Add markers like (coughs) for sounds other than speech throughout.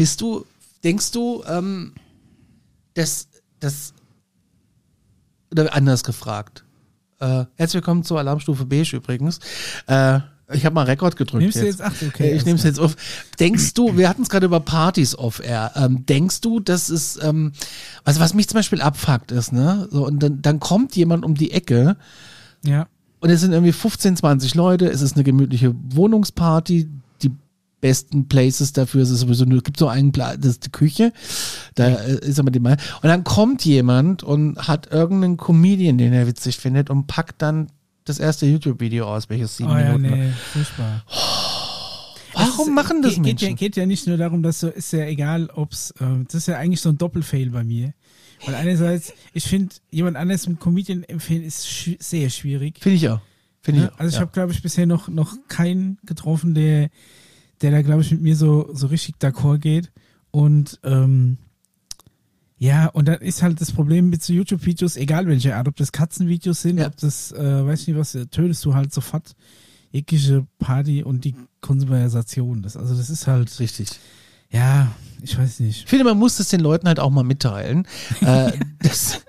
Bist du, denkst du, ähm, dass, das, oder anders gefragt, äh, herzlich willkommen zur Alarmstufe Beige übrigens. Äh, ich habe mal Rekord gedrückt. Nimmst du jetzt. jetzt? Ach, okay. ich nehme es jetzt auf. Denkst du, wir hatten es gerade über Partys off-air, ähm, denkst du, das ist, ähm, also was mich zum Beispiel abfuckt ist, ne? So, und dann, dann kommt jemand um die Ecke Ja. und es sind irgendwie 15, 20 Leute, es ist eine gemütliche Wohnungsparty, besten Places dafür ist es sowieso nur, gibt so einen Platz, das ist die Küche, da äh, ist aber die Mal. Und dann kommt jemand und hat irgendeinen Comedian, den er witzig findet und packt dann das erste YouTube-Video aus, welches sieben Oh ja, Minuten. nee, furchtbar. Warum ist- machen das geht, geht, ja, Menschen? geht ja nicht nur darum, dass so, ist ja egal, ob's, äh, das ist ja eigentlich so ein Doppelfail bei mir. Weil einerseits, ich finde, jemand anderes einen Comedian empfehlen ist schw sehr schwierig. Finde ich auch. Finde ich Ja, auch. also ich ja. habe, glaube ich, bisher noch, noch keinen getroffen, der, der da, glaube ich, mit mir so, so richtig d'accord geht. Und ähm, ja, und dann ist halt das Problem mit so YouTube-Videos, egal welche Art, ob das Katzenvideos sind, Ja. ob das, äh, weiß nicht was, tötest du halt sofort jegliche Party und die Konversation. Das, also das ist halt, Richtig. ja, ich weiß nicht. Ich finde, man muss es den Leuten halt auch mal mitteilen. äh, (laughs) das,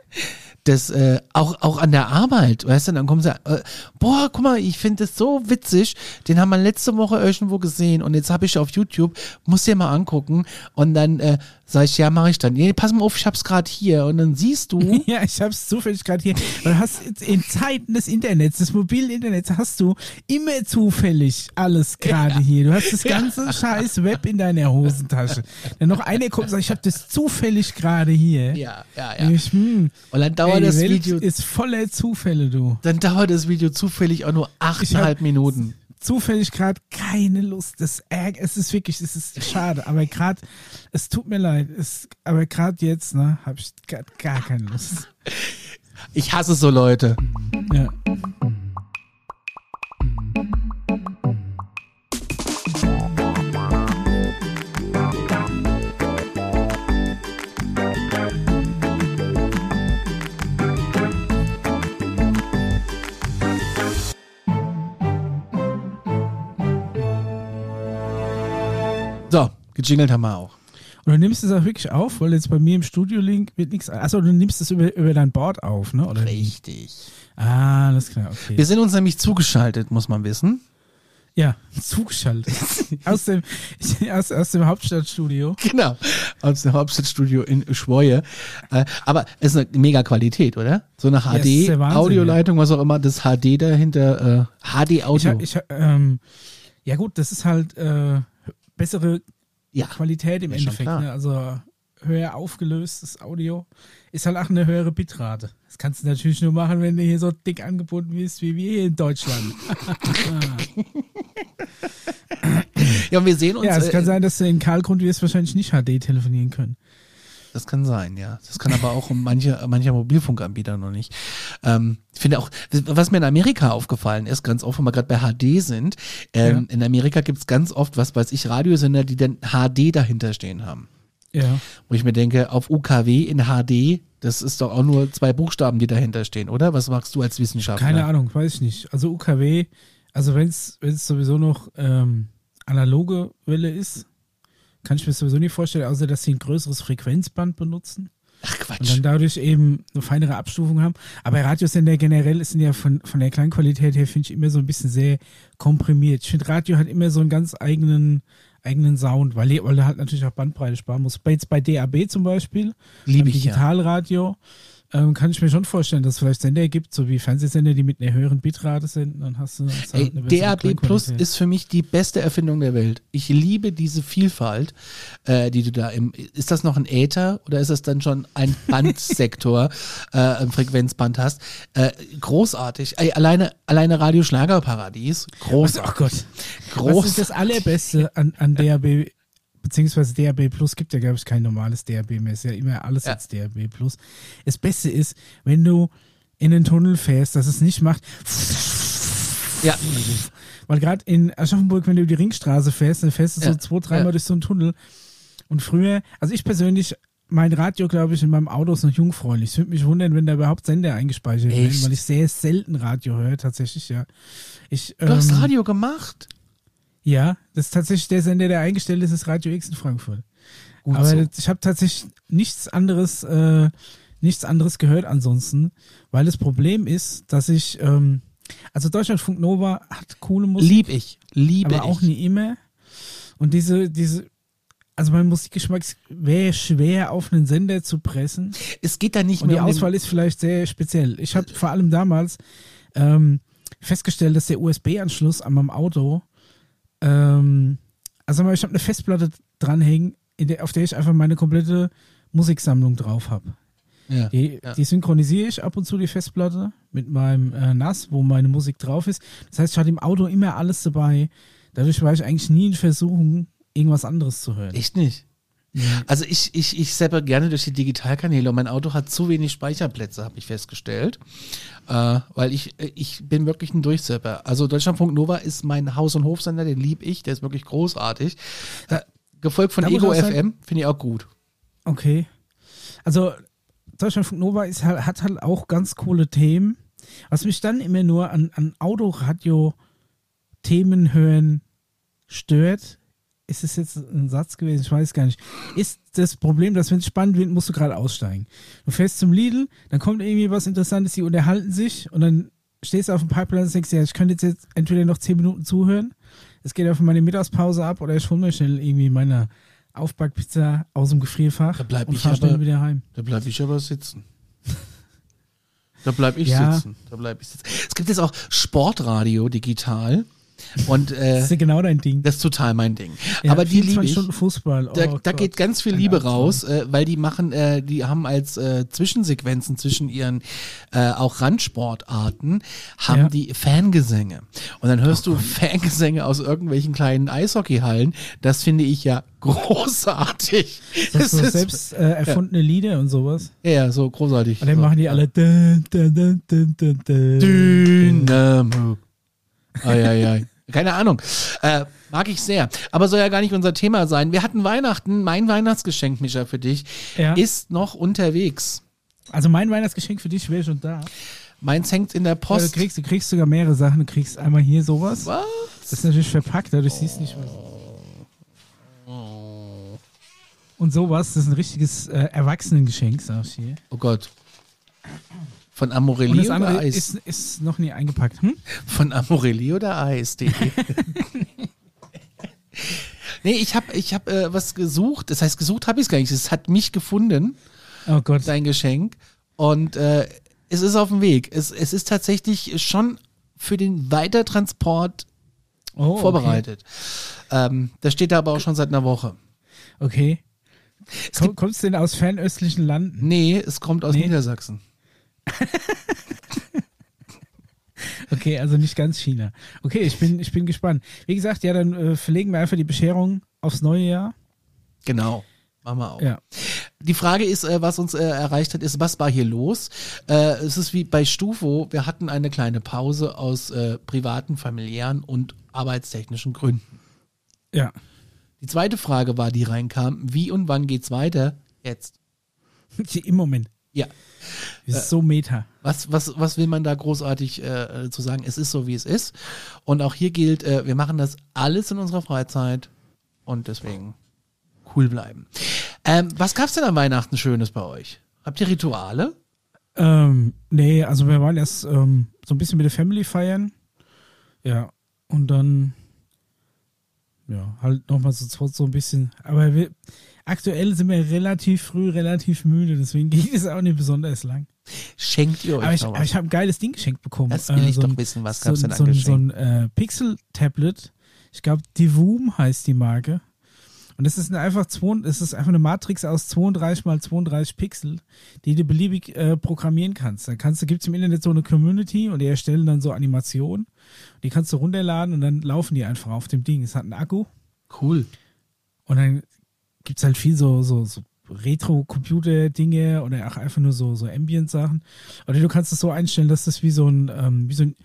das äh, auch, auch an der Arbeit, weißt du, dann kommen sie, äh, boah, guck mal, ich finde das so witzig, den haben wir letzte Woche irgendwo gesehen und jetzt habe ich auf YouTube, muss dir mal angucken und dann äh, sage ich, ja, mache ich dann. Nee, pass mal auf, ich hab's gerade hier und dann siehst du, (laughs) Ja, ich hab's zufällig gerade hier. Du hast in Zeiten des Internets, des mobilen Internets, hast du immer zufällig alles gerade hier. Du hast das (laughs) ganze scheiß Web in deiner Hosentasche. Dann noch einer kommt und sagt, ich hab das zufällig gerade hier. ja, ja, ja. Ich, hm, Und dann ey, dauert die das Welt Video, ist voller Zufälle, du. dann dauert das Video zufällig auch nur achteinhalb Minuten. Zufällig gerade keine Lust. Das ärgert, es ist wirklich, es ist schade. Aber gerade, es tut mir leid. Es, aber gerade jetzt, ne, habe ich gar, gar keine Lust. Ich hasse so Leute. Ja. Gejingelt haben wir auch. Und du nimmst es auch wirklich auf, weil jetzt bei mir im Studio-Link wird nichts. Achso, du nimmst es über, über dein Board auf, ne? Oder wie? Richtig. Ah, alles klar, okay. Wir sind uns nämlich zugeschaltet, muss man wissen. ja, (laughs) zugeschaltet. aus, dem, (laughs) aus, aus dem Hauptstadtstudio. Genau, aus dem Hauptstadtstudio in Schwoje. Äh, aber es ist eine mega Qualität, oder? So eine ist der Wahnsinn, HD-Audioleitung, was auch immer, das HD dahinter, äh, Ich, HD-Audio. ich, hab, ähm, ja gut, das ist halt äh, bessere Ja, Qualität im Ja, Endeffekt. Ne? Also höher aufgelöstes Audio ist halt auch eine höhere Bitrate. Das kannst du natürlich nur machen, wenn du hier so dick angebunden bist wie wir hier in Deutschland. (laughs) ja, wir sehen uns. ja, es kann äh, sein, dass du in Karlgrund wirst wahrscheinlich nicht HD telefonieren können. Das kann sein, ja. Das kann aber auch manche, mancher Mobilfunkanbieter noch nicht. Ähm, ich finde auch, was mir in Amerika aufgefallen ist, ganz oft, wenn wir gerade bei HD sind, ähm, in Amerika gibt's ganz oft, was weiß ich, Radiosender, die dann HD dahinter stehen haben. Ja. Wo ich mir denke, auf UKW in HD, das ist doch auch nur zwei Buchstaben, die dahinter stehen, oder? Was magst du als Wissenschaftler? Keine Ahnung, weiß ich nicht. Also UKW, also wenn es sowieso noch ähm, analoge Welle ist, kann ich mir sowieso nicht vorstellen, außer dass sie ein größeres Frequenzband benutzen Ach und Quatsch. dann dadurch eben eine feinere Abstufung haben. Aber Radiosender generell sind ja von, von der Klangqualität her, finde ich, immer so ein bisschen sehr komprimiert. Ich finde, Radio hat immer so einen ganz eigenen, eigenen Sound, weil, weil er halt natürlich auch Bandbreite sparen muss. Bei, jetzt bei DAB zum Beispiel, Liebe beim ich ja. Ähm, kann ich mir schon vorstellen, dass es vielleicht Sender gibt, so wie Fernsehsender, die mit einer höheren Bitrate sind. Dann hast du hast Ey, DAB Plus ist für mich die beste Erfindung der Welt. Ich liebe diese Vielfalt, äh, die du da im. Ist das noch ein Äther oder ist das dann schon ein Bandsektor, (laughs) äh, ein Frequenzband hast? Äh, großartig. Ey, alleine, alleine Radio Schlagerparadies. Was, Großartig. ach Gott. Was Groß. ist das Allerbeste an, an DAB, beziehungsweise DAB Plus gibt ja, glaube ich, kein normales DAB mehr. Ist ja immer alles Ja. als DAB Plus. Das Beste ist, wenn du in den Tunnel fährst, dass es nicht macht. Ja, Weil gerade in Aschaffenburg, wenn du über die Ringstraße fährst, dann fährst du Ja, so zwei, dreimal ja. durch so einen Tunnel. Und früher, also ich persönlich, mein Radio, glaube ich, in meinem Auto ist noch jungfräulich. Es würde mich wundern, wenn da überhaupt Sender eingespeichert werden, weil ich sehr selten Radio höre, tatsächlich, ja. Ich, du hast ähm, Radio gemacht. Ja, das ist tatsächlich der Sender, der eingestellt ist, ist Radio X in Frankfurt. Gut Aber so. ich habe tatsächlich nichts anderes, äh, nichts anderes gehört ansonsten, weil das Problem ist, dass ich, ähm, also Deutschlandfunk Nova hat coole Musik, Lieb ich. Liebe aber auch ich. nie immer. Und diese, diese, also mein Musikgeschmack wäre schwer auf einen Sender zu pressen. Es geht da nicht Und die mehr um den- Auswahl ist vielleicht sehr speziell. Ich habe vor allem damals ähm, festgestellt, dass der USB-Anschluss an meinem Auto, ähm, also mal, ich habe eine Festplatte dranhängen, in der, auf der ich einfach meine komplette Musiksammlung drauf habe. Ja. Die, Ja. die synchronisiere ich ab und zu, die Festplatte, mit meinem äh, NAS, wo meine Musik drauf ist. Das heißt, ich hatte im Auto immer alles dabei. Dadurch war ich eigentlich nie in Versuchung, irgendwas anderes zu hören. Echt nicht. Also ich, ich, ich seppe gerne durch die Digitalkanäle und mein Auto hat zu wenig Speicherplätze, habe ich festgestellt. Äh, weil ich, äh, ich bin wirklich ein Durchsepper. Also Deutschlandfunk Nova ist mein Haus- und Hofsender, den lieb ich, der ist wirklich großartig. Äh, gefolgt von Da Ego FM, finde ich auch gut. Okay. Also Deutschlandfunk Nova ist halt, hat halt auch ganz coole Themen. Was mich dann immer nur an, an Autoradio-Themen hören stört, ist es jetzt ein Satz gewesen, ich weiß gar nicht, ist das Problem, dass wenn es spannend wird, musst du gerade aussteigen. Du fährst zum Lidl, dann kommt irgendwie was Interessantes, die unterhalten sich und dann stehst du auf dem Pipeline und denkst, ja, ich könnte jetzt, entweder noch zehn Minuten zuhören, es geht auf meine Mittagspause ab oder ich hole mir schnell irgendwie meine Aufbackpizza aus dem Gefrierfach Da bleib und ich aber- wieder heim. Da bleibe ich aber sitzen. Da bleibe ich Ja. sitzen. Da bleib ich sitzen. Es gibt jetzt auch Sportradio digital. Und äh, Das ist ja genau dein Ding. das ist total mein Ding. Ja, aber die 24 liebe ich. Stunden Fußball. Oh Da, da geht ganz viel Liebe raus, äh, weil die machen, äh, die haben als äh, Zwischensequenzen zwischen ihren äh, auch Randsportarten haben Ja. Oh die Fangesänge. Und dann hörst du Fangesänge aus irgendwelchen kleinen Eishockeyhallen. Das finde ich ja (laughs) großartig. Das Das so ist selbst äh, erfundene Lieder und sowas. ja so großartig. Und dann so. machen die alle. Dun, dun, dun, dun, dun, dun. Dynamo. Keine Ahnung. Äh, mag ich sehr. Aber soll ja gar nicht unser Thema sein. Wir hatten Weihnachten. Mein Weihnachtsgeschenk, Micha, für dich Ja. ist noch unterwegs. Also mein Weihnachtsgeschenk für dich wäre schon da. Meins hängt in der Ja, Du Post. kriegst, du kriegst sogar mehrere Sachen. Du kriegst einmal hier sowas. Was? Das ist natürlich verpackt, dadurch siehst du nicht was. Und sowas, das ist ein richtiges äh, Erwachsenengeschenk, sag ich hier. Oh Gott. Von Und Amorelli oder andere Eis? ist, ist noch nie eingepackt. Hm? Von Amorelli oder Eis.de? (laughs) nee, ich habe ich hab, äh, was gesucht. Das heißt, gesucht habe ich es gar nicht. Es hat mich gefunden, Oh Gott. dein Geschenk. Und äh, es ist auf dem Weg. Es, es ist tatsächlich schon für den Weitertransport Oh, okay. vorbereitet. Ähm, das steht da aber auch schon seit einer Woche. Okay. Es Komm, kommst du denn aus fernöstlichen Landen? nee, es kommt aus Nee. Niedersachsen. (laughs) Okay, also nicht ganz China. Okay, ich bin, ich bin gespannt. Wie gesagt, ja, dann äh, verlegen wir einfach die Bescherung aufs neue Jahr. Genau. Machen wir auch. Ja. Die Frage ist, äh, was uns äh, erreicht hat, ist, was war hier los? Äh, es ist wie bei Stufo, wir hatten eine kleine Pause aus äh, privaten, familiären und arbeitstechnischen Gründen. Ja. Die zweite Frage war, die reinkam, wie und wann geht's weiter? Jetzt. (laughs) Im Moment. Ja. Ist so meta. Was, was, was will man da großartig äh, zu sagen? Es ist so, wie es ist. Und auch hier gilt, äh, wir machen das alles in unserer Freizeit und deswegen cool bleiben. Ähm, was gab's denn an Weihnachten Schönes bei euch? Habt ihr Rituale? Ähm, nee, also wir waren erst ähm, so ein bisschen mit der Family feiern. Ja. Und dann, ja, halt nochmal so, so ein bisschen. Aber wir, aktuell sind wir relativ früh, relativ müde, deswegen (laughs) ging es auch nicht besonders lang. Schenkt ihr euch Aber ich, aber ich habe ein geiles Ding geschenkt bekommen. Das will ich so doch ein- wissen, was so, gab's ein- denn so, an so ein äh, Pixel-Tablet. Ich glaube, Divoom heißt die Marke. Und das ist einfach, zwei, das ist einfach eine Matrix aus 32 mal 32 Pixel, die du beliebig äh, programmieren kannst. Da kannst du, gibt's im Internet so eine Community und die erstellen dann so Animationen. Die kannst du runterladen und dann laufen die einfach auf dem Ding. Es hat einen Akku Cool. und dann gibt's halt viel so, so, so Retro-Computer-Dinge oder auch einfach nur so, so Ambient-Sachen. Oder du kannst es so einstellen, dass das wie so ein, ähm, wie so ein,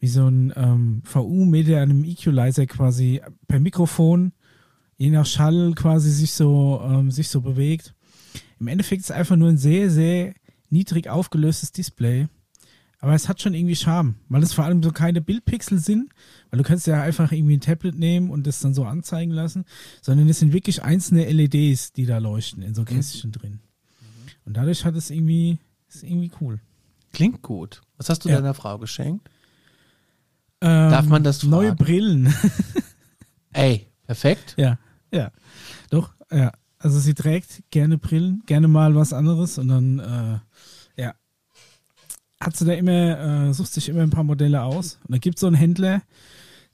wie so ein ähm, VU-Meter an einem Equalizer quasi per Mikrofon, je nach Schall quasi sich so, ähm, sich so bewegt. Im Endeffekt ist es einfach nur ein sehr, sehr niedrig aufgelöstes Display. Aber es hat schon irgendwie Charme, weil es vor allem so keine Bildpixel sind, weil du kannst ja einfach irgendwie ein Tablet nehmen und das dann so anzeigen lassen, sondern es sind wirklich einzelne LEDs, die da leuchten in so Kästchen mhm. drin. Und dadurch hat es irgendwie, ist irgendwie cool. Klingt gut. Was hast du ja. deiner Frau geschenkt? Ähm, Darf man das fragen? Neue Brillen. (laughs) Ey, perfekt. Ja, ja. Doch, ja. Also sie trägt gerne Brillen, gerne mal was anderes und dann, äh. Hat sie da immer, äh, sucht sich immer ein paar Modelle aus. Und da gibt es so einen Händler,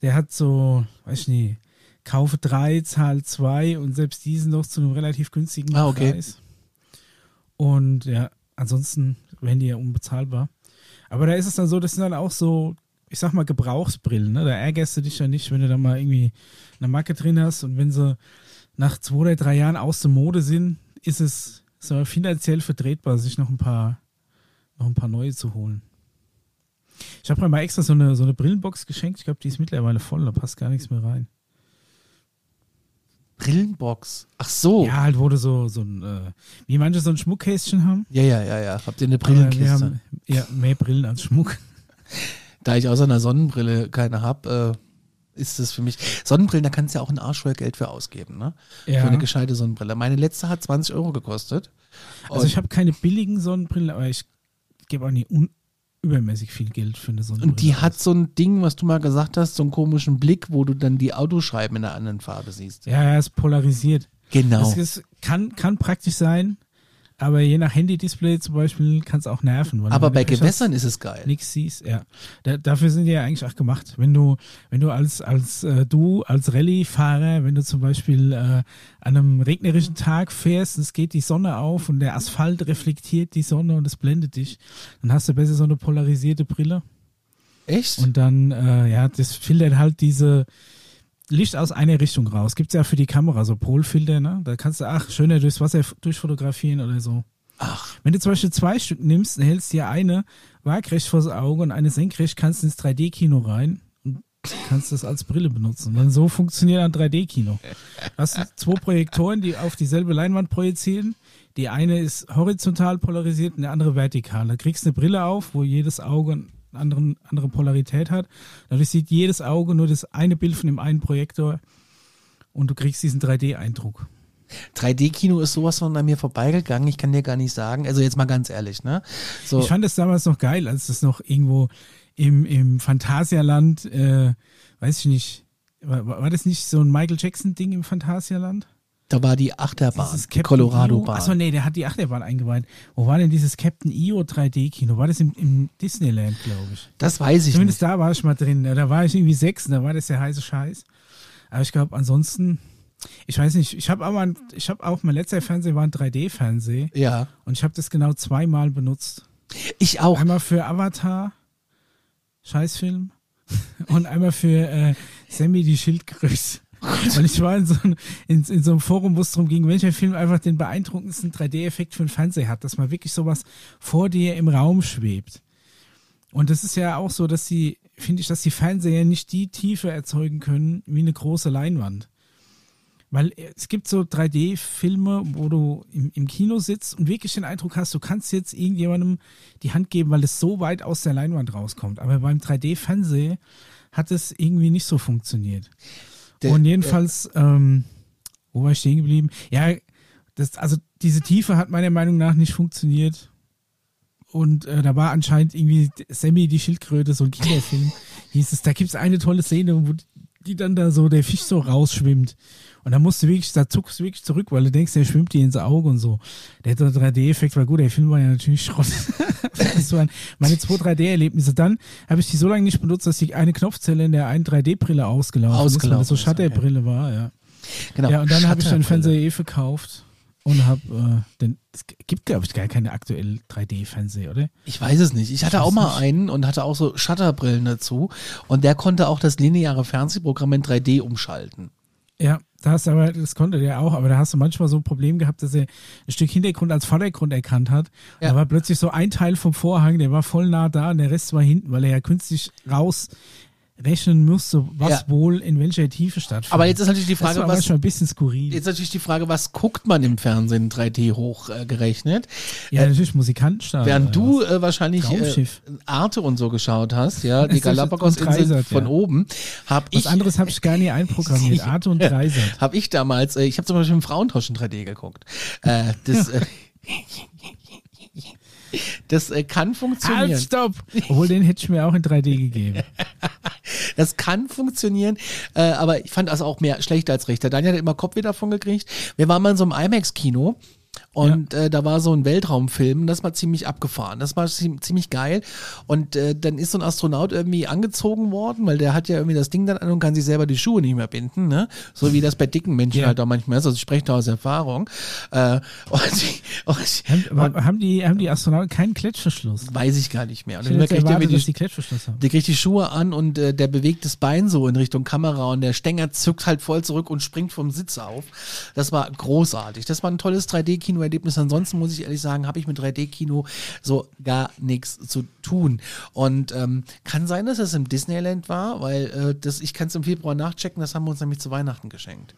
der hat so, weiß ich nicht, kaufe drei, zahl zwei und selbst diesen noch zu einem relativ günstigen ah, okay. Preis. Und ja, ansonsten werden die ja unbezahlbar. Aber da ist es dann so, das sind dann auch so ich sag mal, Gebrauchsbrillen. Ne? Da ärgerst du dich ja nicht, wenn du da mal irgendwie eine Macke drin hast und wenn sie nach zwei oder drei Jahren aus der Mode sind, ist es so finanziell vertretbar, sich noch ein paar, noch ein paar neue zu holen. Ich habe mir mal extra so eine, so eine Brillenbox geschenkt. Ich glaube, die ist mittlerweile voll, da passt gar nichts mehr rein. Brillenbox. Ach so. Ja, halt wurde so, so ein, äh, wie manche so ein Schmuckkästchen haben. Ja, ja, ja, ja. Habt ihr eine Brillenkiste? Wir haben ja mehr Brillen als Schmuck. (laughs) Da ich außer einer Sonnenbrille keine habe, äh, ist das für mich. Sonnenbrillen, da kannst du ja auch ein Arsch voll Geld für ausgeben, ne? Ja. Für eine gescheite Sonnenbrille. Meine letzte hat 20 Euro gekostet. Also ich habe keine billigen Sonnenbrillen, aber ich gebe auch nie übermäßig viel Geld für eine Sonnenbrille. Und die hat so ein Ding, was du mal gesagt hast, so einen komischen Blick, wo du dann die Autoscheiben in einer anderen Farbe siehst. Ja, ja, ist polarisiert. Genau. Das ist, kann, kann praktisch sein, aber je nach Handy-Display zum Beispiel kann es auch nerven. Aber bei Gewässern ist es geil. Nichts siehst, ja. Da, dafür sind die ja eigentlich auch gemacht. Wenn du, wenn du als, als äh, du, als Rallye-Fahrer, wenn du zum Beispiel äh, an einem regnerischen Tag fährst, es geht die Sonne auf und der Asphalt reflektiert die Sonne und es blendet dich, dann hast du besser so eine polarisierte Brille. Echt? Und dann, äh, ja, das filtert halt diese, Licht aus einer Richtung raus. Gibt es ja für die Kamera so Polfilter, ne? Da kannst du, ach, schöner durchs Wasser durchfotografieren oder so. Ach. Wenn du zum Beispiel zwei Stück nimmst, dann hältst du dir eine waagrecht vors Auge und eine senkrecht, kannst du ins 3D-Kino rein und kannst das als Brille benutzen. Und so funktioniert ein 3D-Kino. Du hast zwei Projektoren, die auf dieselbe Leinwand projizieren. Die eine ist horizontal polarisiert und der andere vertikal. Da kriegst du eine Brille auf, wo jedes Auge anderen, andere Polarität hat. Dadurch sieht jedes Auge nur das eine Bild von dem einen Projektor und du kriegst diesen 3D-Eindruck. 3D-Kino ist sowas von an mir vorbeigegangen, ich kann dir gar nicht sagen. Also jetzt mal ganz ehrlich, ne? So. Ich fand das damals noch geil, als das noch irgendwo im, im Phantasialand, äh, weiß ich nicht, war, war das nicht so ein Michael Jackson-Ding im Phantasialand? Da war die Achterbahn, Colorado-Bahn. Achso, nee, der hat die Achterbahn eingeweiht. Wo war denn dieses Captain EO 3D-Kino? War das im, im Disneyland, glaube ich? Das weiß ich Zumindest nicht. da war ich mal drin. Da war ich irgendwie sechs und da war das der heiße Scheiß. Aber ich glaube, ansonsten, ich weiß nicht, ich habe aber, ich habe auch, mein letzter Fernseher war ein 3D-Fernseher. Ja. Und ich habe das genau zweimal benutzt. Ich auch. Einmal für Avatar, Scheißfilm, (laughs) und einmal für äh, Sammy die Schildgröße. (laughs) Weil ich war in so, in, in so einem Forum, wo es darum ging, welcher Film einfach den beeindruckendsten 3D-Effekt für den Fernseher hat, dass man wirklich sowas vor dir im Raum schwebt. Und das ist ja auch so, dass sie, finde ich, dass die Fernseher nicht die Tiefe erzeugen können wie eine große Leinwand. Weil es gibt so 3D-Filme, wo du im, im, Kino sitzt und wirklich den Eindruck hast, du kannst jetzt irgendjemandem die Hand geben, weil es so weit aus der Leinwand rauskommt. Aber beim 3D-Fernseher hat es irgendwie nicht so funktioniert. Der, und jedenfalls, ähm, wo war ich stehen geblieben? Ja, das, also diese Tiefe hat meiner Meinung nach nicht funktioniert. Und äh, da war anscheinend irgendwie Sammy die Schildkröte, so ein Kinderfilm, hieß es. Da gibt es eine tolle Szene, wo die dann da so, der Fisch so rausschwimmt. Und da musst du wirklich, da zuckst du wirklich zurück, weil du denkst, der schwimmt dir ins Auge und so. Der 3D-Effekt war gut, der Film war ja natürlich (laughs) Schrott. das waren meine zwei 3D-Erlebnisse. Dann habe ich die so lange nicht benutzt, dass die eine Knopfzelle in der einen 3D-Brille ausgelaufen, ausgelaufen ist, weil das so Shutterbrille okay. war, ja. Genau. Ja, und dann habe ich den Fernseher eh verkauft und habe äh, den es gibt glaube ich gar keine aktuell 3D-Fernseher, oder? Ich weiß es nicht. Ich hatte ich auch mal nicht. einen und hatte auch so Shutterbrillen dazu und der konnte auch das lineare Fernsehprogramm in 3D umschalten. Ja, da hast aber, das konnte der auch, aber da hast du manchmal so ein Problem gehabt, dass er ein Stück Hintergrund als Vordergrund erkannt hat. Ja. Da war plötzlich so ein Teil vom Vorhang, der war voll nah da und der Rest war hinten, weil er ja künstlich raus rechnen musste, was Ja. wohl in welcher Tiefe stattfindet. Aber jetzt ist natürlich die Frage, was, manchmal ein bisschen skurril. jetzt natürlich die Frage, was guckt man im Fernsehen 3D hochgerechnet? ja, natürlich Musikantenstart. Während du was? äh, wahrscheinlich äh. Arte und so geschaut hast, ja, (laughs) die Dreisat, von ja. oben, habe Was ich anderes habe ich gar nicht einprogrammiert. (laughs) Arte und Dreisat. habe ich damals, äh, ich habe zum Beispiel im Frauentausch in 3D geguckt. Äh, das, äh, (laughs) das äh, kann funktionieren. Halt, stopp! Obwohl, den hätte ich mir auch in 3D gegeben. (laughs) Das kann funktionieren, äh, aber ich fand das auch mehr schlecht als recht. Der Daniel hat immer Kopfweh davon gekriegt. Wir waren mal in so einem IMAX-Kino und äh, da war so ein Weltraumfilm, das war ziemlich abgefahren, das war ziem- ziemlich geil. Und äh, dann ist so ein Astronaut irgendwie angezogen worden, weil der hat ja irgendwie das Ding dann an und kann sich selber die Schuhe nicht mehr binden, ne? So wie das bei dicken Menschen Ja. halt auch manchmal ist. Also ich spreche da aus Erfahrung. Äh, (laughs) und, und, Haben, haben, die, haben die Astronauten keinen Klettverschluss? weiß ich gar nicht mehr. Und Ich dann kriegt er erwartet, die, die Klettverschluss haben. der kriegt die Schuhe an und äh, der bewegt das Bein so in Richtung Kamera und der Stänger zuckt halt voll zurück und springt vom Sitz auf. Das war großartig. Das war ein tolles 3D-Kino-Erlebnis. Ansonsten muss ich ehrlich sagen, habe ich mit 3D-Kino so gar nichts zu tun. Und ähm, kann sein, dass es im Disneyland war, weil äh, das, ich kann es im Februar nachchecken, das haben wir uns nämlich zu Weihnachten geschenkt.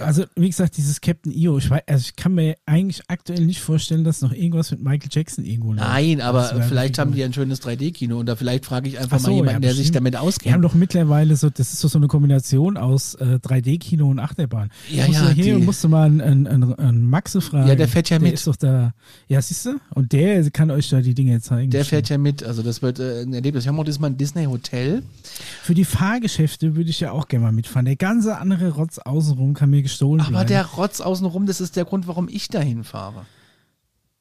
Also, wie gesagt, dieses Captain EO, ich, weiß, also ich kann mir eigentlich aktuell nicht vorstellen, dass noch irgendwas mit Michael Jackson irgendwo läuft. Nein, aber vielleicht haben die ein schönes 3D-Kino und da vielleicht frage ich einfach Ach so, mal jemanden, ja, der sich damit Die haben auskennt. doch mittlerweile so, das ist so, so eine Kombination aus äh, 3D-Kino und Achterbahn. Ja, musst ja, du hier die- musst du mal einen, einen, einen, Maxe fragen. Ja, der fährt ja der mit. ist doch da. Ja, siehst du? Und der kann euch da die Dinge zeigen. Der fährt ja mit, also das wird äh, ein Erlebnis. Wir haben auch diesmal ein Disney-Hotel. Für die Fahrgeschäfte würde ich ja auch gerne mal mitfahren. Der ganze andere Rotz außenrum kann mir gestohlen Aber bleiben. der Rotz außenrum, das ist der Grund, warum ich dahin fahre.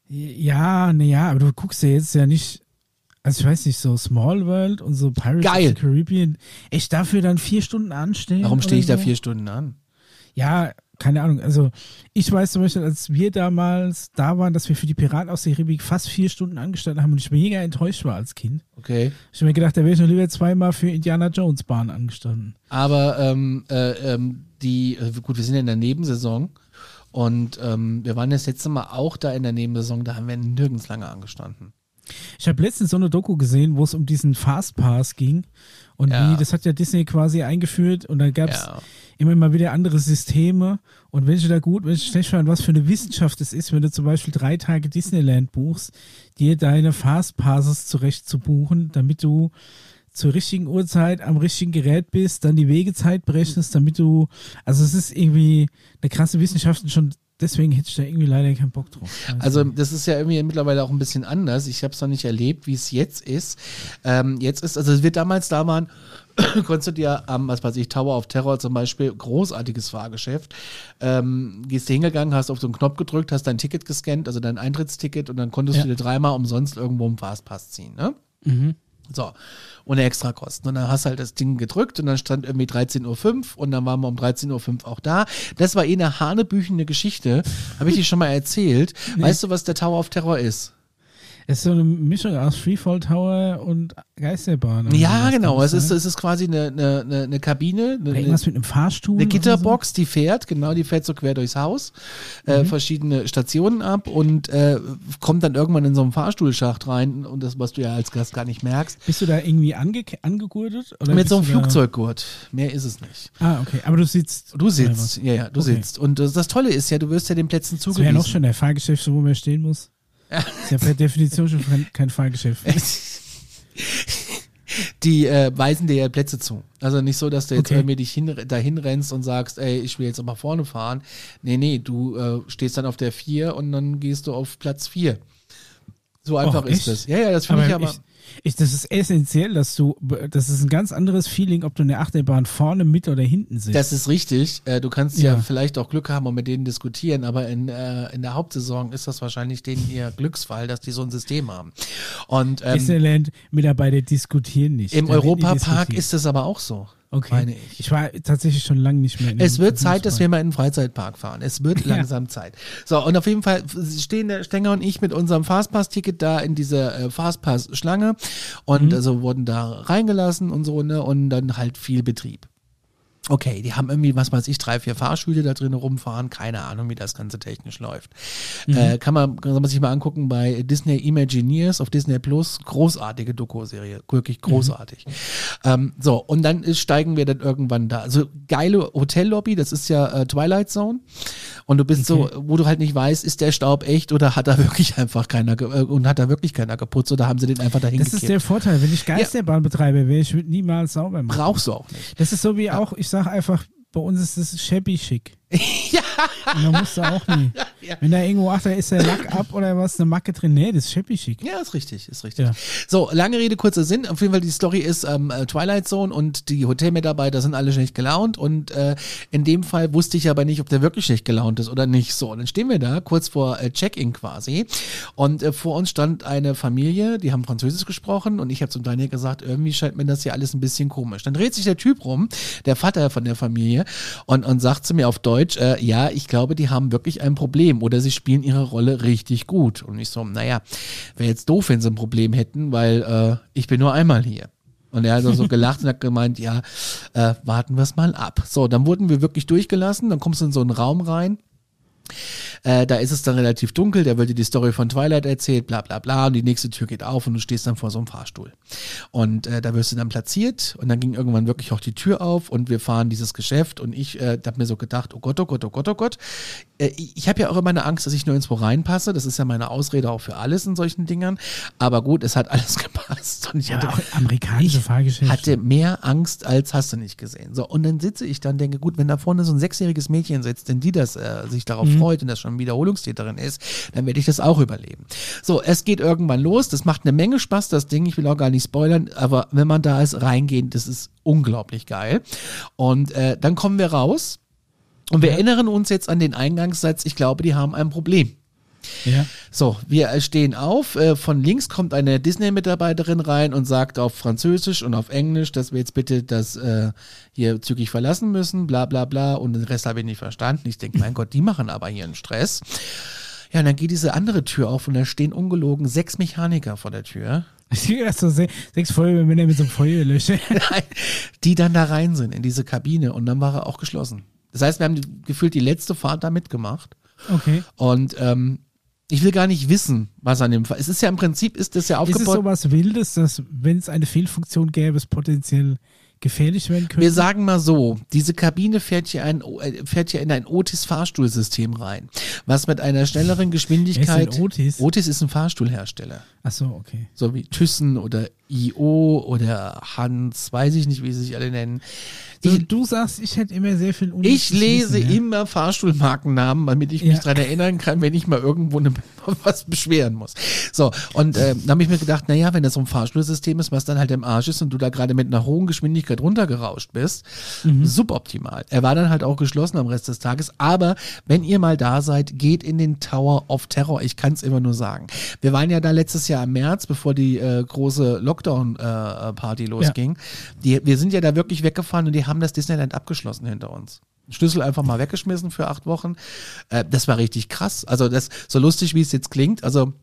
Ja, naja, aber du guckst ja jetzt ja nicht, also ich weiß nicht, so Small World und so Pirates Geil. of the Caribbean. Echt dafür dann vier Stunden anstehen? Warum stehe ich oder da so? vier Stunden an? Ja, keine Ahnung. Also ich weiß zum Beispiel, als wir damals da waren, dass wir für die Piraten aus der Karibik fast vier Stunden angestanden haben und ich mega enttäuscht war als Kind. Okay. Ich habe mir gedacht, da wäre ich noch lieber zweimal für Indiana Jones Bahn angestanden. Aber ähm, äh, ähm, die, äh, gut, wir sind ja in der Nebensaison und ähm, wir waren das letzte Mal auch da in der Nebensaison, da haben wir nirgends lange angestanden. Ich habe letztens so eine Doku gesehen, wo es um diesen Fastpass ging. Und Ja. wie, das hat ja Disney quasi eingeführt und da gab es Ja. immer mal wieder andere Systeme. Und welche da gut, welche schlecht waren, was für eine Wissenschaft es ist, wenn du zum Beispiel drei Tage Disneyland buchst, dir deine Fastpasses zurecht zu buchen, damit du zur richtigen Uhrzeit am richtigen Gerät bist, dann die Wegezeit berechnest, damit du, also es ist irgendwie eine krasse Wissenschaft und schon deswegen hätte ich da irgendwie leider keinen Bock drauf. Also das ist ja irgendwie mittlerweile auch ein bisschen anders. Ich habe es noch nicht erlebt, wie es jetzt ist. Ähm, jetzt ist, also wir damals da waren, (coughs) konntest du dir am, was weiß ich, Tower of Terror zum Beispiel, großartiges Fahrgeschäft, ähm, gehst du hingegangen, hast auf so einen Knopf gedrückt, hast dein Ticket gescannt, also dein Eintrittsticket und dann konntest Ja. du dir dreimal umsonst irgendwo einen Fastpass ziehen, ne? Mhm. So, ohne Extrakosten. Und dann hast du halt das Ding gedrückt und dann stand irgendwie 13.05 Uhr und dann waren wir um 13.05 Uhr auch da. Das war eh eine hanebüchende Geschichte. Habe ich dir schon mal erzählt. Weißt du, was der Tower of Terror ist? Es ist so eine Mischung aus Freefall Tower und Geisterbahn. Ja, genau. Es ist, es ist quasi eine, eine, eine, Kabine, eine, irgendwas mit einem Fahrstuhl. eine Gitterbox, die fährt, genau, die fährt so quer durchs Haus, äh, verschiedene Stationen ab und äh, kommt dann irgendwann in so einen Fahrstuhlschacht rein und das, was du ja als Gast gar nicht merkst. So? Bist du da irgendwie ange angegurtet? Oder Mit so einem Flugzeuggurt. Mehr ist es nicht. Ah, okay. Aber du sitzt. Du sitzt, ja, ja, du Okay. sitzt. Und das, das Tolle ist ja, du wirst ja den Plätzen Das wäre zugewiesen. ja noch schon der Fahrgeschäft, wo man stehen muss. Ist ja per Definition schon kein, Fahrgeschäft. (laughs) Die äh, weisen dir ja Plätze zu. Also nicht so, dass du jetzt Okay. irgendwie dich hin, dahin rennst und sagst, ey, ich will jetzt aber vorne fahren. Nee, nee, du äh, stehst dann auf der 4 und dann gehst du auf Platz 4. So einfach Och, ist das. Ja, ja, das finde ich aber. ich, ich, das ist essentiell, dass du, das ist ein ganz anderes Feeling, ob du in der Achterbahn vorne, mit oder hinten sitzt. Das ist richtig. Äh, du kannst ja. Ja. vielleicht auch Glück haben und mit denen diskutieren, aber in, äh, in der Hauptsaison ist das wahrscheinlich denen ihr Glücksfall, dass die so ein System haben. Und ähm, Disneyland-Mitarbeiter diskutieren nicht. im Europapark ist es aber auch so. Okay. meine ich. Ich war tatsächlich schon lange nicht mehr in Es wird Zeit, dass wir mal in den Freizeitpark fahren. Es wird (laughs) Ja. langsam Zeit. So, und auf jeden Fall stehen der Stenger und ich mit unserem Fastpass-Ticket da in dieser äh, Fastpass-Schlange und Mhm. also wurden da reingelassen und so, ne, und dann halt viel Betrieb. Okay, die haben irgendwie, was weiß ich, drei, vier Fahrstühle da drin rumfahren. Keine Ahnung, wie das Ganze technisch läuft. Mhm. Äh, kann, man, kann man sich mal angucken bei Disney Imagineers auf Disney Plus. Großartige Doku-Serie. Wirklich großartig. Ähm, so, und dann ist, steigen wir dann irgendwann da. Also geile Hotellobby, das ist ja äh, Twilight Zone. Und du bist so, wo du halt nicht weißt, ist der Staub echt oder hat da (laughs) wirklich einfach keiner äh, und hat da wirklich keiner geputzt oder haben sie den einfach dahin Das ist gekippt? der Vorteil. Wenn ich Geisterbahn betreibe, wäre ich niemals sauber machen. Brauchst du auch nicht. Das ist so wie auch, ich sage einfach, bei uns ist es shabby schick. (laughs) ja, Und da musst du auch nie. (laughs) Ja. Wenn da irgendwo, ach, da ist der Lack ab oder was, eine Macke drin. Nee, das ist schick. Ja, ist richtig, ist richtig. Ja. So, lange Rede, kurzer Sinn. Auf jeden Fall, die Story ist ähm, äh, Twilight Zone und die Hotelmitarbeiter sind alle schlecht gelaunt und äh, in dem Fall wusste ich aber nicht, ob der wirklich schlecht gelaunt ist oder nicht. So, und dann stehen wir da, kurz vor äh, Check-in quasi und äh, vor uns stand eine Familie, die haben Französisch gesprochen und ich habe zum Daniel gesagt, irgendwie scheint mir das hier alles ein bisschen komisch. Dann dreht sich der Typ rum, der Vater von der Familie und, und sagt zu mir auf Deutsch, äh, ja, ich glaube, die haben wirklich ein Problem oder sie spielen ihre Rolle richtig gut. Und ich so, naja, wäre jetzt doof, wenn sie ein Problem hätten, weil äh, ich bin nur einmal hier. Und er hat also so (laughs) gelacht und hat gemeint, ja, äh, warten wir es mal ab. So, dann wurden wir wirklich durchgelassen, dann kommst du in so einen Raum rein. Äh, da ist es dann relativ dunkel, der wird dir die Story von Twilight erzählt, bla bla bla, und die nächste Tür geht auf und du stehst dann vor so einem Fahrstuhl. Und äh, da wirst du dann platziert und dann ging irgendwann wirklich auch die Tür auf und wir fahren dieses Geschäft und ich äh, habe mir so gedacht, oh Gott, oh Gott, oh Gott, oh Gott. Äh, ich habe ja auch immer eine Angst, dass ich nur ins Wo reinpasse, das ist ja meine Ausrede auch für alles in solchen Dingern, aber gut, es hat (laughs) alles gepasst und ich Ja, hatte auch amerikanische Fahrgeschäfte. hatte mehr Angst als hast du nicht gesehen. So, und dann sitze ich dann, denke, gut, wenn da vorne so ein sechsjähriges Mädchen sitzt, denn die das äh, sich darauf freut und das schon Wiederholungstäterin ist, dann werde ich das auch überleben. So, es geht irgendwann los, das macht eine Menge Spaß, das Ding, ich will auch gar nicht spoilern, aber wenn man da ist, reingehen, das ist unglaublich geil. Und äh, dann kommen wir raus und wir erinnern uns jetzt an den Eingangssatz, ich glaube, die haben ein Problem. Ja. So, wir stehen auf. Äh, von links kommt eine Disney-Mitarbeiterin rein und sagt auf Französisch und auf Englisch, dass wir jetzt bitte das äh, hier zügig verlassen müssen, bla bla bla. Und den Rest habe ich nicht verstanden. Ich denke, mein Gott, die machen aber hier einen Stress. Ja, und dann geht diese andere Tür auf und da stehen ungelogen sechs Mechaniker vor der Tür, Ich sehe erst so se sechs Feuerwehrmänner mit so einem Feuerlöscher. (laughs) die dann da rein sind in diese Kabine und dann war er auch geschlossen. Das heißt, wir haben die, gefühlt die letzte Fahrt da mitgemacht. Okay. Und ähm, ich will gar nicht wissen, was an dem Fall. Es ist ja im Prinzip ist das ja Ist es aufgebaut. sowas Wildes, dass, wenn es eine Fehlfunktion gäbe, es potenziell gefährlich werden könnte? Wir sagen mal so, diese Kabine fährt hier, ein, äh, fährt hier in ein Otis-Fahrstuhlsystem rein, was mit einer schnelleren Geschwindigkeit. Ist Otis? Otis ist ein Fahrstuhlhersteller. Achso, okay. So wie Thyssen oder IO oder Hans, weiß ich nicht, wie sie sich alle nennen. Du, Ich, du sagst, ich hätte immer sehr viel ich unnützes lese Wissen, ja. immer Fahrstuhlmarkennamen, damit ich mich Ja. dran erinnern kann, wenn ich mal irgendwo eine, (laughs) was beschweren muss. So, und äh, dann habe ich mir gedacht, naja, wenn das so ein Fahrstuhlsystem ist, was dann halt im Arsch ist und du da gerade mit einer hohen Geschwindigkeit runtergerauscht bist, Mhm. suboptimal. Er war dann halt auch geschlossen am Rest des Tages, aber wenn ihr mal da seid, geht in den Tower of Terror. Ich kann es immer nur sagen. Wir waren ja da letztes Jahr im März, bevor die äh, große Lockdown-Party losging. Die, wir sind ja da wirklich weggefahren und die haben das Disneyland abgeschlossen hinter uns. Schlüssel einfach mal weggeschmissen für acht Wochen. Äh, das war richtig krass. Also das so lustig, wie es jetzt klingt. Also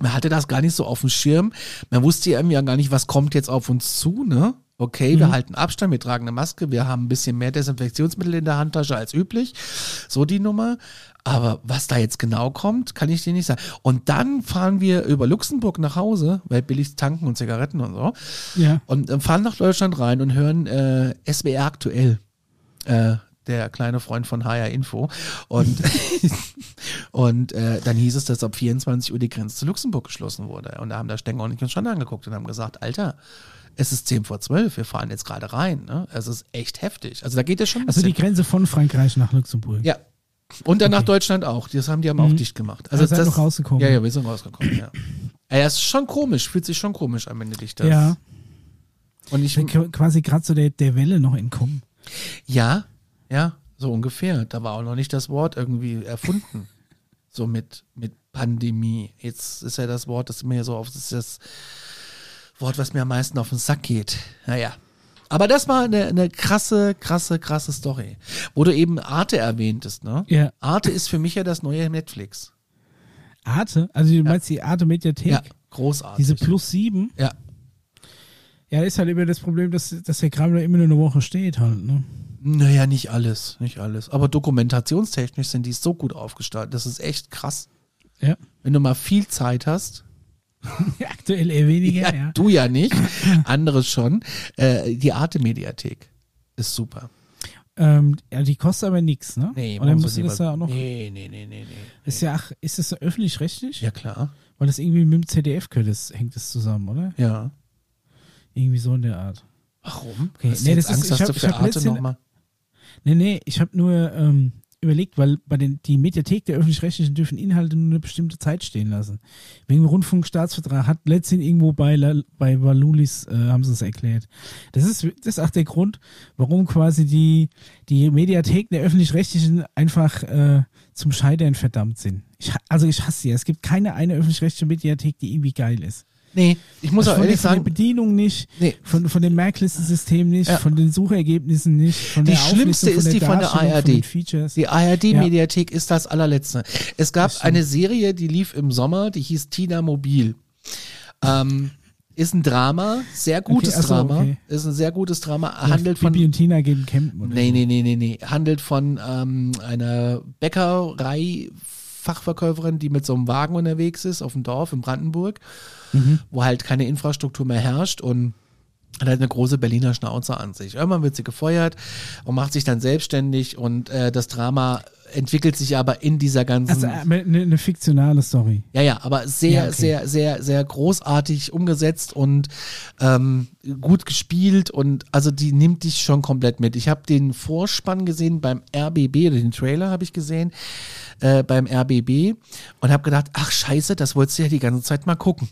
man hatte das gar nicht so auf dem Schirm. Man wusste ja irgendwie gar nicht, was kommt jetzt auf uns zu, ne? Okay, wir halten Abstand, wir tragen eine Maske, wir haben ein bisschen mehr Desinfektionsmittel in der Handtasche als üblich. So die Nummer. Aber was da jetzt genau kommt, kann ich dir nicht sagen. Und dann fahren wir über Luxemburg nach Hause, weil billig tanken und Zigaretten und so. Ja. Und äh, fahren nach Deutschland rein und hören äh, SWR aktuell. Äh, der kleine Freund von HR Info. Und, (laughs) (laughs) und äh, dann hieß es, dass ab 24 Uhr die Grenze zu Luxemburg geschlossen wurde. Und da haben da Stenger und ich uns schon angeguckt und haben gesagt, Alter, es ist 10 vor 12, wir fahren jetzt gerade rein. Ne? Es ist echt heftig. Also da geht es schon Also die. Grenze von Frankreich nach Luxemburg. Ja. Und dann nach Okay. Deutschland auch. Das haben die haben auch Mhm. dicht gemacht. Also seid noch rausgekommen. Ja, ja, wir sind rausgekommen, ja. Ja, es ist schon komisch, fühlt sich schon komisch an, wenn du dich das. Ja. Und ich, Ich bin quasi gerade so der, der Welle noch entkommen. Ja, ja, so ungefähr. Da war auch noch nicht das Wort irgendwie erfunden. (laughs) so mit, mit Pandemie. Jetzt ist ja das Wort, das mir so auf, das ist das Wort, was mir am meisten auf den Sack geht. Naja. Aber das war eine, eine krasse, krasse, krasse Story. Wo du eben Arte erwähntest, ne? Ja. Arte ist für mich ja das neue Netflix. Arte, also du meinst die Arte Mediathek, Ja, großartig. diese Plus 7. ja, Ja, ist halt immer das Problem, dass, dass der Kram da immer nur eine Woche steht halt, ne? Naja, nicht alles, nicht alles. Aber dokumentationstechnisch sind die so gut aufgestaltet. Das ist echt krass. Ja. Wenn du mal viel Zeit hast, (laughs) Aktuell eher weniger, ja, ja. du ja nicht, anderes schon, äh, die Arte-Mediathek ist super. Ähm, ja, die kostet aber nichts, ne? Nee, Oder dir das ja auch noch. Nee, nee, nee, nee, nee. Ist ja, ach, ist das so öffentlich-rechtlich? Ja, klar. Weil das irgendwie mit dem ZDF das hängt das zusammen, oder? Ja. Irgendwie so in der Art. Warum? Okay, Hast du nee, das ist- Angst, ich dass hab- du ich für hab Arte nochmal. Nee, nee, ich habe nur ähm, überlegt, weil bei den die Mediathek der öffentlich-rechtlichen dürfen Inhalte nur eine bestimmte Zeit stehen lassen. Wegen Rundfunkstaatsvertrag hat letztendlich irgendwo bei, bei Valulis äh, haben sie es erklärt. Das ist, das ist auch der Grund, warum quasi die, die Mediathek der öffentlich-rechtlichen einfach äh, zum Scheitern verdammt sind. Ich, also ich hasse sie. Es gibt keine eine öffentlich-rechtliche Mediathek, die irgendwie geil ist. Nee, ich muss Also auch von, der, ehrlich von der sagen, Bedienung nicht, nee, von, von dem Merklistensystem nicht, Ja. von den Suchergebnissen nicht, von Die der schlimmste ist die von der ARD. Von. Die ARD-Mediathek ist das allerletzte. Es gab eine Serie, die lief im Sommer, die hieß Tina Mobil. Ähm, ist ein Drama, sehr gutes ach so, Drama. okay. Ist ein sehr gutes Drama. Ja, handelt von. Bibi und Tina gehen campen. Oder Nee, nee, nee, nee, nee. Handelt von ähm, einer Bäckerei-Fachverkäuferin, die mit so einem Wagen unterwegs ist auf dem Dorf in Brandenburg, Mhm. wo halt keine Infrastruktur mehr herrscht und hat halt eine große Berliner Schnauze an sich. Irgendwann wird sie gefeuert und macht sich dann selbstständig und äh, das Drama entwickelt sich aber in dieser ganzen. Also äh, eine, eine fiktionale Story. Ja, ja, aber sehr, Ja, okay. sehr, sehr, sehr großartig umgesetzt und ähm, gut gespielt und also die nimmt dich schon komplett mit. Ich habe den Vorspann gesehen beim RBB, oder den Trailer habe ich gesehen äh, beim RBB und habe gedacht, ach scheiße, das wolltest du ja die ganze Zeit mal gucken.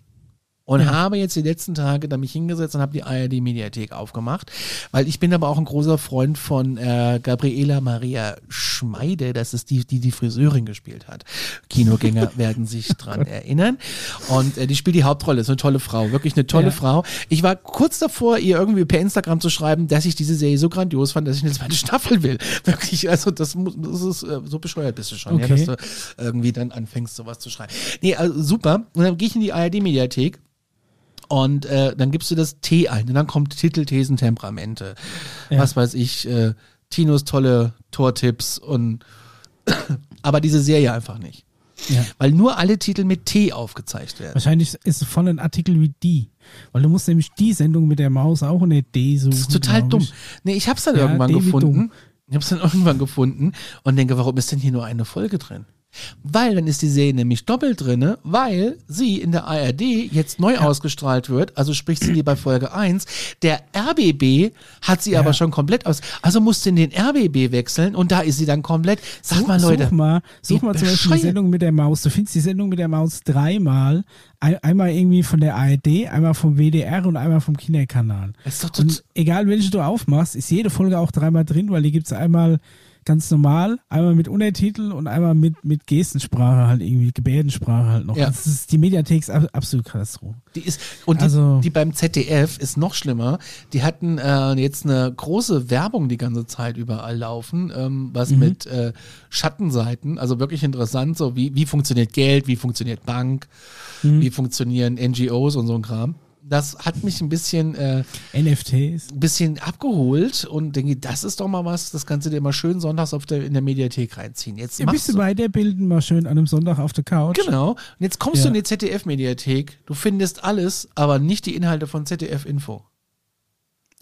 Und habe jetzt die letzten Tage da mich hingesetzt und habe die ARD-Mediathek aufgemacht, weil ich bin aber auch ein großer Freund von äh, Gabriela Maria Schmeide, das ist die, die die Friseurin gespielt hat. Kinogänger (laughs) werden sich dran erinnern. Und äh, die spielt die Hauptrolle, ist eine tolle Frau, wirklich eine tolle Ja. Frau. Ich war kurz davor, ihr irgendwie per Instagram zu schreiben, dass ich diese Serie so grandios fand, dass ich eine zweite Staffel will. (laughs) Wirklich, also das, muss, das ist äh, so bescheuert bist du schon, ja, Okay. dass du irgendwie dann anfängst, sowas zu schreiben. Nee, also super. Und dann gehe ich in die ARD-Mediathek und äh, dann gibst du das T ein und dann kommt Titel, Thesen, Temperamente. Ja. Was weiß ich, äh, Tinos tolle Tortipps und (coughs) aber diese Serie einfach nicht. Ja. Weil nur alle Titel mit T aufgezeigt werden. Wahrscheinlich ist es voll ein Artikel wie die. Weil du musst nämlich die Sendung mit der Maus auch in der D suchen. Das ist total dumm. ich. Nee, ich hab's dann Ja, irgendwann David gefunden. Ich hab's dann (laughs) irgendwann gefunden und denke, warum ist denn hier nur eine Folge drin? Weil dann ist die Serie nämlich doppelt drinne, weil sie in der ARD jetzt neu ausgestrahlt wird, also sprich sind die bei Folge 1. Der RBB hat sie aber schon komplett aus, also musste in den RBB wechseln und da ist sie dann komplett. Sag Such, mal Leute, such mal, such mal zum Beispiel die. Sendung mit der Maus. Du findest die Sendung mit der Maus dreimal. Ein, einmal irgendwie von der ARD, einmal vom WDR und einmal vom Kinderkanal. Und egal welche du aufmachst, ist jede Folge auch dreimal drin, weil die gibt's einmal ganz normal, einmal mit Untertitel und einmal mit, mit Gestensprache halt irgendwie, Gebärdensprache halt noch. Ja. Also das ist, die Mediathek ist ab- absolut Katastrophe. Die ist, und die, Also- die beim ZDF ist noch schlimmer. Die hatten äh, jetzt eine große Werbung die ganze Zeit überall laufen, ähm, was mit äh, Schattenseiten, also wirklich interessant, so wie, wie funktioniert Geld, wie funktioniert Bank, wie funktionieren NGOs und so ein Kram. Das hat mich ein bisschen, äh, NFTs. ein bisschen abgeholt und denke, das ist doch mal was, das kannst du dir mal schön sonntags auf der, in der Mediathek reinziehen. Jetzt machst bisschen du, weiterbilden, mal schön an einem Sonntag auf der Couch. Genau. Und jetzt kommst Ja. du in die ZDF-Mediathek, du findest alles, aber nicht die Inhalte von ZDF Info.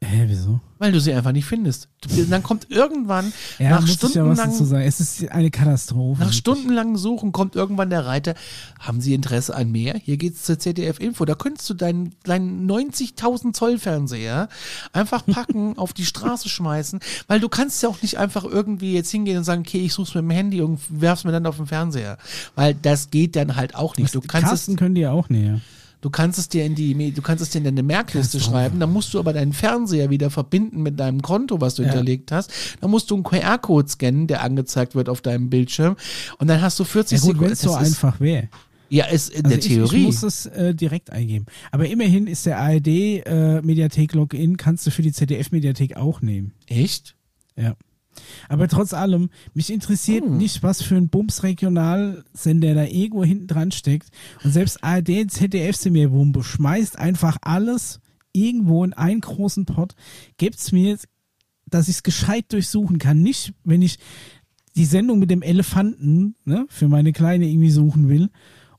Hä, wieso? Weil du sie einfach nicht findest. Du, dann kommt irgendwann, Ja, nach, ja stundenlang, sagen. Es ist eine Katastrophe. nach stundenlangen Suchen, kommt irgendwann der Reiter, haben Sie Interesse an mehr? Hier geht's zur ZDF Info. Da könntest du deinen, deinen 90.000 Zoll Fernseher einfach packen, (laughs) auf die Straße schmeißen, weil du kannst ja auch nicht einfach irgendwie jetzt hingehen und sagen, okay, ich such's mit dem Handy und werf's mir dann auf den Fernseher. Weil das geht dann halt auch nicht. Du kannst es, Casten können die ja auch näher. Du kannst es dir in die, du kannst es dir in deine Merkliste schreiben, dann musst du aber deinen Fernseher wieder verbinden mit deinem Konto, was du Ja. hinterlegt hast. Dann musst du einen QR-Code scannen, der angezeigt wird auf deinem Bildschirm. Und dann hast du 40 Ja gut, wenn Sekunden. es so einfach wäre. Ja, ist in Also der ich, Theorie. Ich muss das äh, direkt eingeben. Aber immerhin ist der ARD äh, Mediathek Login, kannst du für die ZDF Mediathek auch nehmen. Echt? Ja. Aber trotz allem, mich interessiert Hm. nicht, was für ein Bums-Regionalsender da irgendwo hinten dran steckt. Und selbst ARD, ZDF sind mir Wumpe, schmeißt einfach alles irgendwo in einen großen Pot, gebt's mir, dass ich es gescheit durchsuchen kann. Nicht, wenn ich die Sendung mit dem Elefanten ne, für meine Kleine irgendwie suchen will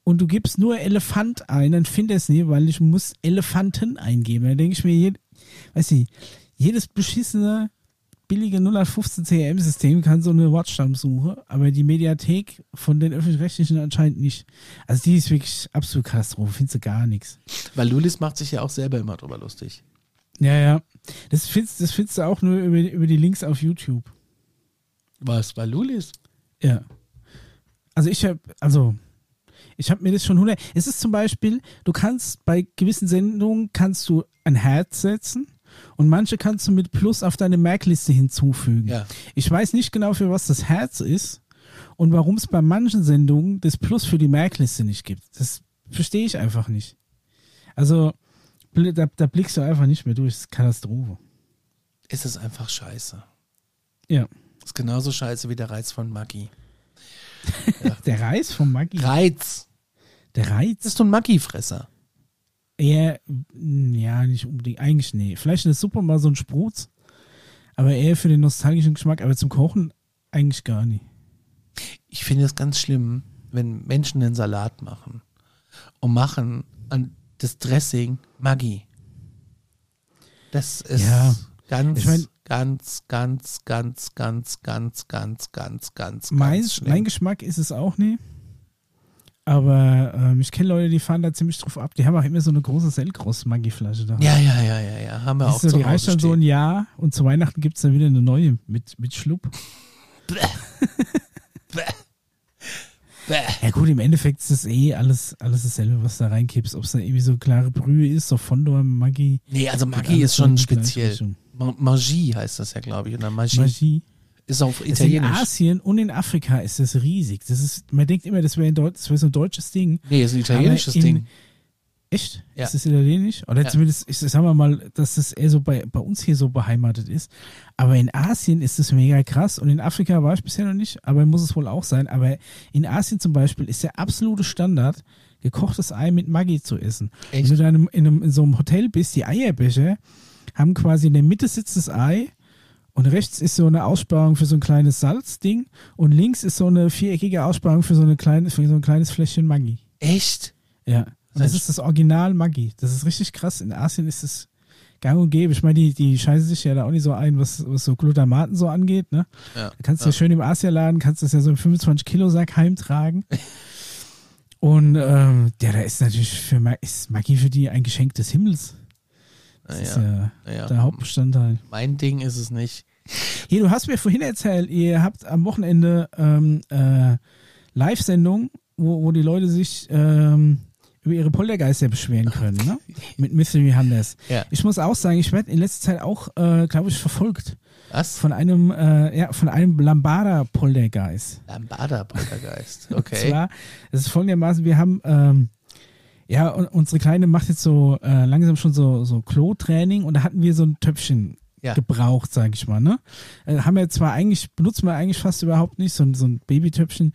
und du gibst nur Elefant ein, dann finde ich es nie, weil ich muss Elefanten eingeben. Da denke ich mir, jed, weiß ich, jedes beschissene billige 0815 CRM-System kann so eine Wortstammsuche, aber die Mediathek von den öffentlich-rechtlichen anscheinend nicht. Also die ist wirklich absolut Katastrophe, findest du gar nichts. Weil Lulis macht sich ja auch selber immer drüber lustig. Ja, ja. Das findest, das findest du auch nur über, über die Links auf YouTube. Was, bei Lulis? Ja. Also ich habe, also ich habe mir das schon hundert. Es ist zum Beispiel, du kannst bei gewissen Sendungen kannst du ein Herz setzen und manche kannst du mit Plus auf deine Merkliste hinzufügen. Ja. Ich weiß nicht genau, für was das Herz ist und warum es bei manchen Sendungen das Plus für die Merkliste nicht gibt. Das verstehe ich einfach nicht. Also, da, da blickst du einfach nicht mehr durch. Das ist Katastrophe. Ist es einfach scheiße. Ja. Ist genauso scheiße wie der Reiz von Maggi. (laughs) Der Reis vom Maggi. Reiz. Der Das Reiz? ist so ein Maggi-Fresser. Eher, ja, nicht unbedingt. Eigentlich, nee. Vielleicht in der Suppe mal so ein Sprutz. Aber eher für den nostalgischen Geschmack. Aber zum Kochen eigentlich gar nicht. Ich finde es ganz schlimm, wenn Menschen einen Salat machen und machen an das Dressing Maggi. Das ist Ja. ganz, Ich mein- ganz, ganz, ganz, ganz, ganz, ganz, ganz, ganz, Mein, ganz schlimm. mein Geschmack ist es auch nie. Aber ähm, ich kenne Leute, die fahren da ziemlich drauf ab. Die haben auch immer so eine große Selgros-Maggi-Flasche da. ja, ja, ja, ja, ja. Haben wir Das auch so, die reicht dann so ein. Jahr und zu Weihnachten gibt es dann wieder eine neue mit, mit Schlupp. Bäh. (laughs) Ja gut, im Endeffekt ist das eh alles, alles dasselbe, was da reinkippst. Ob es da irgendwie so klare Brühe ist, so Fondor, Maggi. Nee, also Maggi ist schon speziell. Magie heißt das ja, glaube ich. Oder Magie, Magie. Ist auf Das in Italienisch. Asien und in Afrika ist das riesig. Das ist, man denkt immer, das wäre Deut- wär so ein deutsches Ding. Nee, ist ein italienisches in- Ding. Echt? Ja. Ist das italienisch? Oder Ja. zumindest, ich, sagen wir mal, dass das eher so bei, bei uns hier so beheimatet ist. Aber in Asien ist das mega krass. Und in Afrika war ich bisher noch nicht, aber muss es wohl auch sein. Aber in Asien zum Beispiel ist der absolute Standard, gekochtes Ei mit Maggi zu essen. Echt? Wenn du da in, einem, in, einem, in so einem Hotel bist, die Eierbecher haben quasi in der Mitte sitzt das Ei und rechts ist so eine Aussparung für so ein kleines Salzding und links ist so eine viereckige Aussparung für so, eine kleine, für so ein kleines Fläschchen Maggi. Echt? Ja. Und das ist das Original Maggi. Das ist richtig krass. In Asien ist es gang und gäbe. Ich meine, die, die scheißen sich ja da auch nicht so ein, was, was so Glutamaten so angeht. Ne? Ja. Da kannst du ja. schön im Asialaden, kannst das ja so im 25-Kilo-Sack heimtragen. Und ähm, ja, da ist natürlich für Ma ist Maggi für die ein Geschenk des Himmels. Das ist Naja, ja der Hauptbestandteil. Mein Ding ist es nicht. Hier, du hast mir vorhin erzählt, ihr habt am Wochenende ähm, äh, Live-Sendung, wo, wo die Leute sich ähm, über ihre Poltergeister beschweren können, ne? (laughs) Mit Mystery Hunters. Ja. Ich muss auch sagen, ich werde in letzter Zeit auch, äh, glaube ich, verfolgt Was? von einem, äh, ja, von einem Lambada-Poltergeist. Lambada Poltergeist. (laughs) Und Okay. zwar, es ist folgendermaßen, wir haben, ähm, ja, unsere Kleine macht jetzt so äh, langsam schon so, so Klo-Training und da hatten wir so ein Töpfchen Ja. gebraucht, sag ich mal, ne? Äh, haben wir zwar eigentlich, benutzen wir eigentlich fast überhaupt nicht, so, ein- so ein Babytöpfchen,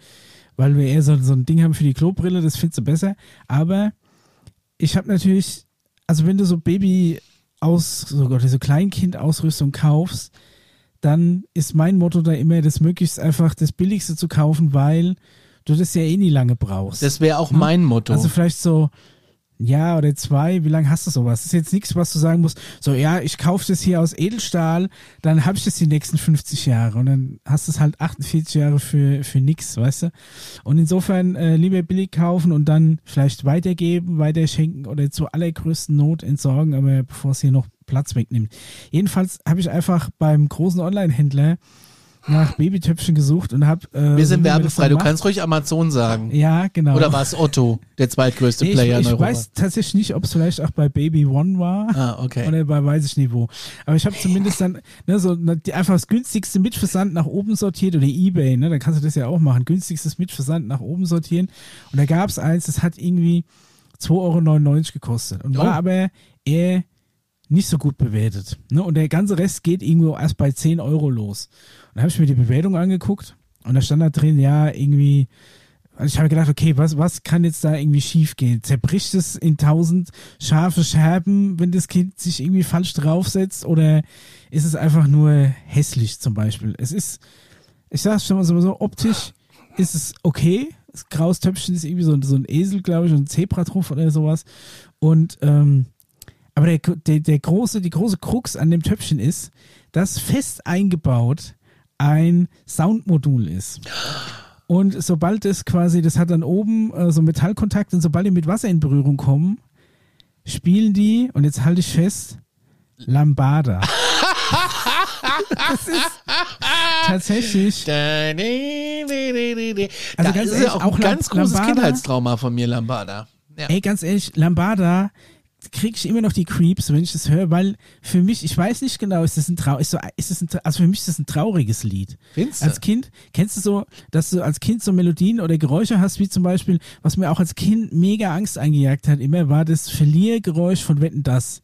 weil wir eher so, so ein Ding haben für die Klobrille, das findest du besser. Aber ich habe natürlich, also wenn du so Baby aus, so Gott, so Kleinkind-Ausrüstung kaufst, dann ist mein Motto da immer, das möglichst einfach das Billigste zu kaufen, weil du das ja eh nie lange brauchst. Das wäre auch Ne? mein Motto. Also vielleicht so Jahr oder zwei, wie lange hast du sowas? Das ist jetzt nichts, was du sagen musst, so ja, ich kaufe das hier aus Edelstahl, dann habe ich das die nächsten 50 Jahre und dann hast du es halt 48 Jahre für, für nix, weißt du? Und insofern äh, lieber billig kaufen und dann vielleicht weitergeben, weiterschenken oder zur allergrößten Not entsorgen, aber bevor es hier noch Platz wegnimmt. Jedenfalls habe ich einfach beim großen Online-Händler nach Babytöpfchen gesucht und habe äh, Wir sind werbefrei. Du kannst ruhig Amazon sagen. ja, genau. Oder war es Otto, der zweitgrößte Nee, Player ich, in ich Europa? weiß tatsächlich nicht, ob es vielleicht auch bei Baby One war. ah, okay. Oder bei weiß ich nicht wo. Aber ich habe zumindest dann ne, so einfach das günstigste Mitversand nach oben sortiert oder Ebay, ne? Da kannst du das ja auch machen. Günstigstes Mitversand nach oben sortieren. Und da gab es eins, das hat irgendwie 2,99 Euro gekostet. Und Oh. war aber eher nicht so gut bewertet. Ne? Und der ganze Rest geht irgendwo erst bei 10 Euro los. Und da habe ich mir die Bewertung angeguckt und da stand da drin, ja, irgendwie Also ich habe gedacht, okay, was, was kann jetzt da irgendwie schief gehen? Zerbricht es in tausend scharfe Scherben, wenn das Kind sich irgendwie falsch draufsetzt? Oder ist es einfach nur hässlich zum Beispiel? Es ist, ich sag's schon mal so, optisch ist es okay. Das graues Töpfchen ist irgendwie so, so ein Esel, glaube ich, und ein Zebra drauf oder sowas. Und, ähm, aber der, der, der große, die große Krux an dem Töpfchen ist, dass fest eingebaut ein Soundmodul ist. Und sobald es quasi, das hat dann oben äh, so Metallkontakt und sobald die mit Wasser in Berührung kommen, spielen die, und jetzt halte ich fest, Lambada. (laughs) das ist tatsächlich. Also Also da ganz ist ehrlich, ja auch auch ein ganz Lam- großes Lambada- Kindheitstrauma von mir, Lambada. Ja. Ey, ganz ehrlich, Lambada kriege ich immer noch die Creeps, wenn ich das höre, weil für mich, ich weiß nicht genau, ist das ein Trau ist so, ist das ein, also für mich ist das ein trauriges Lied. Findest du? Als Kind, kennst du so, dass du als Kind so Melodien oder Geräusche hast, wie zum Beispiel, was mir auch als Kind mega Angst eingejagt hat, immer war das Verliergeräusch von Wetten das.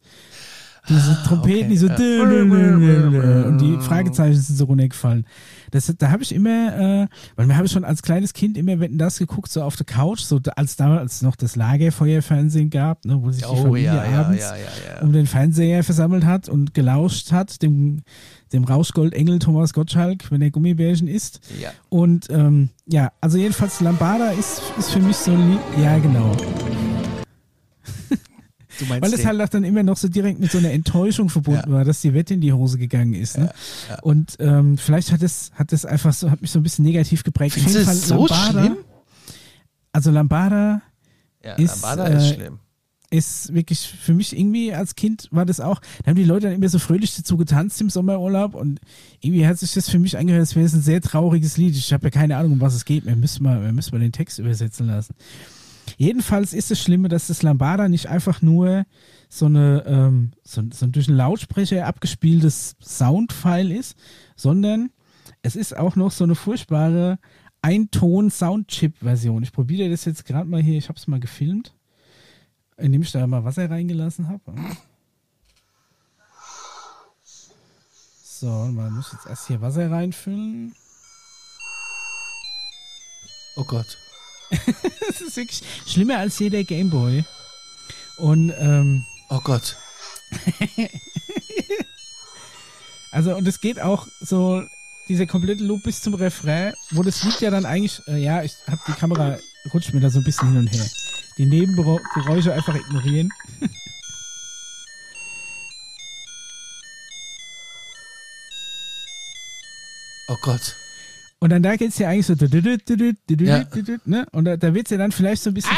Diese Trompeten, okay, die so ja. und die (laughs) Fragezeichen sind so runtergefallen. Das, da habe ich immer, äh, weil mir habe ich schon als kleines Kind immer Wetten das geguckt, so auf der Couch, so als damals noch das Lagerfeuerfernsehen gab, ne, wo sich die Oh Familie ja, abends ja, um den Fernseher versammelt hat und gelauscht hat, dem, dem Rauschgoldengel Thomas Gottschalk, wenn er Gummibärchen isst. Und ähm, ja, also jedenfalls Lambada ist, ist für mich so ein Lied. Ja, genau. (laughs) Du meinst Weil es halt auch dann immer noch so direkt mit so einer Enttäuschung verbunden Ja. war, dass die Wette in die Hose gegangen ist. Ne? ja. Und ähm, vielleicht hat es, hat es einfach so, hat mich so ein bisschen negativ geprägt. Findest du so Lambada, schlimm? Also Lambada Ja, ist, Lambada ist äh, schlimm. ist wirklich für mich irgendwie als Kind war das auch, da haben die Leute dann immer so fröhlich dazu getanzt im Sommerurlaub und irgendwie hat sich das für mich angehört, als wäre es ein sehr trauriges Lied. Ich habe ja keine Ahnung, um was es geht. Wir müssen mal, wir müssen mal den Text übersetzen lassen. Jedenfalls ist das Schlimme, dass das Lambada nicht einfach nur so eine ähm, so, so ein durch einen Lautsprecher abgespieltes Soundfile ist, sondern es ist auch noch so eine furchtbare Ein-Ton-Soundchip-Version. Ich probiere das jetzt gerade mal hier, ich habe es mal gefilmt indem ich da mal Wasser reingelassen habe. So, man muss jetzt erst hier Wasser reinfüllen. Oh Gott. (laughs) Das ist wirklich schlimmer als jeder Gameboy. Und ähm, Oh Gott. (laughs) also und es geht auch so dieser komplette Loop bis zum Refrain, wo das Lied ja dann eigentlich, äh, ja, ich habe die Kamera rutscht mir da so ein bisschen hin und her. Die Nebengeräusche einfach ignorieren. Oh Gott. Und dann da geht's ja eigentlich so, Ja. ne? Und da, da wird's ja dann vielleicht so ein bisschen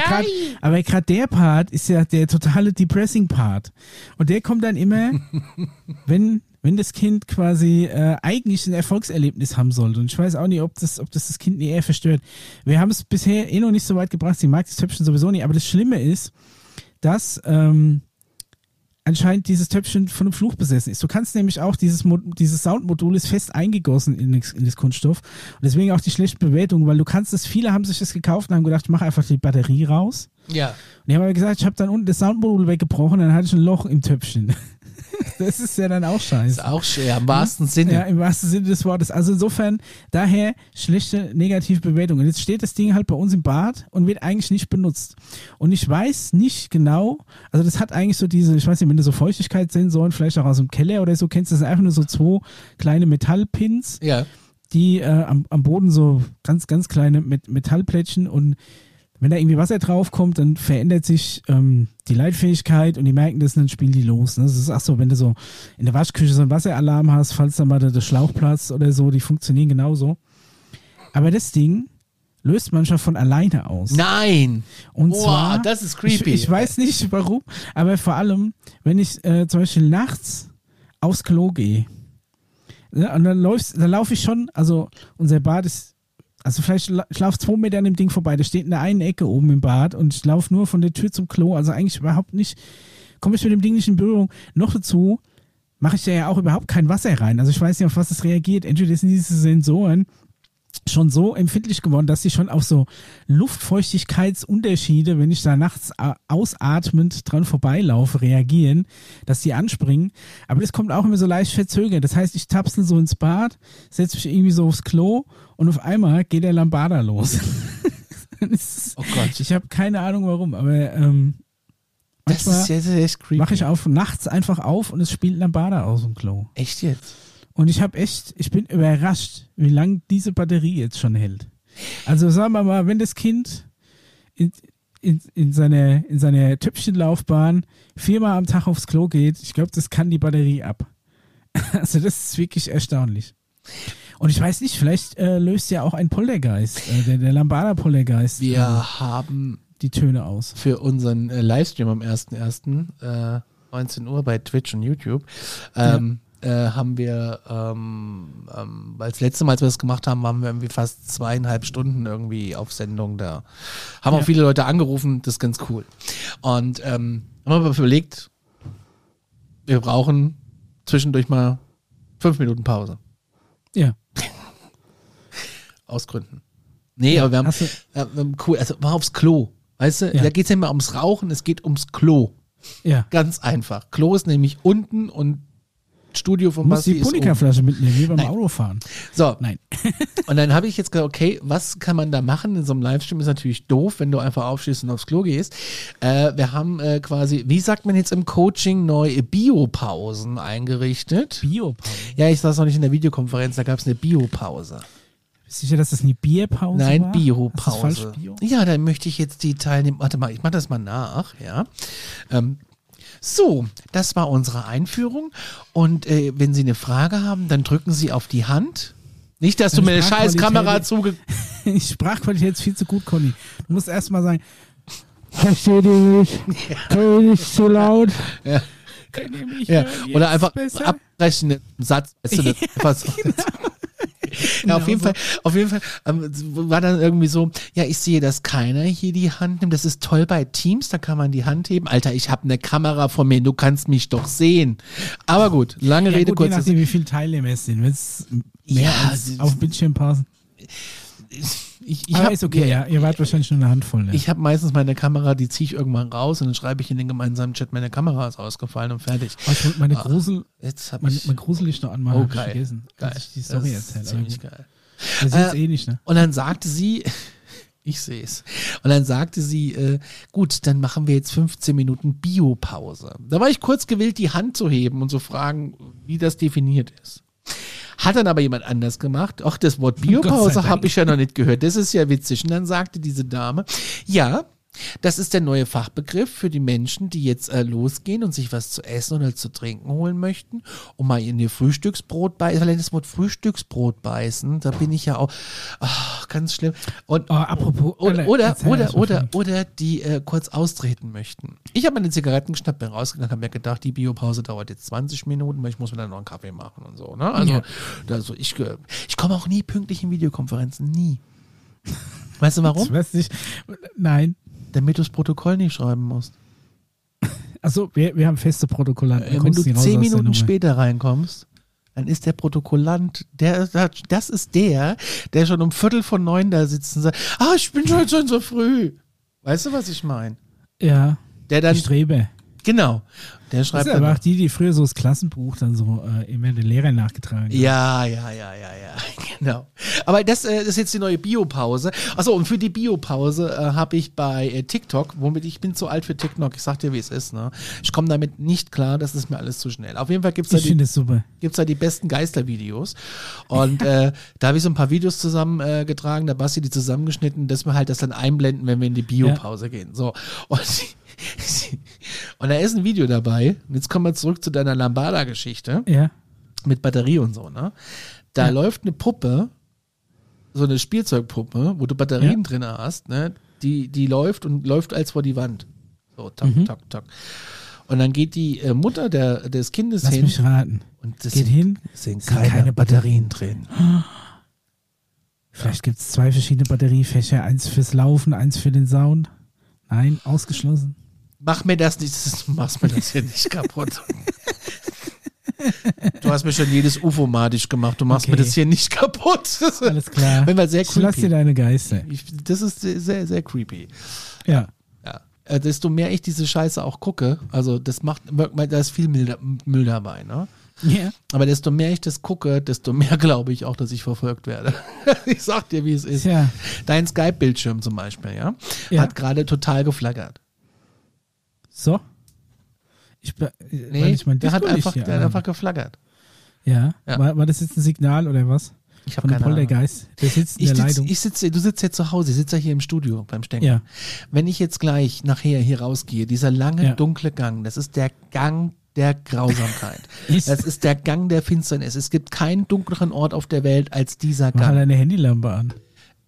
grad- aber gerade der Part ist ja der totale depressing Part. Und der kommt dann immer, (laughs) wenn wenn das Kind quasi äh, eigentlich ein Erfolgserlebnis haben sollte. Und ich weiß auch nicht, ob das, ob das das Kind nie eher verstört. Wir haben es bisher eh noch nicht so weit gebracht. Sie mag das Töpfchen sowieso nicht. Aber das Schlimme ist, dass ähm, anscheinend dieses Töpfchen von einem Fluch besessen ist. Du kannst nämlich auch dieses, Mo dieses Soundmodul ist fest eingegossen in das, in das Kunststoff. Und deswegen auch die schlechte Bewertung, weil du kannst es, viele haben sich das gekauft und haben gedacht, ich mache einfach die Batterie raus. Ja. Und die haben aber gesagt, ich habe dann unten das Soundmodul weggebrochen, dann hatte ich ein Loch im Töpfchen. (laughs) das ist ja dann auch scheiße. Ist auch schwer, im wahrsten Sinne. Ja, im wahrsten Sinne des Wortes. Also insofern, daher schlechte negative Bewertung. Und jetzt steht das Ding halt bei uns im Bad und wird eigentlich nicht benutzt. Und ich weiß nicht genau, also das hat eigentlich so diese, ich weiß nicht, wenn du so Feuchtigkeitssensoren vielleicht auch aus dem Keller oder so kennst, das sind einfach nur so zwei kleine Metallpins, Ja. die äh, am, am Boden so ganz, ganz kleine Met Metallplättchen und wenn da irgendwie Wasser draufkommt, dann verändert sich ähm, die Leitfähigkeit und die merken das und dann spielen die los. Ne? Das ist auch so, wenn du so in der Waschküche so einen Wasseralarm hast, falls da mal der, Schlauch platzt oder so, die funktionieren genauso. Aber das Ding löst manchmal von alleine aus. Nein. Und Boah, zwar, das ist creepy. Ich, ich weiß nicht warum, aber vor allem, wenn ich äh, zum Beispiel nachts aufs Klo gehe, ne, und dann läufst, dann laufe ich schon, also unser Bad ist, also vielleicht la- ich laufe zwei Meter an dem Ding vorbei, das steht in der einen Ecke oben im Bad und ich laufe nur von der Tür zum Klo, also eigentlich überhaupt nicht, komme ich mit dem Ding nicht in Berührung. Noch dazu mache ich da ja auch überhaupt kein Wasser rein. Also ich weiß nicht, auf was es reagiert. Entweder sind diese Sensoren schon so empfindlich geworden, dass sie schon auf so Luftfeuchtigkeitsunterschiede, wenn ich da nachts ausatmend dran vorbeilaufe, reagieren, dass die anspringen. Aber das kommt auch immer so leicht verzögert. Das heißt, ich tapsel so ins Bad, setze mich irgendwie so aufs Klo und auf einmal geht der Lambada los. (laughs) Oh Gott. Ich habe keine Ahnung warum, aber ähm, manchmal creepy. mache ich auf nachts einfach auf und es spielt Lambada aus dem Klo. Echt jetzt? Und ich habe echt, ich bin überrascht, wie lange diese Batterie jetzt schon hält. Also sagen wir mal, wenn das Kind in, in, in, seine, in seine Töpfchenlaufbahn viermal am Tag aufs Klo geht, ich glaube, das kann die Batterie ab. (laughs) Also das ist wirklich erstaunlich. Und ich weiß nicht, vielleicht äh, löst ja auch ein Poltergeist, äh, der, der Lambada-Poltergeist, Wir äh, haben die Töne aus. für unseren äh, Livestream am 1.1. Äh, 19 Uhr bei Twitch und YouTube ähm, äh, haben wir, ähm, ähm, weil das letzte Mal, als wir das gemacht haben, waren wir irgendwie fast zweieinhalb Stunden irgendwie auf Sendung da. Haben Ja. auch viele Leute angerufen, das ist ganz cool. Und ähm, haben aber überlegt, wir brauchen zwischendurch mal fünf Minuten Pause. Ja. Aus Gründen. Nee, aber wir haben, wir haben cool, also mal aufs Klo. Weißt du, Ja. da geht es ja immer ums Rauchen, es geht ums Klo. ja. Ganz einfach. Klo ist nämlich unten und Studio von Du musst Basti die. Punika-Flasche mitnehmen, wie beim Nein. Autofahren. So, Nein. (laughs) und dann habe ich jetzt gedacht, okay, was kann man da machen? In so einem Livestream ist natürlich doof, wenn du einfach aufstehst und aufs Klo gehst. Äh, wir haben äh, quasi, wie sagt man jetzt im Coaching, neue Biopausen eingerichtet. Biopause. Ja, ich saß noch nicht in der Videokonferenz, da gab es eine Biopause. Bist du sicher, dass das eine Bierpause Nein, war? Biopause. Ist das falsch, Bio? Ja, dann möchte ich jetzt die Teilnehmer. Warte mal, ich mache das mal nach, ja. Ähm, so, das war unsere Einführung. Und äh, wenn Sie eine Frage haben, dann drücken Sie auf die Hand. Nicht, dass du mir eine scheiß Kamera zuge... (laughs) Die Sprachqualität ist viel zu gut, Conny. Du musst erst mal sagen, versteht ihr mich? Hör ich nicht zu laut? Ja. Könnt ihr mich Ja. hören Oder jetzt einfach besser? abbrechen Satz. Weißt du, das einfach so. (laughs) Ja, auf jeden. Fall, auf jeden Fall ähm, war dann irgendwie so, ja, ich sehe, dass keiner hier die Hand nimmt. Das ist toll bei Teams, da kann man die Hand heben. Alter, ich habe eine Kamera vor mir, du kannst mich doch sehen. Aber gut, lange Ja, Rede, gut, je kurzer nachdem, wie viele Teilnehmer es sind. Wenn es mehr Ja, als auf Bildschirm passen. Ich, ich hab, ist okay, ja. Ihr wart wahrscheinlich nur eine Handvoll. Ne? Ich habe meistens meine Kamera, die ziehe ich irgendwann raus und dann schreibe ich in den gemeinsamen Chat, meine Kamera ist ausgefallen und fertig. Oh, ich wollte meine Ah, Grusel, Jetzt habe mein, ich. mein Grusellicht noch anmachen. Oh, ich vergessen. geil. Ich die Story das ist erzähle. Ziemlich geil. Das ist Äh, eh nicht, ne? Und dann sagte sie, (laughs) ich sehe es, und dann sagte sie, äh, gut, dann machen wir jetzt 15 Minuten Biopause. Da war ich kurz gewillt, die Hand zu heben und zu fragen, wie das definiert ist. Hat dann aber jemand anders gemacht. Ach, das Wort (laughs) Biopause habe ich ja noch nicht gehört. Das ist ja witzig. Und dann sagte diese Dame, ja, das ist der neue Fachbegriff für die Menschen, die jetzt äh, losgehen und sich was zu essen oder zu trinken holen möchten und mal in ihr Frühstücksbrot beißen. Allein das Wort Frühstücksbrot beißen, da bin ich ja auch ach, ganz schlimm. Und Oh, apropos. oder, oder, oder, oder, oder die äh, kurz austreten möchten. Ich habe meine Zigaretten geschnappt, bin rausgegangen, habe mir gedacht, die Biopause dauert jetzt 20 Minuten, weil ich muss mir dann noch einen Kaffee machen und so. Ne? Also, Ja. also ich, ich komme auch nie pünktlich in Videokonferenzen, nie. Weißt du warum? (laughs) Ich weiß nicht. Nein. Damit du das Protokoll nicht schreiben musst. (laughs) Also wir, wir haben feste Protokollanten. Äh, wenn du zehn Minuten später reinkommst, dann ist der Protokollant, der, das ist der, der schon um Viertel von neun da sitzt und sagt, ah, ich bin schon schon so früh. Weißt du, was ich meine? Ja, Der dann, die Strebe. genau, der Das schreibt ist dann, aber auch die, die früher so das Klassenbuch dann so äh, immer den Lehrer nachgetragen haben. Ja, ja, ja, ja, ja, (laughs) genau. Aber das, äh, das ist jetzt die neue Biopause. Achso, und für die Biopause äh, habe ich bei äh, TikTok, womit ich bin zu alt für TikTok, ich sag dir, wie es ist, ne? Ich komme damit nicht klar, das ist mir alles zu schnell. Auf jeden Fall gibt's da Ich die, es gibt's da die besten Geistervideos. Und äh, da habe ich so ein paar Videos zusammengetragen, äh, da Basti die zusammengeschnitten, dass wir halt das dann einblenden, wenn wir in die Biopause gehen. So. Und, (laughs) und da ist ein Video dabei. Und jetzt kommen wir zurück zu deiner Lambada-Geschichte Ja. mit Batterie und so, ne? Da Ja. läuft eine Puppe, so eine Spielzeugpuppe, wo du Batterien Ja. drin hast, ne? Die, die läuft und läuft als vor die Wand. So, tak, Mhm. tak, tak. Und dann geht die äh, Mutter der, des Kindes Lass hin mich raten. und das Geht sind, hin. sind sind keine, keine Batterien drin. Vielleicht gibt es zwei verschiedene Batteriefächer. Eins fürs Laufen, eins für den Sound. Nein, ausgeschlossen. Mach mir das nicht, du machst mir das hier nicht kaputt. (laughs) Du hast mir schon jedes UFO-matisch gemacht, du machst mir Okay. das hier nicht kaputt. Alles klar. Wenn wir sehr Ich lass dir creepy. deine Geister. Ich, das ist sehr, sehr, creepy. Ja. Ja. Äh, desto mehr ich diese Scheiße auch gucke, also das macht, da ist viel Müll, Müll dabei, ne? Ja. Aber desto mehr ich das gucke, desto mehr (laughs) glaube ich auch, dass ich verfolgt werde. (laughs) ich sag dir, wie es ist. Tja. Dein Skype-Bildschirm zum Beispiel, ja, Ja. hat gerade total geflaggert. So. Ich, be- Nee, ich mein der hat einfach, der hat an- einfach geflaggert. Ja. Ja. War, war das jetzt ein Signal oder was? Ich habe keine Ahnung. Poltergeist. Der sitzt in Ich der sitz, Leitung. ich sitze, du sitzt jetzt zu Hause, ich sitze ja hier im Studio beim Stenger. Ja. Wenn ich jetzt gleich nachher hier rausgehe, dieser lange, Ja. dunkle Gang, das ist der Gang der Grausamkeit. (laughs) Das ist der Gang der Finsternis. Es gibt keinen dunkleren Ort auf der Welt als dieser Mach halt Gang. eine Handylampe an.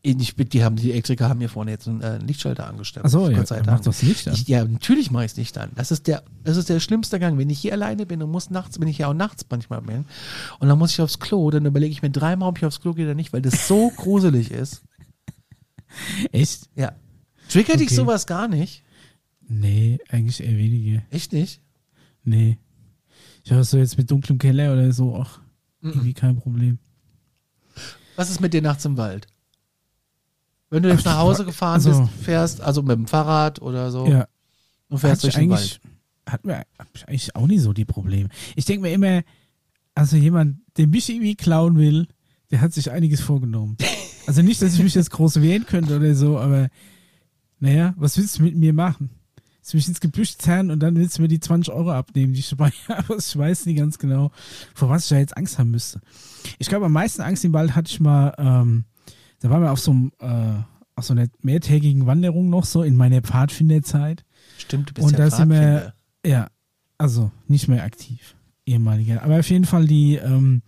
Ich, die haben die Elektriker haben hier vorne jetzt einen äh, Lichtschalter angestellt. Achso, ja. Gott sei dann Dank. Mach doch das Licht an. Ich, ja, natürlich mache ich es nicht an. Das ist der, das ist der schlimmste Gang. Wenn ich hier alleine bin und muss nachts, bin ich ja auch nachts manchmal bin, und dann muss ich aufs Klo, dann überlege ich mir dreimal, ob ich aufs Klo gehe oder nicht, weil das so (laughs) gruselig ist. Echt? Ja. Triggert dich Okay. sowas gar nicht? Nee, eigentlich eher wenige. Echt nicht? Nee. Ich habe so jetzt mit dunklem Keller oder so auch irgendwie kein Problem. Was ist mit dir nachts im Wald? Wenn du jetzt nach Hause gefahren also- bist, fährst, also mit dem Fahrrad oder so, Ja. und fährst durch den Wald. eigentlich, hat mir eigentlich auch nie so die Probleme. Ich denke mir immer, also jemand, der mich irgendwie klauen will, der hat sich einiges vorgenommen. (laughs) Also nicht, dass ich mich jetzt groß wehren könnte oder so, aber naja, was willst du mit mir machen? Willst du mich ins Gebüsch zerren und dann willst du mir die 20 Euro abnehmen, die ich dabei (laughs) habe. Ich weiß nicht ganz genau, vor was ich da jetzt Angst haben müsste. Ich glaube, am meisten Angst im Wald hatte ich mal, ähm, da waren wir auf so, einem, äh, auf so einer mehrtägigen Wanderung noch so in meiner Pfadfinderzeit. Stimmt, du bist Und ja da sind wir, ja, also nicht mehr aktiv, ehemaliger. Aber auf jeden Fall die, ähm,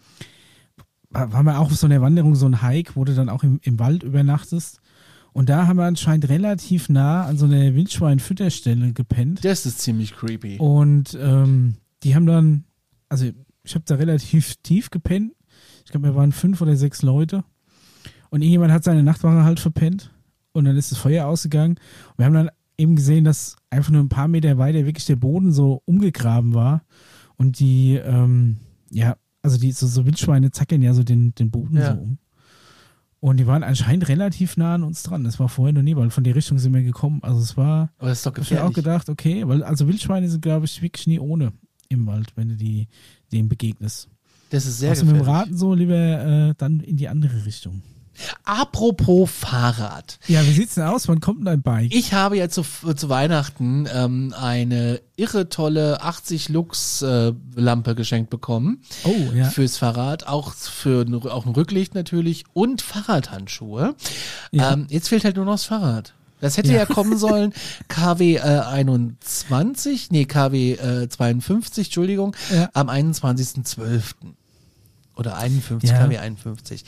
wa- waren wir auch auf so einer Wanderung, so ein Hike, wo du dann auch im, im Wald übernachtest. Und da haben wir anscheinend relativ nah an so einer Wildschweinfütterstelle gepennt. Das ist ziemlich creepy. Und ähm, die haben dann, also ich habe da relativ tief gepennt. Ich glaube, wir waren fünf oder sechs Leute. Und irgendjemand hat seine Nachtwache halt verpennt. Und dann ist das Feuer ausgegangen. Und wir haben dann eben gesehen, dass einfach nur ein paar Meter weiter wirklich der Boden so umgegraben war. Und die, ähm, ja, also die so, so Wildschweine zackeln ja so den, den Boden Ja. so um. Und die waren anscheinend relativ nah an uns dran. Das war vorher noch nie, weil von der Richtung sind wir gekommen. Also es war, Aber das ist doch hab ich auch gefährlich. gedacht, okay, weil also Wildschweine sind, glaube ich, wirklich nie ohne im Wald, wenn du die dem begegnest. Das ist sehr also mit dem gefährlich. Raten so lieber äh, dann in die andere Richtung. Apropos Fahrrad. Ja, wie sieht's denn aus? Wann kommt denn dein Bike? Ich habe ja zu, zu Weihnachten ähm, eine irre tolle 80 Lux äh, Lampe geschenkt bekommen oh, ja. fürs Fahrrad, auch für ein- auch ein Rücklicht natürlich und Fahrradhandschuhe. Ja. Ähm, jetzt fehlt halt nur noch das Fahrrad. Das hätte Ja. ja, kommen sollen (laughs) KW äh, 21, nee KW äh, 52, Entschuldigung, Ja. am 21.12. Oder 51, Ja. KW 51.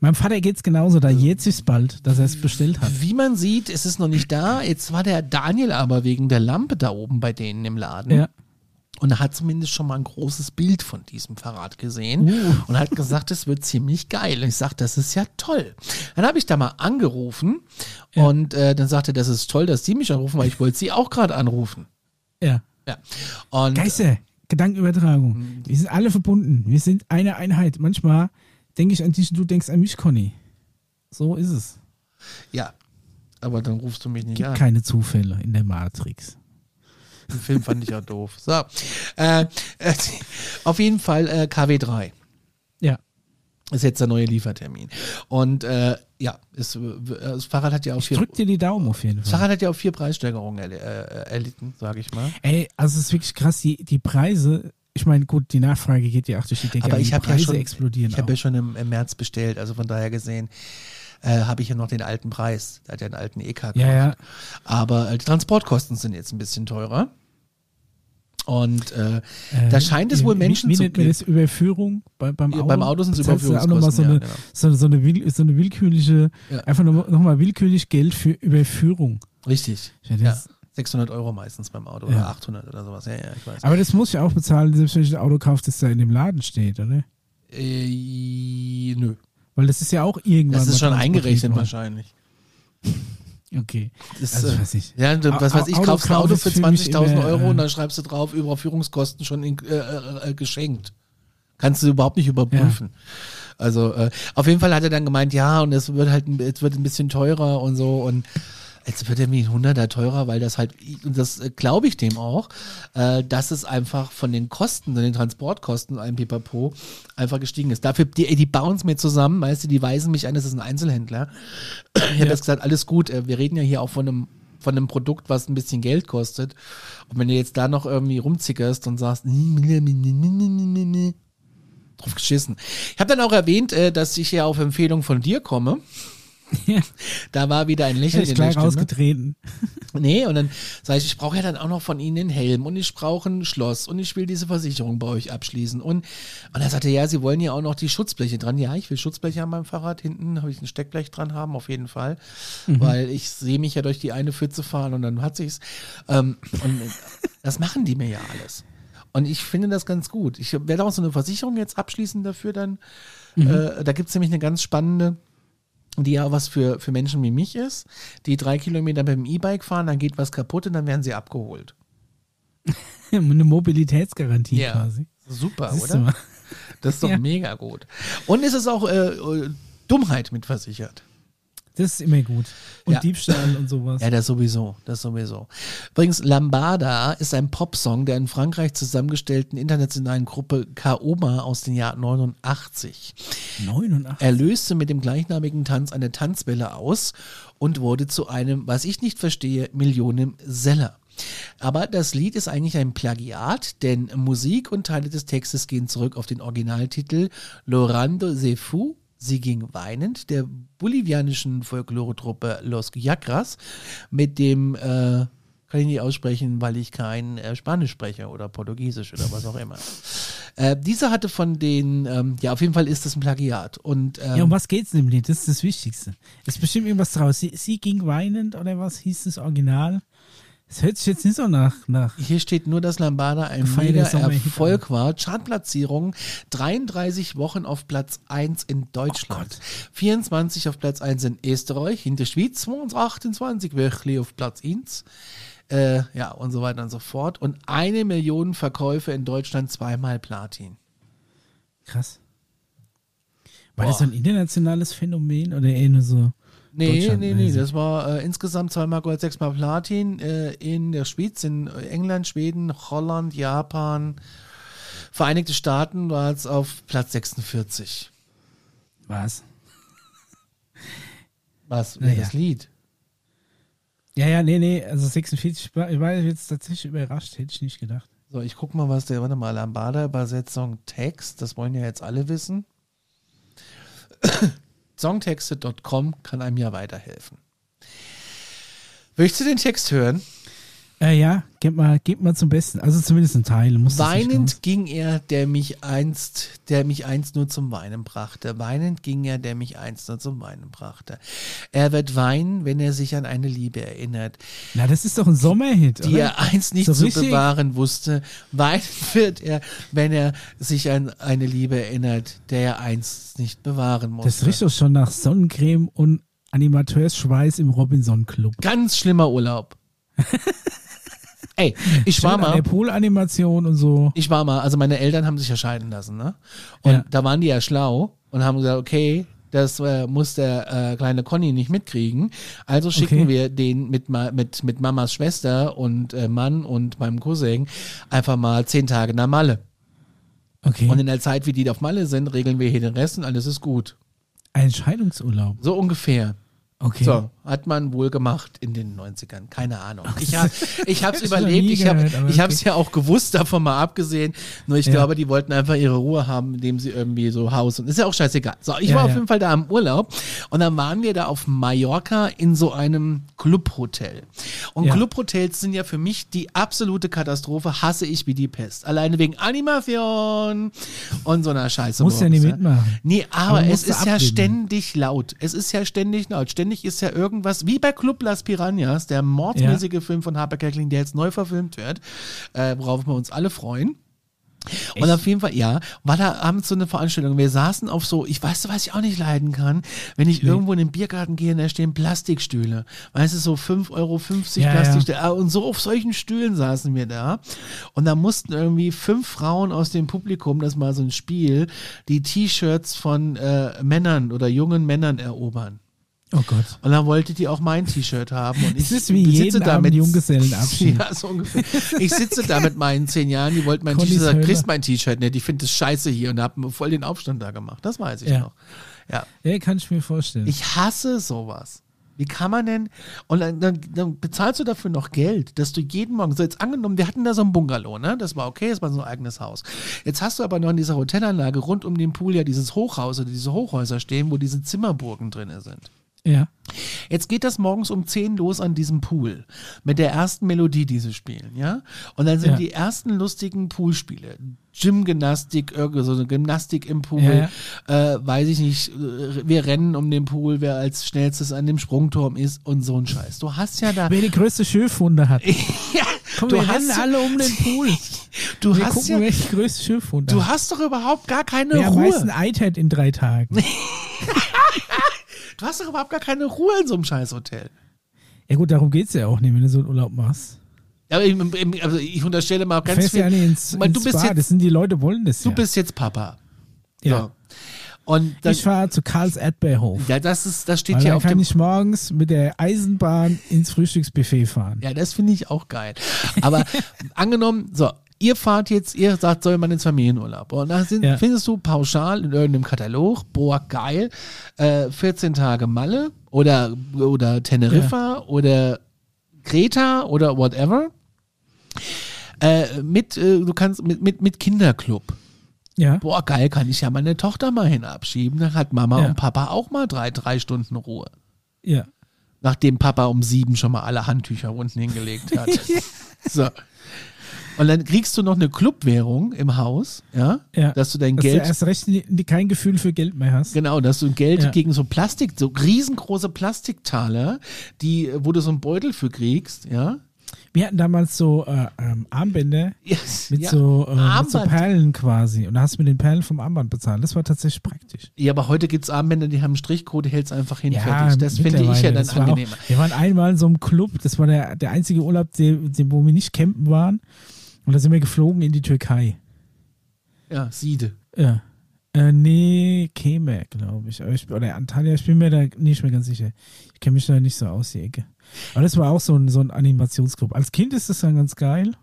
Meinem Vater geht's genauso, da jährt sich's bald, dass er es bestellt hat. Wie man sieht, ist es noch nicht da. Jetzt war der Daniel aber wegen der Lampe da oben bei denen im Laden. Ja. Und er hat zumindest schon mal ein großes Bild von diesem Fahrrad gesehen Uh. und hat gesagt, es wird ziemlich geil. Und ich sagte, das ist ja toll. Dann habe ich da mal angerufen Ja. und äh, dann sagte, das ist toll, dass sie mich anrufen, weil ich wollte sie auch gerade anrufen. Ja. Ja. Und Geister, Gedankenübertragung. Mhm. Wir sind alle verbunden. Wir sind eine Einheit. Manchmal denke ich an dich und du denkst an mich, Conny. So ist es. ja, aber dann rufst du mich nicht Gibt an. keine Zufälle in der Matrix. Den Film fand ich ja doof. So. Äh, äh, auf jeden Fall äh, KW3. Ja. ist jetzt der neue Liefertermin. Und äh, ja, ist, äh, das Fahrrad hat ja auch Ich vier, drück dir die Daumen auf jeden das Fall. Fahrrad hat ja auch vier Preissteigerungen äh, erlitten, sage ich mal. Ey, also es ist wirklich krass, die, die Preise, ich meine, gut, die Nachfrage geht ja auch durch die Decke, Aber ich habe ja schon, explodieren ich habe ja schon im, im März bestellt, also von daher gesehen äh, habe ich ja noch den alten Preis. Der hat ja einen alten EK gemacht. Ja, ja. Aber äh, die Transportkosten sind jetzt ein bisschen teurer. Und äh, Äh, da scheint es wohl wie- Menschen wie, zu nennt man geben. das Überführung bei, beim Ja, Auto? beim Auto sind es du auch nochmal so, Überführungskosten, eine, ja, genau. so, so, eine, will- so eine willkürliche, Ja. einfach nochmal noch mal willkürlich Geld für Überführung. Richtig. Ja, Ja, das- 600 Euro meistens beim Auto Ja. oder 800 oder sowas. Ja, ja, ich weiß. Aber das muss ich auch bezahlen, selbst wenn ich ein Auto kaufe, das da in dem Laden steht, oder? Äh, nö. Weil das ist ja auch irgendwann. Das ist schon eingerechnet wahrscheinlich. Okay. Das, Also, äh, weiß ich. ja, du- was weiß ich, kaufst ein Auto für für mich 20.000 immer, Euro äh, und dann schreibst du drauf, Überführungskosten schon in, äh, äh, äh, geschenkt. Kannst du überhaupt nicht überprüfen. Also äh, auf jeden Fall hat er dann gemeint, ja, und es wird halt ein- es wird ein bisschen teurer und so und Jetzt wird er wie ein Hunderter teurer, weil das halt, und das äh, glaube ich dem auch, äh, dass es einfach von den Kosten, den Transportkosten, ein Pipapo, einfach gestiegen ist. Dafür, die, die bauen es mir zusammen, weißt du, die weisen mich an, das ist ein Einzelhändler. Ich habe Ja. jetzt gesagt, alles gut, äh, wir reden ja hier auch von einem von einem Produkt, was ein bisschen Geld kostet. Und wenn du jetzt da noch irgendwie rumzickerst und sagst, drauf geschissen. Ich habe dann auch erwähnt, äh, dass ich ja auf Empfehlung von dir komme. (laughs) Da war wieder ein Lächeln in der gleich Stimme. rausgetreten. (laughs) Nee, und dann sage ich, ich brauche ja dann auch noch von Ihnen einen Helm und ich brauche ein Schloss und ich will diese Versicherung bei euch abschließen. Und, und er sagte, ja, Sie wollen ja auch noch die Schutzbleche dran. Ja, ich will Schutzbleche an meinem Fahrrad. Hinten habe ich ein Steckblech dran haben, auf jeden Fall. Weil ich sehe mich ja durch die eine Pfütze fahren und dann hat sich's. Ähm, und (laughs) das machen die mir ja alles. Und ich finde das ganz gut. Ich werde auch so eine Versicherung jetzt abschließen dafür dann. Äh, da gibt es nämlich eine ganz spannende die ja was für, für Menschen wie mich ist, die drei Kilometer mit dem E-Bike fahren, dann geht was kaputt und dann werden sie abgeholt. (laughs) Eine Mobilitätsgarantie Ja. quasi. Super, Siehst oder? Das ist doch (laughs) Ja. mega gut. Und es ist auch äh, äh, Dummheit mit versichert. Das ist immer gut. Und Ja. Diebstahl und sowas. Ja, das sowieso, das sowieso. Übrigens, Lambada ist ein Popsong der in Frankreich zusammengestellten internationalen Gruppe Kaoma aus dem Jahr 89. 89. Er löste mit dem gleichnamigen Tanz eine Tanzwelle aus und wurde zu einem, was ich nicht verstehe, Millionen-Seller. Aber das Lied ist eigentlich ein Plagiat, denn Musik und Teile des Textes gehen zurück auf den Originaltitel Lorando se fou, sie ging weinend, der bolivianischen Folklore-Truppe Los Yacras mit dem, äh, kann ich nicht aussprechen, weil ich kein äh, Spanisch spreche oder Portugiesisch oder was auch immer. Äh, dieser hatte von den, ähm, ja, auf jeden Fall ist das ein Plagiat. Und ähm, Ja, um was geht's in dem Lied? Das ist das Wichtigste. Ist bestimmt irgendwas draus. Sie, sie ging weinend oder was hieß das Original? Das hört sich jetzt nicht so nach. nach. Hier steht nur, dass Lambada ein mega. Erfolg war. Chartplatzierung 33 Wochen auf Platz 1 in Oh Deutschland. 24 auf Platz 1 in Österreich, in der Schweiz 28 wirklich auf Platz 1. Äh, ja, und so weiter und so fort. Und eine Million Verkäufe in Deutschland, zweimal Platin. Krass. War Boah. das so ein internationales Phänomen oder eher nur so? Nee, nee, nee, das war äh, insgesamt zweimal Gold, sechsmal Platin äh, in der Schweiz, in England, Schweden, Holland, Japan, Vereinigte Staaten war es auf Platz 46. Was? Was? Naja. Das Lied? Ja, ja, nee, nee, also 46, war- ich war jetzt tatsächlich überrascht, hätte ich nicht gedacht. So, ich guck mal, was der, warte mal, Lambada-Übersetzung Text, das wollen ja jetzt alle wissen. Songtexte.com kann einem ja weiterhelfen. Möchtest du den Text hören? Äh, ja, gib mal, gib mal zum Besten. Also zumindest ein Teil. Muss Weinend ging er, der mich einst, der mich einst nur zum Weinen brachte. Weinend ging er, der mich einst nur zum Weinen brachte. Er wird weinen, wenn er sich an eine Liebe erinnert, Na, das ist doch ein Sommerhit, die oder? er einst nicht So zu richtig? bewahren wusste. Weinen (laughs) wird er, wenn er sich an eine Liebe erinnert, der er einst nicht bewahren musste. Das riecht doch schon nach Sonnencreme und Animateursschweiß im Robinson Club. Ganz schlimmer Urlaub. (laughs) Ey, ich war Schön an mal. der Poolanimation und so. Ich war mal, also meine Eltern haben sich ja scheiden lassen, ne? Und Ja. da waren die ja schlau und haben gesagt, okay, das äh, muss der äh, kleine Conny nicht mitkriegen. Also schicken Okay. wir den mit, mit, mit Mamas Schwester und äh, Mann und meinem Cousin einfach mal zehn Tage nach Malle. Okay. Und in der Zeit, wie die auf Malle sind, regeln wir hier den Rest und alles ist gut. Ein Scheidungsurlaub. So ungefähr. Okay. So, hat man wohl gemacht in den 90ern. Keine Ahnung. (laughs) Ich, hab, ich habe ich überlebt. Ich habe ich es ja auch gewusst, davon mal abgesehen. Nur ich Ja. glaube, die wollten einfach ihre Ruhe haben, indem sie irgendwie so Haus und ist ja auch scheißegal. So, ich Ja, war auf jeden Fall da im Urlaub und dann waren wir da auf Mallorca in so einem Clubhotel. Und. Clubhotels sind ja für mich die absolute Katastrophe. Hasse ich wie die Pest. Alleine wegen Animation und so einer Scheiße. Musst ja nicht mitmachen. Nee, aber, Aber es ist ja ständig laut. Es ist ja ständig laut. Ständig ist ja irgendwas, wie bei Club Las Piranhas, der mordsmäßige Film von Harper Kerkeling, der jetzt neu verfilmt wird, äh, worauf wir uns alle freuen. Und auf jeden Fall, ja, war da abends so eine Veranstaltung. Wir saßen auf so, ich weiß, was ich auch nicht leiden kann, wenn ich irgendwo in den Biergarten gehe und da stehen Plastikstühle. Weißt du, so 5,50 Euro Ja, ja. Plastikstühle. Ah, Und so auf solchen Stühlen saßen wir da. Und da mussten irgendwie fünf Frauen aus dem Publikum, das war so ein Spiel, die T-Shirts von äh, Männern oder jungen Männern erobern. Oh Gott. Und dann wollte die auch mein T-Shirt haben. Und (laughs) ich Es ist wie sitze jeden da Abend mit- Junggesellenabschied. (laughs) Ja, so ungefähr. Ich sitze da mit meinen zehn Jahren, die wollten mein T-Shirt, Hölle. kriegst mein T-Shirt nicht, die finden das scheiße hier und haben voll den Aufstand da gemacht. Das weiß ich Ja. noch. Ja. Ja, kann ich mir vorstellen. Ich hasse sowas. Wie kann man denn, und dann, dann, dann bezahlst du dafür noch Geld, dass du jeden Morgen, so jetzt angenommen, wir hatten da so ein Bungalow, ne? Das war okay, das war so ein eigenes Haus. Jetzt hast du aber noch in dieser Hotelanlage rund um den Pool ja dieses Hochhaus oder diese Hochhäuser stehen, wo diese Zimmerburgen drin sind. Ja. Jetzt geht das morgens um 10 los an diesem Pool mit der ersten Melodie, die sie spielen, ja? Und dann sind Ja. die ersten lustigen Poolspiele. Gymgymnastik, irgendwie so eine Gymnastik im Pool, Ja, Äh, weiß ich nicht, äh, wir rennen um den Pool, wer als schnellstes an dem Sprungturm ist und so ein Scheiß. Du hast ja da, Wer die größte Schürfwunde hat. (laughs) ja, Komm, du wir hast, rennen alle um den Pool. du Wir hast gucken, ja, wer die größte Schürfwunde du hast doch überhaupt gar keine Wer am meisten Ruhe. Eid hat in drei Tagen. (laughs) Du hast doch überhaupt gar keine Ruhe in so einem Scheißhotel. Ja gut, darum geht's ja auch nicht, wenn du so einen Urlaub machst. Aber ich, also ich unterstelle mal ganz fährst ja viel. nicht ins, mal, du ins bist Spa. jetzt- das sind die Leute, wollen das Du ja. bist jetzt Papa. ja. So. Und dann, Ich fahre zu Karls Erdbeerhof. ja, das ist, das steht dann auf kann dem. ich morgens mit der Eisenbahn ins Frühstücksbuffet fahren. Ja, das finde ich auch geil. Aber (laughs) angenommen, so, ihr fahrt jetzt, ihr sagt, soll man ins Familienurlaub. Und dann sind, Ja. findest du pauschal in irgendeinem Katalog, boah, geil, äh, 14 Tage Malle oder, oder Teneriffa oder Kreta oder whatever. Äh, mit, äh, du kannst, mit, mit, mit Kinderclub. Ja. Boah, geil, kann ich ja meine Tochter mal hinabschieben. Dann hat Mama Ja. und Papa auch mal drei, drei Stunden Ruhe. Ja. Nachdem Papa um sieben schon mal alle Handtücher unten hingelegt hat. (laughs) so. Und dann kriegst du noch eine Clubwährung im Haus, ja, Ja. dass du dein Dass Geld, du erst recht kein Gefühl für Geld mehr hast. genau, dass du Geld Ja. gegen so Plastik, so riesengroße Plastiktaler, die, wo du so einen Beutel für kriegst, ja. Wir hatten damals so äh, ähm, Armbänder Yes, mit, ja. so, äh, mit so. Perlen quasi. Und da hast du mit den Perlen vom Armband bezahlt. Das war tatsächlich praktisch. Ja, aber heute gibt's Armbänder, die haben einen Strichcode, hält's einfach hin, Ja, fertig. Das finde ich ja dann war angenehmer. Auch, wir waren einmal in so einem Club, das war der, der einzige Urlaub, den, den, wo wir nicht campen waren. Und da sind wir geflogen in die Türkei. Ja, Siede. Ja. Äh, nee, Kemer, glaube ich. Ich. Oder Antalya, ich bin mir da nicht mehr ganz sicher. Ich kenne mich da nicht so aus, die Ecke. Aber das war auch so ein, so ein Animationsclub. Als Kind ist das dann ganz geil.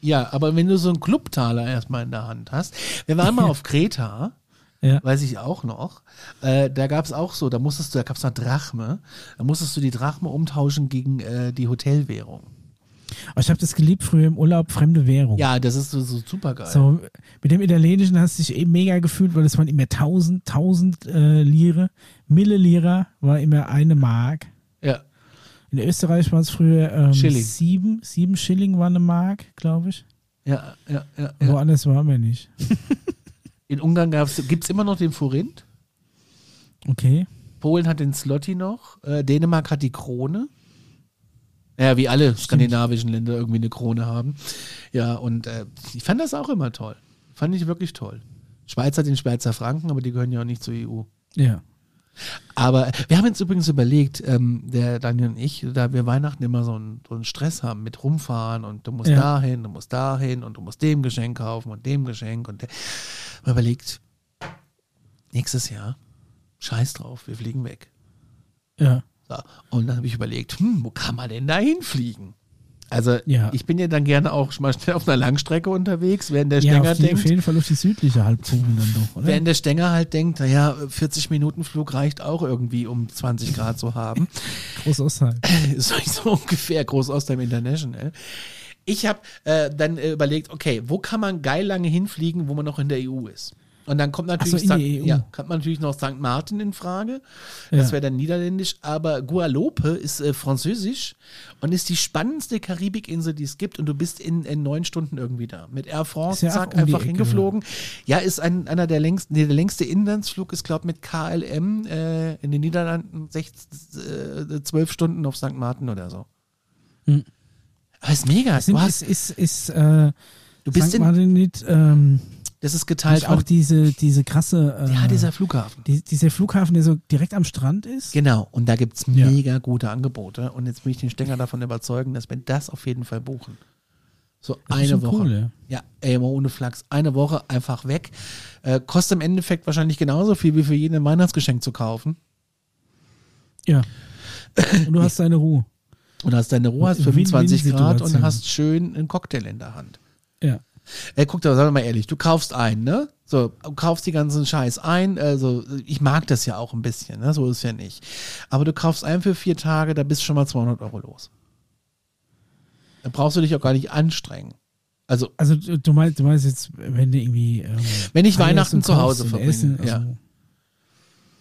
Ja, aber wenn du so einen Clubtaler erstmal in der Hand hast. Wir waren mal (laughs) auf Kreta, Ja. weiß ich auch noch. Äh, da gab's auch so, da musstest du, da gab's noch Drachme. Da musstest du die Drachme umtauschen gegen äh, die Hotelwährung. Aber ich habe das geliebt früher im Urlaub, fremde Währung. Ja, das ist so, so super geil. So, mit dem Italienischen hast du dich eben mega gefühlt, weil es waren immer 1000, 1000 äh, Lire. Millilira war immer eine Mark. Ja. In Österreich war es früher ähm, Schilling. sieben, sieben Schilling war eine Mark, glaube ich. Ja, ja, ja, ja. Woanders waren wir nicht. (laughs) In Ungarn gab's, gibt's immer noch den Forint. Okay. Polen hat den Zloty noch. Äh, Dänemark hat die Krone. Ja, wie alle skandinavischen Länder irgendwie eine Krone haben. Ja, und äh, ich fand das auch immer toll. Fand ich wirklich toll. Schweiz hat den Schweizer Franken, aber die gehören ja auch nicht zur EU. Ja. Aber wir haben jetzt übrigens überlegt, ähm, der Daniel und ich, da wir Weihnachten immer so einen, so einen Stress haben mit rumfahren und du musst Ja. dahin, du musst dahin und du musst dem Geschenk kaufen und dem Geschenk und der, wir überlegt, nächstes Jahr, scheiß drauf, wir fliegen weg. Ja. Und dann habe ich überlegt, hm, wo kann man denn da hinfliegen? Also Ja. ich bin ja dann gerne auch schon mal schnell auf einer Langstrecke unterwegs, während der Ja, Stenger auf, die, auf denkt, jeden Fall auf die südliche Halbkugel dann doch, oder? während der Stenger halt denkt, naja, 40 Minuten Flug reicht auch irgendwie, um 20 Grad zu haben. (laughs) Großostheim. (laughs) so, so ungefähr Großostheim International. Ich habe äh, dann äh, überlegt, okay, wo kann man geil lange hinfliegen, wo man noch in der EU ist? Und dann kommt natürlich, so, EU. Ja, kommt natürlich noch St. Martin in Frage. Ja. Das wäre dann niederländisch, aber Guadeloupe ist äh, französisch und ist die spannendste Karibikinsel, die es gibt. Und du bist in, in neun Stunden irgendwie da. Mit Air France, ja zack, um einfach Ecke, hingeflogen. Ja, ist ein, einer der längsten, nee, der längste Inlandsflug ist, glaube mit KLM äh, in den Niederlanden sech, äh, zwölf Stunden auf St. Martin oder so. Hm. Aber ist mega. Sind, Du, hast, ist, ist, ist, äh, du bist St. in, Martin nicht, ähm, das ist geteilt nicht auch diese, diese krasse, äh, ja, dieser Flughafen. die, dieser Flughafen, der so direkt am Strand ist? Genau, und da gibt's Ja. mega gute Angebote. Und jetzt will ich den Stenger davon überzeugen, dass wir das auf jeden Fall buchen. So Das eine Woche. Cool, ja. Ey, mal ohne Flachs. Eine Woche einfach weg. Äh, kostet im Endeffekt wahrscheinlich genauso viel, wie für jeden ein Weihnachtsgeschenk zu kaufen. Ja. Und du hast deine Ruhe. (laughs) Und hast deine Ruhe, hast Win-win 25 Grad und hast schön einen Cocktail in der Hand. Ja. Ey, guck doch, sag mal ehrlich, du kaufst ein, ne? So, du kaufst die ganzen Scheiß ein. Also, ich mag das ja auch ein bisschen, ne? So ist es ja nicht. Aber du kaufst ein für vier Tage, da bist du schon mal 200 Euro los. Da brauchst du dich auch gar nicht anstrengen. Also, Also du meinst, du meinst jetzt, wenn du irgendwie ähm, Wenn ich Weihnachten zu Hause verbringe, Essen, ja. also,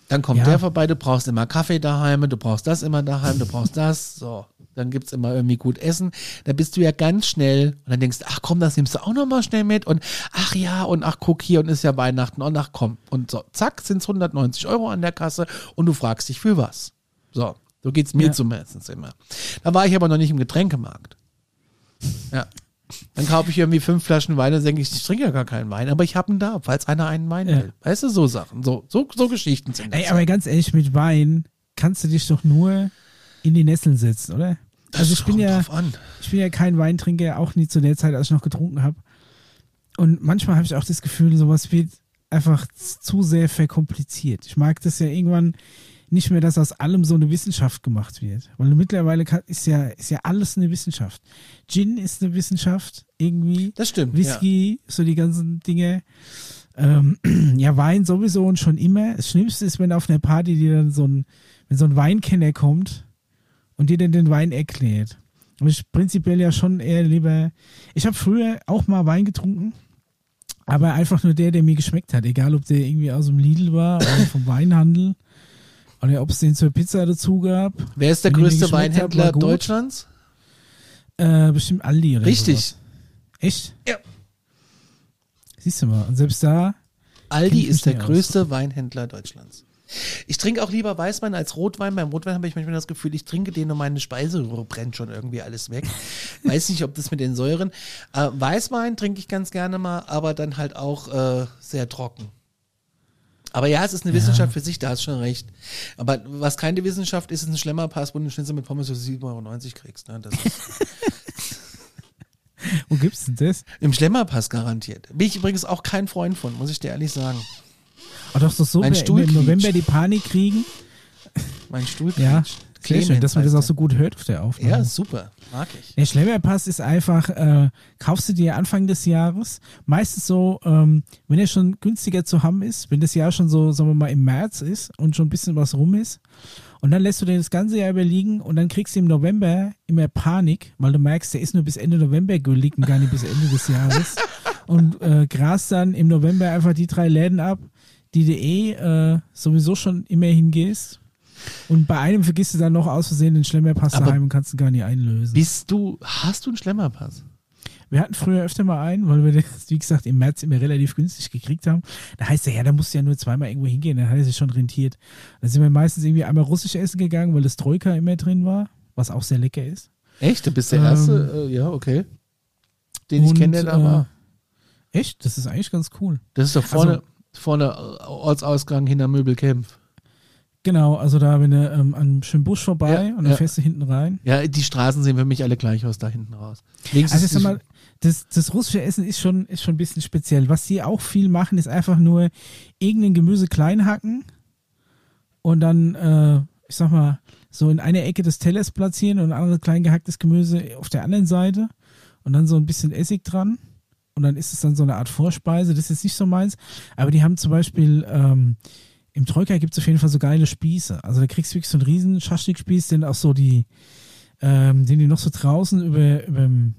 Dann kommt Ja. der vorbei, du brauchst immer Kaffee daheim, du brauchst das immer daheim, du brauchst das, so. Dann gibt's immer irgendwie gut Essen. Da bist du ja ganz schnell und dann denkst du, ach komm, das nimmst du auch nochmal schnell mit und ach ja und ach guck hier und ist ja Weihnachten und ach komm. Und so, zack, sind's 190 Euro an der Kasse und du fragst dich für was. So, so geht's mir Ja. zumindest immer. Da war ich aber noch nicht im Getränkemarkt. Ja. Dann kaufe ich irgendwie fünf Flaschen Wein und denke ich, ich trinke ja gar keinen Wein, aber ich habe ihn da, falls einer einen Wein Ja. will. Weißt du, so Sachen, so, so, so Geschichten sind Ey, aber ganz ehrlich, mit Wein kannst du dich doch nur in die Nesseln setzen, oder? also ich bin ja, ich bin ja kein Weintrinker, auch nie zu der Zeit, als ich noch getrunken habe. Und manchmal habe ich auch das Gefühl, sowas wird einfach zu sehr verkompliziert. Ich mag das ja irgendwann nicht mehr, dass aus allem so eine Wissenschaft gemacht wird. Weil mittlerweile kann, ist ja, ist ja alles eine Wissenschaft. Gin ist eine Wissenschaft, irgendwie. Das stimmt. Whisky, so die ganzen Dinge. Ähm, (clears throat) ja, Wein sowieso und schon immer. Das Schlimmste ist, wenn auf einer Party dir dann so ein, wenn so ein Weinkenner kommt und dir dann den Wein erklärt. Aber ich prinzipiell ja schon eher lieber. Ich habe früher auch mal Wein getrunken, aber einfach nur der, der mir geschmeckt hat. Egal, ob der irgendwie aus dem Lidl war oder (laughs) vom Weinhandel oder ob es den zur Pizza dazu gab. Wer ist der Wenn größte Weinhändler gut. Deutschlands? Äh, bestimmt Aldi oder Richtig. sowas. Echt? Ja. Siehst du mal. Und selbst da Aldi ist der nicht aus. größte Weinhändler Deutschlands. Ich trinke auch lieber Weißwein als Rotwein. Beim Rotwein habe ich manchmal das Gefühl, ich trinke den und meine Speiseröhre brennt schon irgendwie alles weg. (laughs) Weiß nicht, ob das mit den Säuren. Äh, Weißwein trinke ich ganz gerne mal, aber dann halt auch äh, sehr trocken. Aber ja, es ist eine Ja. Wissenschaft für sich, da hast du schon recht. Aber was keine Wissenschaft ist, ist ein Schlemmerpass, wo du einen Schnitzel mit Pommes für 7,90 Euro kriegst. Ne? Das ist (laughs) Wo gibt's denn das? Im Schlemmerpass garantiert. Bin ich übrigens auch kein Freund von, muss ich dir ehrlich sagen. Oh, doch, doch so, Mein Stuhl im November die Panik kriegen. Mein Stuhl Ja, quietscht. sehr schön, dass man das auch so gut hört auf der er. Aufnahme. Ja, super. Mag ich. Der Schlemmerpass ist einfach, äh, kaufst du dir Anfang des Jahres, meistens so, ähm, wenn er schon günstiger zu haben ist, wenn das Jahr schon so, sagen wir mal, im März ist und schon ein bisschen was rum ist. Und dann lässt du den das ganze Jahr überliegen und dann kriegst du im November immer Panik, weil du merkst, der ist nur bis Ende November gültig und gar nicht bis Ende des Jahres. (laughs) Und äh, grast dann im November einfach die drei Läden ab, die du eh äh, sowieso schon immer hingehst. Und bei einem vergisst du dann noch aus Versehen den Schlemmerpass Aber daheim und kannst ihn gar nicht einlösen. Bist du, hast du einen Schlemmerpass? Wir hatten früher öfter mal einen, weil wir das, wie gesagt, im März immer relativ günstig gekriegt haben. Da heißt er, ja, da musst du ja nur zweimal irgendwo hingehen, dann hat er sich schon rentiert. Dann sind wir meistens irgendwie einmal russisch essen gegangen, weil das Troika immer drin war, was auch sehr lecker ist. Echt? Du bist der Ähm, Erste? Äh, ja, okay. Den ich Und, kenne, der da äh, war. Echt? Das ist eigentlich ganz cool. Das ist doch vorne, also- vorne äh, Ortsausgang hinter Möbelkämpf. Genau, also da, wenn du ähm, an einem schönen Busch vorbei Ja, und dann ja. fährst du hinten rein. Ja, die Straßen sehen für mich alle gleich aus, da hinten raus. Links Also ich ist sag mal, das, das russische Essen ist schon, ist schon ein bisschen speziell. Was sie auch viel machen, ist einfach nur irgendein Gemüse klein hacken und dann, äh, ich sag mal, so in einer Ecke des Tellers platzieren und ein anderes klein gehacktes Gemüse auf der anderen Seite und dann so ein bisschen Essig dran. Und dann ist es dann so eine Art Vorspeise. Das ist jetzt nicht so meins. Aber die haben zum Beispiel, ähm, im Troika gibt es auf jeden Fall so geile Spieße. Also da kriegst du wirklich so einen riesen Schaschlik-Spieß, den auch so die, ähm, den die noch so draußen über, überm,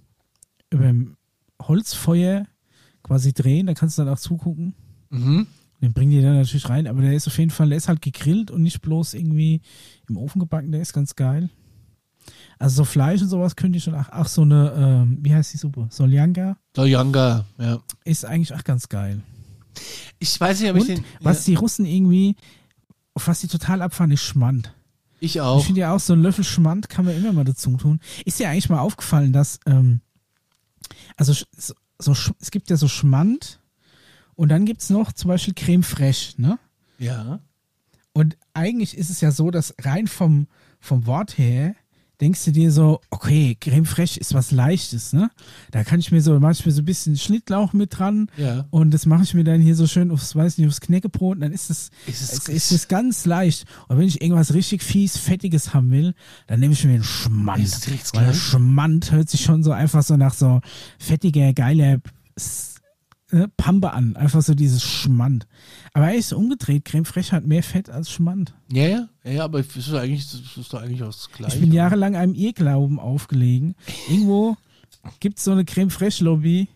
überm Holzfeuer quasi drehen. Da kannst du dann auch zugucken. Mhm. Den bringen die dann natürlich rein, aber der ist auf jeden Fall, der ist halt gegrillt und nicht bloß irgendwie im Ofen gebacken, der ist ganz geil. Also so Fleisch und sowas könnte ich schon, ach, ach so eine, ähm, wie heißt die Suppe? Soljanga Soljanga, ja. ist eigentlich auch ganz geil. Ich weiß nicht, ob ich Und den. was ja, die Russen irgendwie, auf was die total abfahren, ist Schmand. ich Ich auch. finde ja auch, so ein Löffel Schmand kann man immer mal dazu tun. Ist dir eigentlich mal aufgefallen, dass, ähm, also so, so, es gibt ja so Schmand und dann gibt es noch zum Beispiel Creme Fraiche, ne? Ja. Und eigentlich ist es ja so, dass rein vom, vom Wort her denkst du dir so, okay, Creme Fraiche ist was Leichtes, ne? Da kann ich mir so, mache ich mir so ein bisschen Schnittlauch mit dran Ja. und das mache ich mir dann hier so schön aufs, weiß nicht, aufs Knäckebrot und dann ist es, Ist es- ist es ganz leicht. Und wenn ich irgendwas richtig fies, fettiges haben will, dann nehme ich mir einen Schmand. Weil. Schmand hört sich schon so einfach so nach so fettiger, geiler ne, Pampe an. Einfach so dieses Schmand. Aber eigentlich ist umgedreht. Creme Fraiche hat mehr Fett als Schmand. Ja, ja, ja, aber es ist eigentlich, es ist doch eigentlich auch das Gleiche. Ich bin jahrelang einem Irrglauben aufgelegen. Irgendwo gibt es so eine Creme Fraiche Lobby,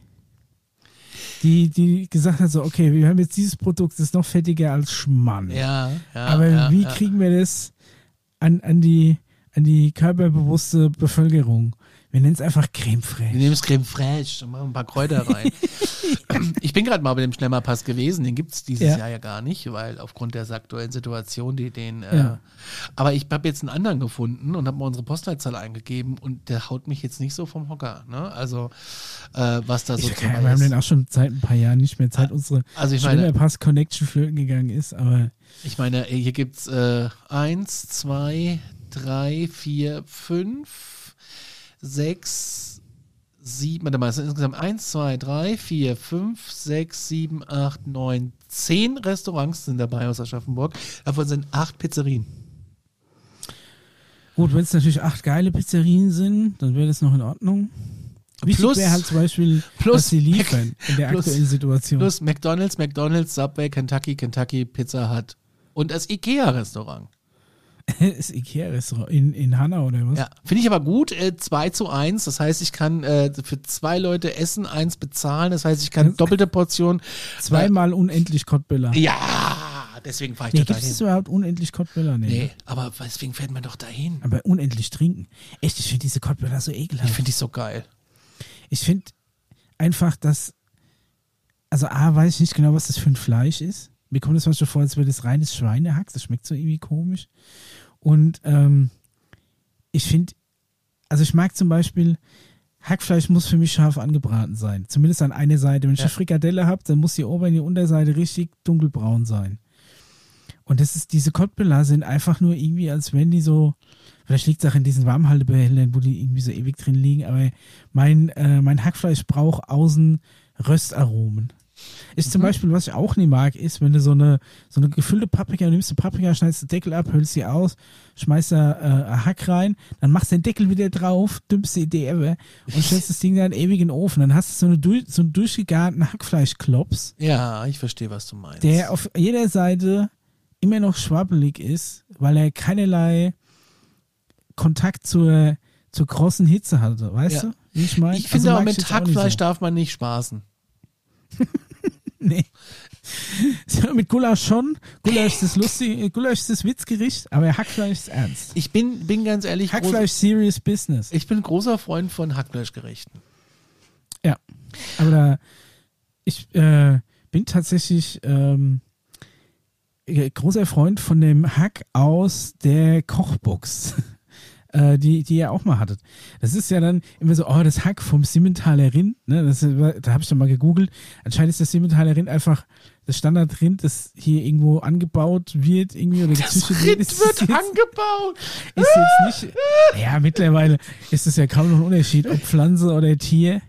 die, die gesagt hat so, okay, wir haben jetzt dieses Produkt, das ist noch fettiger als Schmand. Ja, ja. Aber ja, wie ja. kriegen wir das an, an, die, an die körperbewusste Bevölkerung? Wir nennen es einfach Creme Wir Fraiche. nehmen es Creme Fraiche und machen ein paar Kräuter rein. (laughs) ich bin gerade mal bei dem Schlemmerpass gewesen, den gibt es dieses Ja. Jahr ja gar nicht, weil aufgrund der aktuellen Situation, die den. Äh, Ja. Aber ich habe jetzt einen anderen gefunden und habe mal unsere Postleitzahl eingegeben und der haut mich jetzt nicht so vom Hocker. Ne? Also, äh, was da so Ich, drin wir haben den auch schon seit ein paar Jahren nicht mehr, seit unsere Also, ich meine, Pass Connection flöten gegangen ist, aber ich meine, hier gibt es äh, eins, zwei, drei, vier, fünf, sechs, sieben, warte mal, es sind insgesamt eins, zwei, drei, vier, fünf, sechs, sieben, acht, neun, zehn Restaurants sind dabei aus Aschaffenburg. Davon sind acht Pizzerien. gut, wenn es natürlich acht geile Pizzerien sind, dann wäre das noch in Ordnung. Wichtig Plus- wäre halt zum Beispiel, plus- dass sie liefern in der plus- aktuellen Situation. Plus McDonalds, McDonalds, Subway, Kentucky, Kentucky, Pizza Hut und das Ikea-Restaurant. (laughs) das Ikea-Restaurant in, in Hanau oder was? Ja, finde ich aber gut. Äh, 2 zu 1. Das heißt, ich kann äh, für zwei Leute essen, eins bezahlen. Das heißt, ich kann doppelte Portion. Zweimal unendlich Cottbüller. Ja, deswegen fahre ich Nee, da gibt es dahin. überhaupt unendlich Cottbüller? Nee. Nee, aber deswegen fährt man doch dahin. Aber unendlich trinken. Echt, ich finde diese Cottbüller so ekelhaft. Ich finde die so geil. Ich finde einfach, dass. Also, A, weiß ich nicht genau, was das für ein Fleisch ist. Mir kommt das manchmal vor, als wäre das reines Schweinehack. Das schmeckt so irgendwie komisch. Und ähm, ich finde, also ich mag zum Beispiel, Hackfleisch muss für mich scharf angebraten sein. Zumindest an einer Seite. Wenn ich Ja. eine Frikadelle habe, dann muss die Ober- und die Unterseite richtig dunkelbraun sein. Und das ist, diese Cottbullar sind einfach nur irgendwie, als wenn die so, vielleicht liegt es auch in diesen Warmhaltebehältern, wo die irgendwie so ewig drin liegen, aber mein, äh, mein Hackfleisch braucht außen Röstaromen. Ist zum Beispiel, was ich auch nie mag, ist, wenn du so eine, so eine gefüllte Paprika, du nimmst eine Paprika, schneidest den Deckel ab, hüllst sie aus, schmeißt da äh, Hack rein, dann machst den Deckel wieder drauf, dümpst die Idee ever und stellst das Ding dann ewig in den Ofen. Dann hast du so, eine, so einen durchgegarten Hackfleischklops, Ja, ich verstehe, was du meinst. der auf jeder Seite immer noch schwabbelig ist, weil er keinerlei Kontakt zur, zur großen Hitze hatte, weißt Ja. du? Wie ich meine? ich finde Also auch mit jetzt auch nicht Hackfleisch so. darf man nicht spaßen. (laughs) (laughs) Nee. Mit Gulasch schon. Gulasch ist das lustig, Gulasch ist das Witzgericht, aber Hackfleisch ist ernst. Ich bin, bin ganz ehrlich, Hackfleisch serious business. ich bin großer Freund von Hackfleischgerichten. Ja. Aber da, ich äh, bin tatsächlich ähm, äh, großer Freund von dem Hack aus der Kochbox. (laughs) äh, Die, die ihr auch mal hattet. Das ist ja dann immer so, oh, das Hack vom Simmentaler Rind, ne? Das, da habe ich dann mal gegoogelt. Anscheinend ist das Simmentaler Rind einfach das Standardrind, das hier irgendwo angebaut wird, irgendwie oder Das Rind Ist wird (laughs) jetzt- angebaut. ist jetzt nicht. Ja, mittlerweile ist es ja kaum noch ein Unterschied, ob Pflanze oder Tier.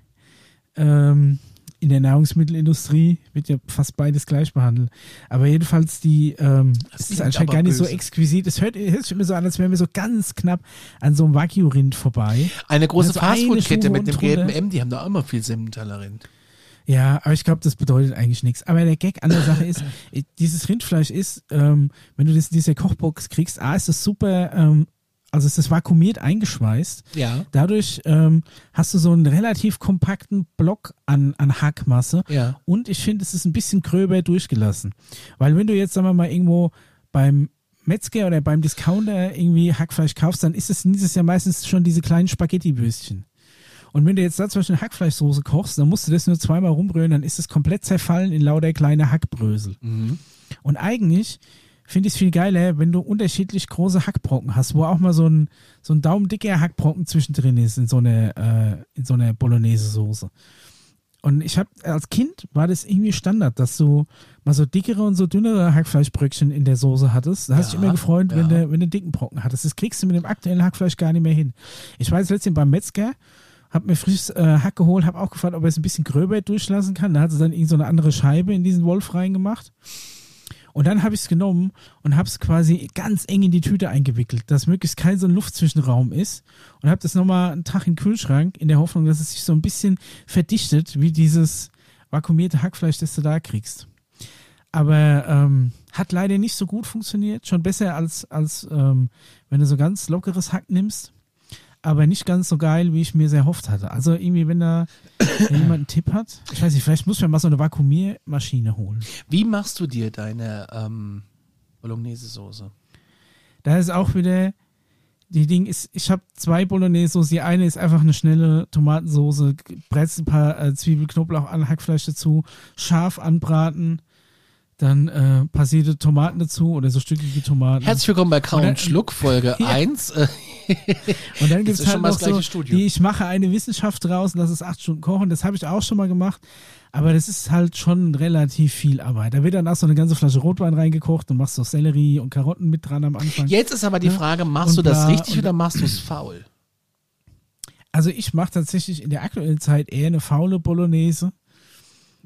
Ähm, in der Nahrungsmittelindustrie wird ja fast beides gleich behandelt. Aber jedenfalls die, ähm, es ist anscheinend gar nicht so böse. exquisit. Es hört, hört sich immer so an, als wären wir so ganz knapp an so einem Wagyu-Rind vorbei. Eine große Also eine Fastfood-Kette mit dem gelben. M, die haben da immer viel Simmentaler Rind. Ja, aber ich glaube, das bedeutet eigentlich nichts. Aber der Gag an der Sache ist, (laughs) dieses Rindfleisch ist, ähm, wenn du das in dieser Kochbox kriegst, A, ist das super, ähm, also ist das vakuumiert eingeschweißt. Ja. Dadurch ähm, hast du so einen relativ kompakten Block an, an Hackmasse. Ja. Und ich finde, es ist ein bisschen gröber durchgelassen. Weil wenn du jetzt, sagen wir mal, irgendwo beim Metzger oder beim Discounter irgendwie Hackfleisch kaufst, dann ist es dieses ja meistens schon diese kleinen Spaghetti-Würstchen. Und wenn du jetzt da zum Beispiel eine Hackfleischsoße kochst, dann musst du das nur zweimal rumrühren, dann ist es komplett zerfallen in lauter kleine Hackbrösel. Mhm. Und eigentlich finde ich es viel geiler, wenn du unterschiedlich große Hackbrocken hast, wo auch mal so ein, so ein daumendicker Hackbrocken zwischendrin ist in so einer, äh, in so einer Bolognese-Soße. Und ich habe als Kind war das irgendwie Standard, dass du mal so dickere und so dünnere Hackfleischbröckchen in der Soße hattest. Da hast du Ja, dich immer gefreut, wenn, ja. du, wenn du dicken Brocken hattest. Das kriegst du mit dem aktuellen Hackfleisch gar nicht mehr hin. Ich war jetzt letztens beim Metzger, hab mir frisches äh, Hack geholt, hab auch gefragt, ob er es ein bisschen gröber durchlassen kann. Da hat sie dann irgend so eine andere Scheibe in diesen Wolf reingemacht. Und dann habe ich es genommen und habe es quasi ganz eng in die Tüte eingewickelt, dass möglichst kein so ein Luftzwischenraum ist. Und habe das nochmal einen Tag in den Kühlschrank, in der Hoffnung, dass es sich so ein bisschen verdichtet, wie dieses vakuumierte Hackfleisch, das du da kriegst. Aber ähm, hat leider nicht so gut funktioniert. Schon besser als, als ähm, wenn du so ganz lockeres Hack nimmst. Aber nicht ganz so geil, wie ich mir sehr erhofft hatte. Also irgendwie, wenn da (coughs) jemand einen Tipp hat, ich weiß nicht, vielleicht muss man mal so eine Vakuumiermaschine holen. Wie machst du dir deine ähm, Bolognese-Soße? Da ist auch wieder, die Ding ist, ich habe zwei Bolognese, die eine ist einfach eine schnelle Tomatensoße, brätst ein paar äh, Zwiebel, Knoblauch an, Hackfleisch dazu, scharf anbraten, dann äh, passierte Tomaten dazu oder so stückige Tomaten. Herzlich willkommen bei Kau Oder- und Schluck, Folge (laughs) Ja. 1. Äh, (laughs) Und dann gibt es halt noch so, Studio. die ich mache eine Wissenschaft draus und lass es acht Stunden kochen. Das habe ich auch schon mal gemacht. Aber das ist halt schon relativ viel Arbeit. Da wird dann auch so eine ganze Flasche Rotwein reingekocht und machst so Sellerie und Karotten mit dran am Anfang. Jetzt ist aber die. Frage, machst Und du das bla, richtig oder machst du es faul? Also ich mache tatsächlich in der aktuellen Zeit eher eine faule Bolognese.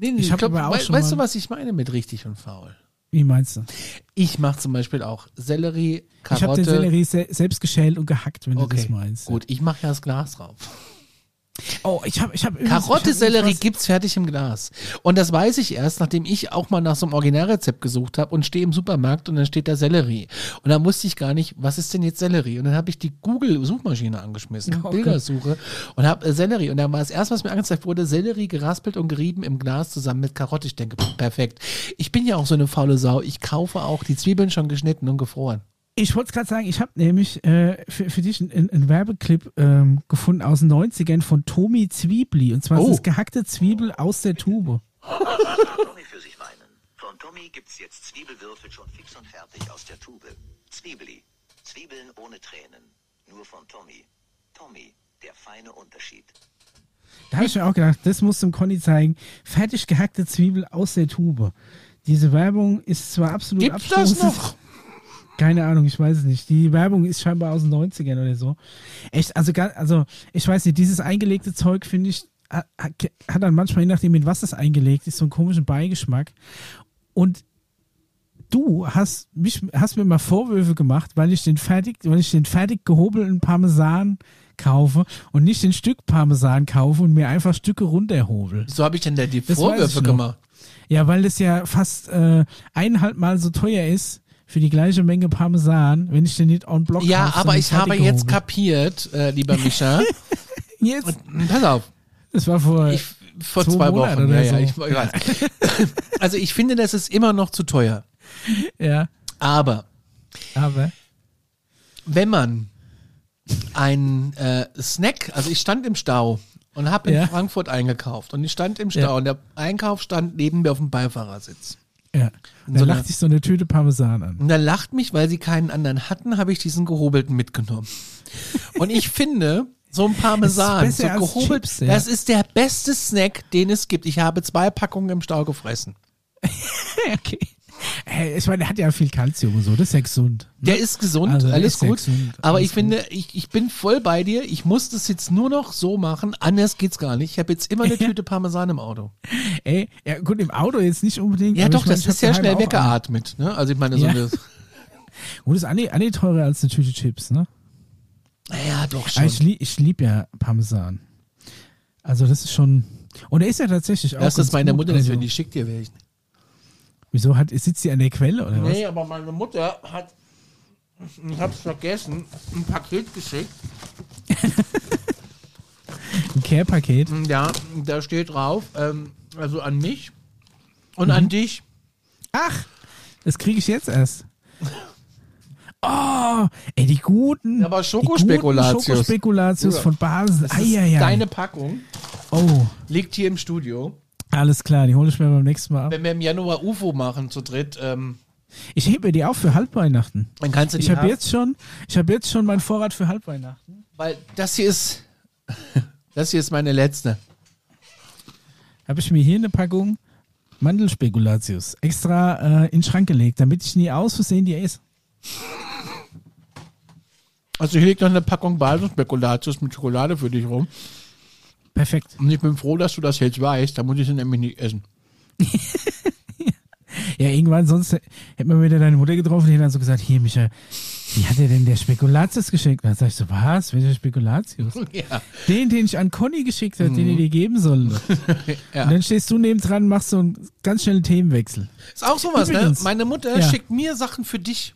Nee, nee, Ich hab glaub, aber auch wei- schon weißt du, was ich meine mit richtig und faul? Wie meinst du? Ich mache zum Beispiel auch Sellerie, Ich habe Karotte. den Sellerie se selbst geschält und gehackt, wenn du okay, das meinst. gut, ich mache ja das Glas drauf. Oh, ich habe ich hab übrigens- Karotte, ich hab Sellerie gibt's fertig im Glas. Und das weiß ich erst, nachdem ich auch mal nach so einem Originalrezept gesucht habe und stehe im Supermarkt und dann steht da Sellerie. Und dann wusste ich gar nicht, was ist denn jetzt Sellerie? Und dann habe ich die Google-Suchmaschine angeschmissen, Oh, Bildersuche und habe äh, Sellerie. Und dann war das erste, was mir angezeigt wurde, Sellerie geraspelt und gerieben im Glas zusammen mit Karotte. Ich denke, perfekt. Ich bin ja auch so eine faule Sau. Ich kaufe auch die Zwiebeln schon geschnitten und gefroren. Ich wollte gerade sagen, ich habe nämlich äh, für, für dich einen, einen Werbeclip ähm, gefunden aus den 90ern von Tomi Zwiebli. Und zwar Oh. ist es gehackte Zwiebel aus der Tube. Tommy für sich meinen. Von Tommy gibt's jetzt Zwiebelwürfel schon fix und fertig aus der Tube. Zwiebeli. Zwiebeln ohne Tränen. Nur von Tommy. Tommy, der feine Unterschied. Da habe ich mir auch gedacht, das muss dem Conny zeigen. Fertig gehackte Zwiebel aus der Tube. Diese Werbung ist zwar absolut Gibt's das noch? Keine Ahnung, ich weiß es nicht. Die Werbung ist scheinbar aus den 90ern oder so. Echt, also, also ich weiß nicht, dieses eingelegte Zeug, finde ich, hat, hat dann manchmal, je nachdem, mit was es eingelegt ist, so einen komischen Beigeschmack. Und du hast mich, hast mir mal Vorwürfe gemacht, weil ich den fertig, weil ich den fertig gehobelten Parmesan kaufe und nicht den Stück Parmesan kaufe und mir einfach Stücke runterhobel. So habe ich denn da die Das Vorwürfe gemacht. Ja, weil das ja fast äh, eineinhalb Mal so teuer ist für die gleiche Menge Parmesan, wenn ich den nicht on block Ja, kaufe, aber ich habe jetzt kapiert, äh, lieber Micha. (laughs) Jetzt, Pass auf. das war vor. Ich, vor Zwei zwei, Wochen. oder Ja, ja, so. ich, ich (laughs) weiß. Also ich finde, das ist immer noch zu teuer. ja, Aber aber. wenn man einen äh, Snack, also ich stand im Stau und habe in Ja. Frankfurt eingekauft und ich stand im Stau Ja. und der Einkauf stand neben mir auf dem Beifahrersitz. Ja. In Da so lacht sich so eine Tüte Parmesan an. Und dann lacht mich, weil sie keinen anderen hatten, habe ich diesen gehobelten mitgenommen. Und ich finde, so ein Parmesan, so gehobelt, Chips, ja. das ist der beste Snack, den es gibt. Ich habe zwei Packungen im Stau gefressen. (laughs) okay. Hey, ich meine, der hat ja viel Kalzium und so, das ist ja gesund. Der ist gesund, Also, alles ist gut. gesund, aber alles ich finde, ich, ich bin voll bei dir. Ich muss das jetzt nur noch so machen. Anders geht's gar nicht. Ich habe jetzt immer eine Ja. (laughs) Tüte Parmesan im Auto. Ey, ja gut, im Auto jetzt nicht unbedingt. Ja, doch, meine, das ist daheim schnell weggeatmet. Ne? Also ich meine, so Ja. eine, (laughs) Gut, ist Anni, Anni teurer als eine Tüte Chips, ne? ja, doch Aber schon. ich, lieb, ich lieb ja Parmesan. Also das ist schon. Und er ist ja tatsächlich auch. Das meiner gut, Mutter also, wenn die schickt dir welchen. Wieso hat, sitzt sie an der Quelle oder was? Nee, aber meine Mutter hat, ich hab's vergessen, ein Paket geschickt. (laughs) Ein Care-Paket. Ja, da steht drauf, ähm, also an mich und Mhm. an dich. Ach, das kriege ich jetzt erst. Oh, ey, die guten. Aber Schokospekulatius. Schokospekulatius von Basen. Das ist Eieiei. deine Packung, Oh, liegt hier im Studio. Alles klar, die hole ich mir beim nächsten Mal ab. Wenn wir im Januar UFO machen zu dritt, ähm, Ich hebe mir die auf für Halbweihnachten. dann kannst du die Ich habe jetzt schon, ich habe jetzt schon meinen Vorrat für Halbweihnachten. weil das hier ist, (laughs) das hier ist meine letzte. habe ich mir hier eine Packung Mandelspekulatius extra äh, in den Schrank gelegt, damit ich nie aus Versehen die esse. Also hier liegt noch eine Packung Basenspekulatius mit Schokolade für dich rum. Perfekt. Und ich bin froh, dass du das jetzt weißt. Da muss ich sie nämlich nicht essen. (laughs) Ja, irgendwann sonst hätte man wieder deine Mutter getroffen, die hat dann so gesagt, hier Micha, wie hat dir denn der Spekulatius geschickt? Und dann sag ich so, was? Welcher Spekulatius? (laughs) Ja. Den, den ich an Conny geschickt habe, den er dir geben soll. (laughs) ja. Und dann stehst du nebendran, machst so einen ganz schnellen Themenwechsel. Ist auch sowas, ne? Übrigens. Meine Mutter Ja. schickt mir Sachen für dich.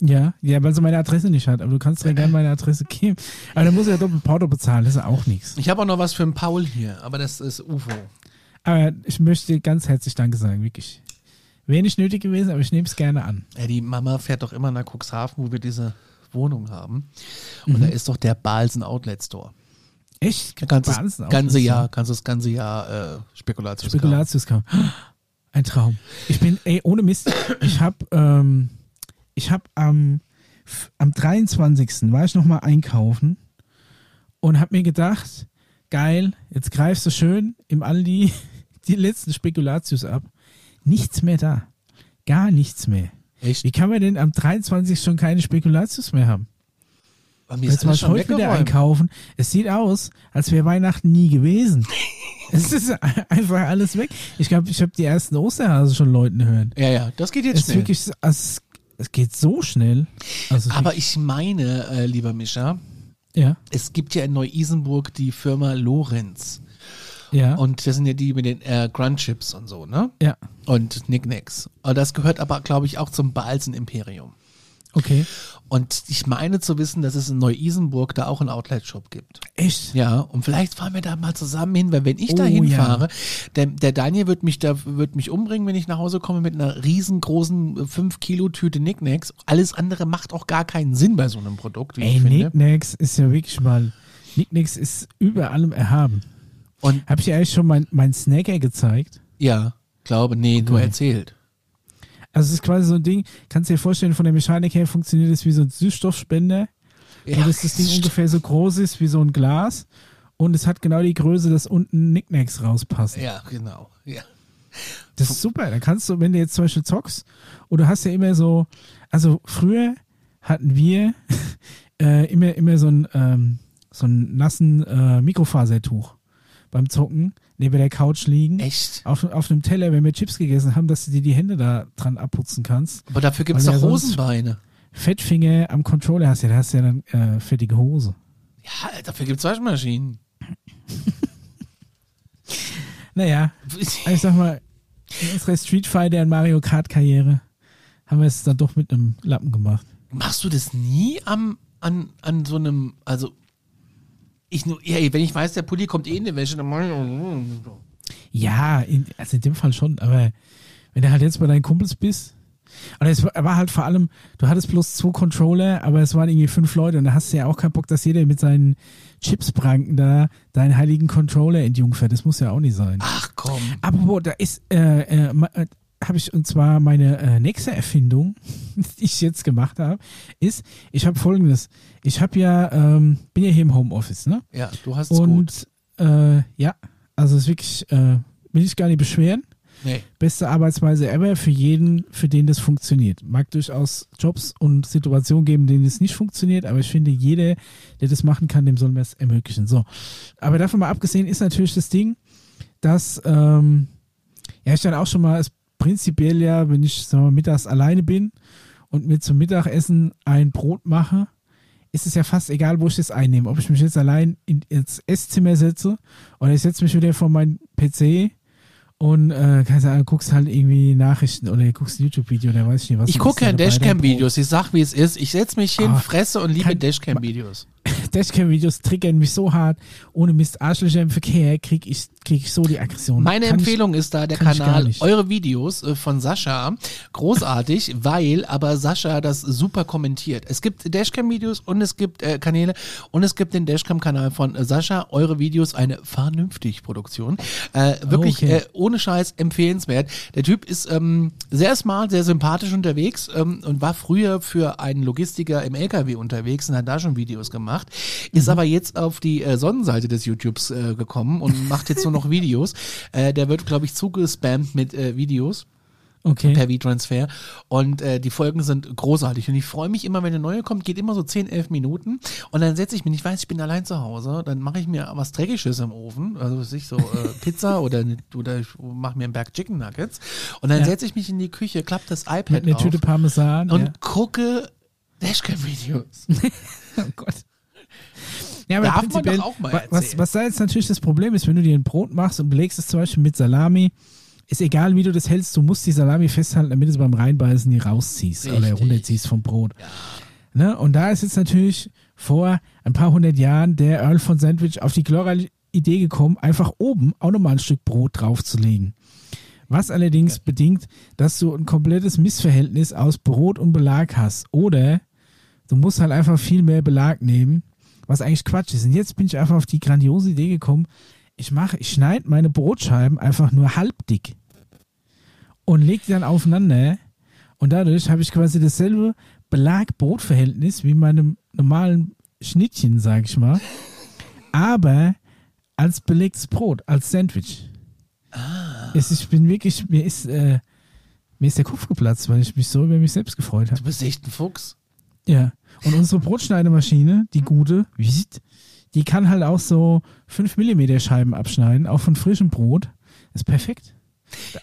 Ja, ja, weil sie meine Adresse nicht hat, aber du kannst ja gerne meine Adresse geben. Aber dann muss er ja doppelt Porto bezahlen, das ist ja auch nichts. Ich habe auch noch was für den Paul hier, aber das ist UFO. Aber ich möchte ganz herzlich Danke sagen, wirklich. Wäre nicht nötig gewesen, aber ich nehme es gerne an. Ja, die Mama fährt doch immer nach Cuxhaven, wo wir diese Wohnung haben. Und da ist doch der Balsen Outlet Store. Echt? Kannst das ganze Jahr, kannst du das ganze Jahr äh, Spekulatius kaufen. Spekulatius kam. Ein Traum. Ich bin, ey, ohne Mist, ich hab, ähm, ich hab am, am 23. war ich nochmal einkaufen und hab mir gedacht, geil, jetzt greifst du schön im Aldi (laughs) die letzten Spekulatius ab. Nichts mehr da. Gar nichts mehr. Echt? Wie kann man denn am 23. schon keine Spekulatius mehr haben? Jetzt mal heute wieder einkaufen. Es sieht aus, als wäre Weihnachten nie gewesen. (laughs) es ist (laughs) einfach alles weg. Ich glaube, ich habe die ersten Osterhase schon Leuten hören. Ja, ja, das geht jetzt Es schnell. wirklich, es, es geht so schnell. Also Aber ich meine, äh, lieber Mischa, ja, es gibt ja in Neu-Isenburg die Firma Lorenz. ja, Und das sind ja die mit den äh, Grunt-Chips und so, ne? ja. Und Knickknacks. Und das gehört aber, glaube ich, auch zum Balsen Imperium. Okay. Und ich meine zu wissen, dass es in Neu-Isenburg da auch einen Outlet-Shop gibt. Echt? Ja, und vielleicht fahren wir da mal zusammen hin, weil wenn ich da Oh, hinfahre, der, der Daniel wird mich da wird mich umbringen, wenn ich nach Hause komme mit einer riesengroßen 5 Kilo Tüte Knickknacks. Alles andere macht auch gar keinen Sinn bei so einem Produkt, wie Ey, ich finde. Nicknacks ist ja wirklich mal. Nicknacks ist über allem erhaben. Und Hab ich dir eigentlich schon mein, mein Snacker gezeigt? ja, glaube, nee, nur Okay. erzählt. Also es ist quasi so ein Ding, kannst du dir vorstellen, von der Mechanik her funktioniert es wie so ein Süßstoffspender. Ja, wo das, das Ding ungefähr so groß ist wie so ein Glas. Und es hat genau die Größe, dass unten Nicknacks rauspassen. Ja, genau. Ja. Das ist super. Da kannst du, wenn du jetzt zum Beispiel zockst, du hast ja immer so, also früher hatten wir (laughs) äh, immer, immer so ein, ähm, so einen nassen äh, Mikrofasertuch beim Zocken neben der Couch liegen. Echt? Auf, auf einem Teller, wenn wir Chips gegessen haben, dass du dir die Hände da dran abputzen kannst. Aber dafür gibt es doch ja Hosenbeine. Fettfinger am Controller hast du, da hast du ja dann äh, fettige Hose. Ja, dafür gibt es Waschmaschinen. (laughs) Naja, ich sag mal, in unserer Street Fighter und Mario Kart Karriere haben wir es dann doch mit einem Lappen gemacht. Machst du das nie am, an, an so einem, also ich nur, ja, wenn ich weiß, der Pulli kommt eh in die Wäsche, dann mach ich. Ja, in, also in dem Fall schon, aber wenn du halt jetzt bei deinen Kumpels bist, und es war halt vor allem, du hattest bloß zwei Controller, aber es waren irgendwie fünf Leute und da hast du ja auch keinen Bock, dass jeder mit seinen Chipspranken da deinen heiligen Controller entjungfert. Das muss ja auch nicht sein. Ach komm. Aber wo, da ist, äh, äh, äh, habe ich, und zwar meine äh, nächste Erfindung, (laughs) die ich jetzt gemacht habe, ist, ich habe folgendes. Ich habe ja, ähm, bin ja hier im Homeoffice, ne? Ja, du hast es gut. Und äh, ja, also es ist wirklich, äh, will ich gar nicht beschweren. Nee. Beste Arbeitsweise ever für jeden, für den das funktioniert. Mag durchaus Jobs und Situationen geben, denen es nicht funktioniert, aber ich finde, jeder, der das machen kann, dem soll man es ermöglichen. So. Aber davon mal abgesehen ist natürlich das Ding, dass, ähm, ja, ich dann auch schon mal, prinzipiell ja, wenn ich mal, mittags alleine bin und mir zum Mittagessen ein Brot mache, ist es ja fast egal, wo ich das einnehme. Ob ich mich jetzt allein in, ins Esszimmer setze oder ich setze mich wieder vor meinen PC und äh, du guckst halt irgendwie Nachrichten oder guckst ein YouTube-Video oder weiß ich nicht was. Ich gucke dein Dashcam-Videos. Ich sag, wie es ist. Ich setze mich hin, Ah, fresse und liebe Dashcam-Videos. (laughs) Dashcam-Videos triggern mich so hart. Ohne Mist, Arschlöcher im Verkehr krieg ich, krieg ich so die Aggression. Meine Kann Empfehlung ist da der ich Kanal. Eure Videos äh, von Sascha. Großartig, (laughs) weil aber Sascha das super kommentiert. Es gibt Dashcam-Videos und es gibt äh, Kanäle und es gibt den Dashcam-Kanal von Sascha. Eure Videos, eine vernünftig Produktion. Äh, wirklich Okay. äh, ohne Scheiß empfehlenswert. Der Typ ist ähm, sehr smart, sehr sympathisch unterwegs ähm, und war früher für einen Logistiker im LKW unterwegs und hat da schon Videos gemacht. Ist aber jetzt auf die äh, Sonnenseite des YouTubes äh, gekommen und macht jetzt nur noch (laughs) Videos. Äh, der wird, glaube ich, zugespammt mit äh, Videos Okay. per V-Transfer. Und äh, die Folgen sind großartig. Und ich freue mich immer, wenn eine neue kommt, geht immer so 10, 11 Minuten. Und dann setze ich mich, ich weiß, ich bin allein zu Hause, dann mache ich mir was Dreckiges im Ofen, also was ich so äh, (laughs) Pizza oder, ne- oder ich mache mir einen Berg Chicken Nuggets. Und dann Ja. setze ich mich in die Küche, klappe das iPad Mit einer auf Tüte Parmesan. und ja. gucke Dashcam-Videos. (laughs) Oh Gott. Ja, aber Darf man doch auch mal wa- was, was da jetzt natürlich das Problem ist, wenn du dir ein Brot machst und belegst es zum Beispiel mit Salami, ist egal, wie du das hältst, du musst die Salami festhalten, damit du es beim Reinbeißen nie rausziehst oder Richtig. runterziehst vom Brot. Ne? Und da ist jetzt natürlich vor ein paar hundert Jahren der Earl von Sandwich auf die glorreiche Idee gekommen, einfach oben auch nochmal ein Stück Brot draufzulegen. Was allerdings bedingt, dass du ein komplettes Missverhältnis aus Brot und Belag hast. Oder du musst halt einfach viel mehr Belag nehmen, was eigentlich Quatsch ist. Und jetzt bin ich einfach auf die grandiose Idee gekommen, ich mache, ich schneide meine Brotscheiben einfach nur halbdick und lege die dann aufeinander und dadurch habe ich quasi dasselbe Belag-Brot-Verhältnis wie meinem normalen Schnittchen, sag ich mal, aber als belegtes Brot, als Sandwich. Es, ich bin wirklich, mir ist, äh, mir ist der Kopf geplatzt, weil ich mich so über mich selbst gefreut habe. Du bist echt ein Fuchs. Ja. Und unsere Brotschneidemaschine, die gute, die kann halt auch so 5 mm Scheiben abschneiden, auch von frischem Brot. Ist perfekt.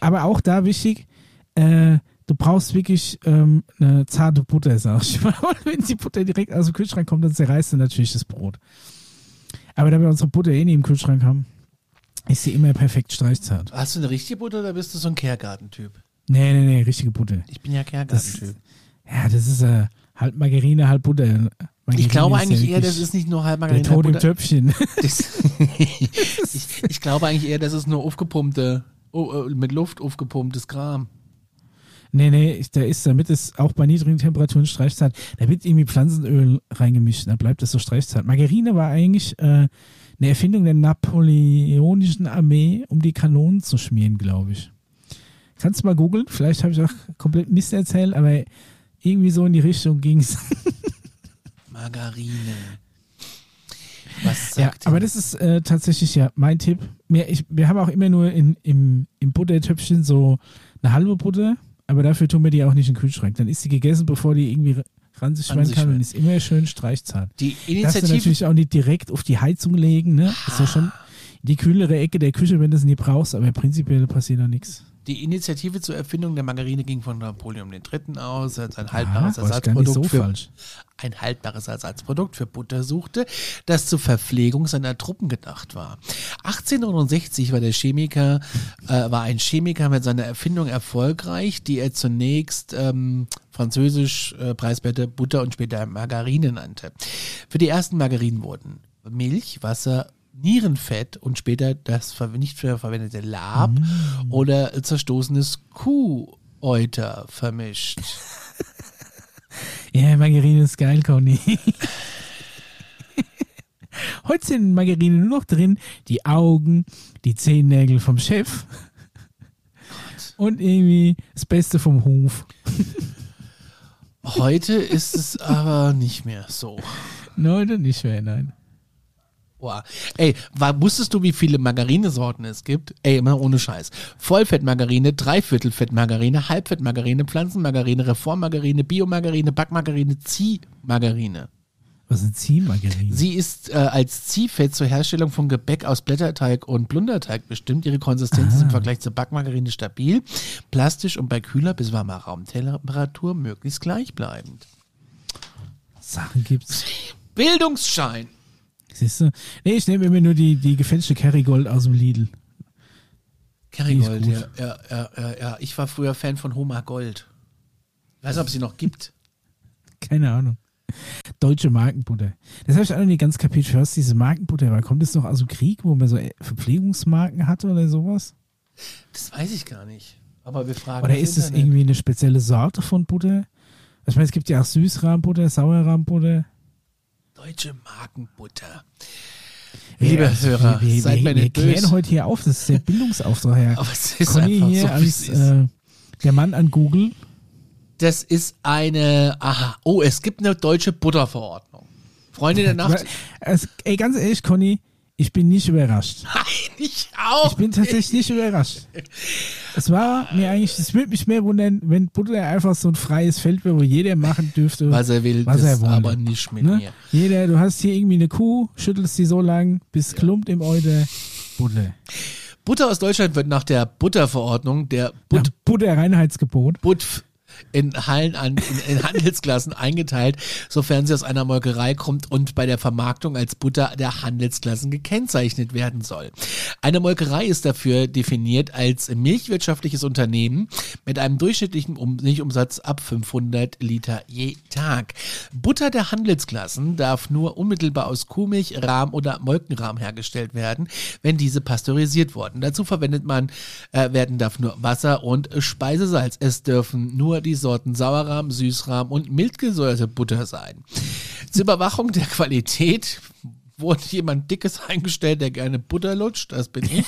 Aber auch da wichtig, äh, du brauchst wirklich ähm, eine zarte Butter, sag ich mal. (laughs) Wenn die Butter direkt aus dem Kühlschrank kommt, dann zerreißt du natürlich das Brot. Aber da wir unsere Butter eh nie im Kühlschrank haben, ist sie immer perfekt streichzart. Hast du eine richtige Butter oder bist du so ein Kehrgartentyp? Nee, nee, nee, richtige Butter. Ich bin ja Das, Kehrgartentyp. ja, das ist äh, halb Margarine, halb Butter. Margarine Ich glaube eigentlich eher, das ist nicht nur halb der Margarine. Tod im Butter. Töpfchen. (laughs) (laughs) Das, (laughs) ich, ich glaube eigentlich eher, das ist nur aufgepumpte, oh, äh, mit Luft aufgepumptes Kram. Nee, nee, da ist, damit es auch bei niedrigen Temperaturen streichzart, da wird irgendwie Pflanzenöl reingemischt, da bleibt es so streichzart. Margarine war eigentlich äh, eine Erfindung der napoleonischen Armee, um die Kanonen zu schmieren, glaube ich. Kannst du mal googeln, vielleicht habe ich auch komplett Mist erzählt, aber irgendwie so in die Richtung ging es. Margarine. Was Ja, sagt aber das ist äh, tatsächlich ja mein Tipp. Mir, ich, wir haben auch immer nur in, im, im Buttertöpfchen so eine halbe Butter, aber dafür tun wir die auch nicht in den Kühlschrank. Dann ist sie gegessen, bevor die irgendwie ran sich sich kann und ist immer schön streichzart. Die Darfst du Initiative, natürlich auch nicht direkt auf die Heizung legen, ne? Ist ja schon die kühlere Ecke der Küche, wenn du es nie brauchst, aber prinzipiell passiert da nichts. Die Initiative zur Erfindung der Margarine ging von Napoleon III. aus, als ein haltbares gar nicht so Ersatzprodukt für ein haltbares Ersatzprodukt für Butter suchte, das zur Verpflegung seiner Truppen gedacht war. 1869 war der Chemiker, äh, war ein Chemiker mit seiner Erfindung erfolgreich, die er zunächst ähm, französisch äh, preiswerte Butter und später Margarine nannte. Für die ersten Margarinen wurden Milch, Wasser, Nierenfett und später das nicht verwendete Lab oder zerstoßenes Kuhäuter vermischt. (laughs) Ja, Margarine ist geil, Conny. (laughs) Heute sind in Margarine nur noch drin die Augen, die Zehennägel vom Chef und irgendwie das Beste vom Hof. Heute ist es aber nicht mehr so. Nein, nicht mehr, nein. Boah. Ey, war, wusstest du, wie viele Margarinesorten es gibt? Ey, immer ohne Scheiß. Vollfettmargarine, Dreiviertelfettmargarine, Halbfettmargarine, Pflanzenmargarine, Reformmargarine, Biomargarine, Backmargarine, Ziehmargarine. Was sind Ziehmargarine? Sie ist äh, als Ziehfett zur Herstellung von Gebäck aus Blätterteig und Blunderteig bestimmt. Ihre Konsistenz ist im Vergleich zur Backmargarine stabil, plastisch und bei kühler bis warmer Raumtemperatur möglichst gleichbleibend. Sachen gibt's. Bildungsschein. Siehst du? Nee, ich nehme immer nur die, die gefälschte Kerrygold aus dem Lidl. Kerrygold, ja, ja, ja, ja. Ich war früher Fan von Homa Gold. Ich weiß nicht, ob es sie noch gibt. (laughs) Keine Ahnung. Deutsche Markenbutter. Das habe ich auch noch nicht ganz kapiert, für was diese Markenbutter war. Kommt es noch aus dem Krieg, wo man so Verpflegungsmarken hatte oder sowas? Das weiß ich gar nicht. Aber wir fragen. Oder ist es irgendwie eine spezielle Sorte von Butter? Ich meine, es gibt ja auch Süßrahmbutter, Sauerrahmbutter. Deutsche Markenbutter. Liebe Ja, Hörer, wir, seid wir, mir wir klären böse. heute hier auf, das ist der (laughs) Bildungsauftrag, Herr. Aber es ist Conny einfach hier so, als äh, der Mann an Google. Das ist eine, aha, oh, es gibt eine deutsche Butterverordnung. Freunde der (laughs) Nacht. Es, ey, ganz ehrlich, Conny, ich bin nicht überrascht. (laughs) Nein, ich auch. Ich bin tatsächlich nicht überrascht. Es war mir eigentlich, es würde mich mehr wundern, wenn Butter einfach so ein freies Feld wäre, wo jeder machen dürfte, was er will, was er wollte. aber nicht mit Ne? mir. Jeder, du hast hier irgendwie eine Kuh, schüttelst die so lang, bis klumpt im Euter. Butter. Butter aus Deutschland wird nach der Butterverordnung, der But But Butter-Reinheitsgebot. Butf in Hallen an, in, in Handelsklassen eingeteilt, sofern sie aus einer Molkerei kommt und bei der Vermarktung als Butter der Handelsklassen gekennzeichnet werden soll. Eine Molkerei ist dafür definiert als milchwirtschaftliches Unternehmen mit einem durchschnittlichen um Milchumsatz ab 500 Liter je Tag. Butter der Handelsklassen darf nur unmittelbar aus Kuhmilch, Rahm oder Molkenrahm hergestellt werden, wenn diese pasteurisiert wurden. Dazu verwendet man, äh, werden darf nur Wasser und Speisesalz. Es dürfen nur die Sorten Sauerrahm, Süßrahm und mildgesäuerte Butter sein. Zur Überwachung der Qualität wurde jemand Dickes (laughs) eingestellt, der gerne Butter lutscht, das bin ich.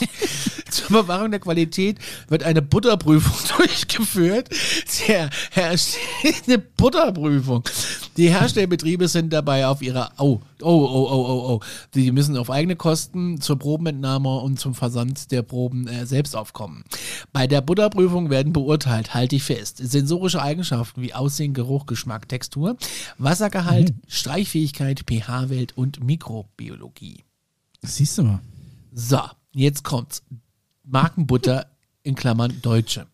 Zur Überwachung der Qualität wird eine Butterprüfung (laughs) durchgeführt. Der eine Butterprüfung. Die Herstellbetriebe sind dabei auf ihrer, oh, oh, oh, oh, oh, oh, die müssen auf eigene Kosten zur Probenentnahme und zum Versand der Proben äh, selbst aufkommen. Bei der Butterprüfung werden beurteilt, halte ich fest, sensorische Eigenschaften wie Aussehen, Geruch, Geschmack, Textur, Wassergehalt, Streichfähigkeit, pH-Wert und Mikrobiologie. Siehst du mal. So, jetzt kommt's. Markenbutter in Klammern Deutsche.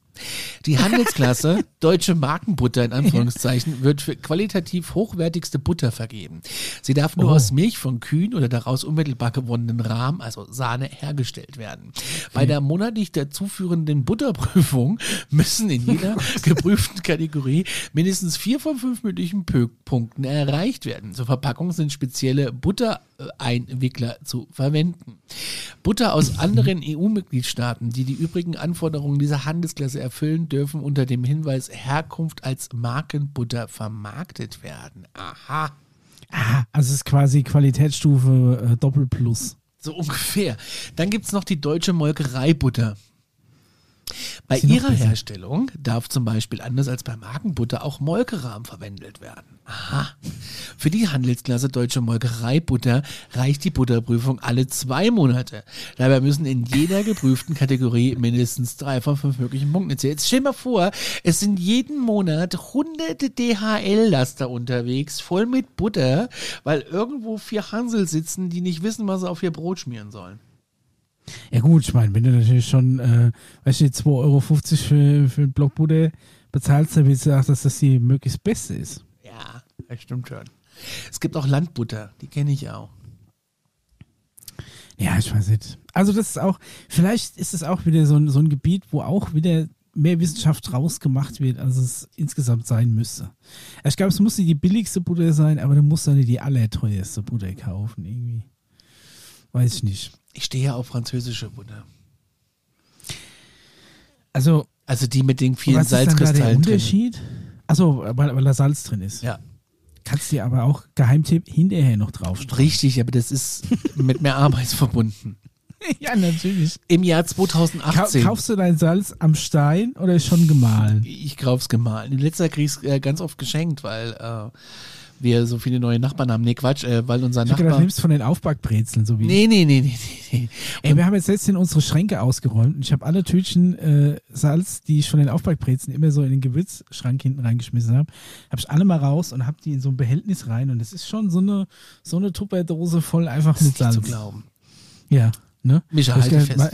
Die Handelsklasse (laughs) Deutsche Markenbutter in Anführungszeichen wird für qualitativ hochwertigste Butter vergeben. Sie darf nur Oh. aus Milch von Kühen oder daraus unmittelbar gewonnenen Rahm, also Sahne, hergestellt werden. Bei der monatlich dazuführenden Butterprüfung müssen in jeder (laughs) geprüften Kategorie mindestens vier von fünf möglichen Punkten erreicht werden. Zur Verpackung sind spezielle Buttereinwickler zu verwenden. Butter aus anderen EU-Mitgliedstaaten, die die übrigen Anforderungen dieser Handelsklasse erfüllen, dürfen unter dem Hinweis Herkunft als Markenbutter vermarktet werden. Aha. Ah, also es ist quasi Qualitätsstufe äh, Doppelplus. So ungefähr. Dann gibt's noch die deutsche Molkereibutter. Bei ihrer? Herstellung darf zum Beispiel anders als bei Markenbutter auch Molkerahm verwendet werden. Aha. Für die Handelsklasse Deutsche Molkereibutter reicht die Butterprüfung alle zwei Monate. Dabei müssen in jeder geprüften Kategorie mindestens drei von fünf möglichen Punkten zählen. Jetzt stell mal vor, es sind jeden Monat hunderte DHL-Laster unterwegs, voll mit Butter, weil irgendwo vier Hansel sitzen, die nicht wissen, was sie auf ihr Brot schmieren sollen. Ja gut, ich meine, wenn du natürlich schon, äh, weißt du, 2,50 Euro für, für einen Block Butter bezahlst, dann willst du auch, dass das die möglichst beste ist. Ja, das stimmt schon. Es gibt auch Landbutter, die kenne ich auch. Ja, ich weiß nicht. Also das ist auch, vielleicht ist es auch wieder so ein, so ein Gebiet, wo auch wieder mehr Wissenschaft draus gemacht wird, als es insgesamt sein müsste. Ich glaube, es muss nicht die billigste Butter sein, aber du musst dann nicht die allerteuerste Butter kaufen, irgendwie. Weiß ich nicht. Ich stehe ja auf französische Butter. Also, Also die mit den vielen was ist dann da der Salzkristallen drin. Unterschied? Achso, weil, weil da Salz drin ist. Ja, Kannst dir aber auch Geheimtipp hinterher noch draufstreichen. richtig, aber das ist mit mehr Arbeit verbunden. (laughs) ja, natürlich. Im Jahr Kau 2018. kaufst du dein Salz am Stein oder ist schon gemahlen? ich kauf's gemahlen. In letzter Zeit krieg ich's äh, ganz oft geschenkt, weil äh, wir so viele neue Nachbarn haben. Nee, Quatsch, äh, weil unser Ich hab gedacht, Nachbar... du nimmst von den Aufbackbrezeln, so wie Nee, nee, nee, nee, nee. Ey, wir haben jetzt letztens unsere Schränke ausgeräumt und ich habe alle Tütchen äh, Salz, die ich von den Aufbackbrezeln immer so in den Gewürzschrank hinten reingeschmissen habe, habe ich alle mal raus und habe die in so ein Behältnis rein und es ist schon so eine so eine Tupperdose voll einfach Das mit Salz. zu glauben. Ja, ne? Micha, halte fest. mal,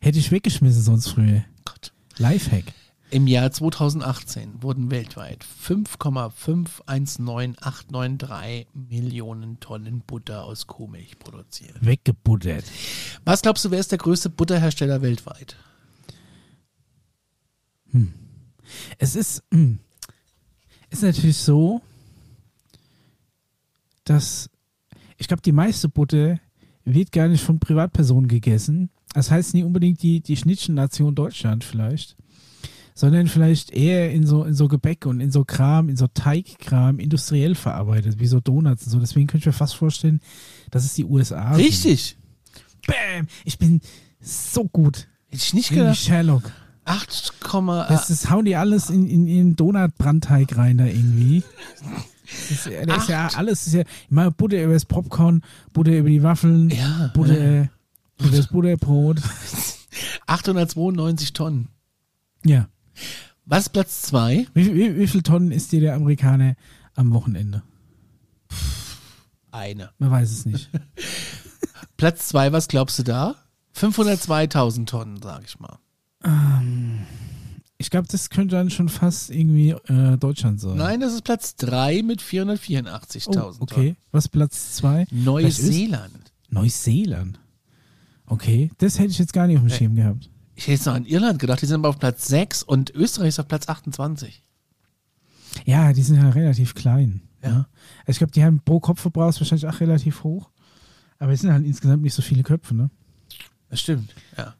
hätte ich weggeschmissen sonst früher. Gott. Lifehack. Im Jahr 2018 wurden weltweit 5,519893 Millionen Tonnen Butter aus Kuhmilch produziert. Weggebuttert. Was glaubst du, wer ist der größte Butterhersteller weltweit? Es ist, mh, ist natürlich so, dass ich glaube, die meiste Butter wird gar nicht von Privatpersonen gegessen. Das heißt nicht unbedingt die, die Schnittchen-Nation Deutschland vielleicht, sondern vielleicht eher in so, in so Gebäck und in so Kram, in so Teigkram industriell verarbeitet, wie so Donuts und so. Deswegen könnte ich mir fast vorstellen, dass es die USA Richtig. sind. Bam! Ich bin so gut. Hätte ich nicht Wie gedacht. Sherlock. 8, Das, das hauen die alles in, in, in Donutbrandteig rein da irgendwie. Das ist, ja- das ist ja alles, das ist ja, ich meine, Butter über das Popcorn, Butter über die Waffeln, Ja, Butter über das Butterbrot. (laughs) 892 Tonnen. Ja. Was ist Platz 2? Wie, wie, wie viel Tonnen isst dir der Amerikaner am Wochenende? Eine. Man weiß es nicht. (laughs) Platz 2, was glaubst du da? 502.000 Tonnen, sag ich mal. Ich glaube, das könnte dann schon fast irgendwie äh, Deutschland sein. Nein, das ist Platz 3 mit 484.000 Oh, okay. Was Platz zwei? Tonnen. Vielleicht ist- Neuseeland. Neuseeland. Okay, das hätte ich jetzt gar nicht auf dem Schirm gehabt. Ich hätte jetzt noch an Irland gedacht, die sind aber auf Platz 6 und Österreich ist auf Platz 28. Ja, die sind ja relativ klein. Ja. Ja. Also ich glaube, die haben pro Kopfverbrauch wahrscheinlich auch relativ hoch. Aber es sind halt insgesamt nicht so viele Köpfe, ne? Das stimmt, ja.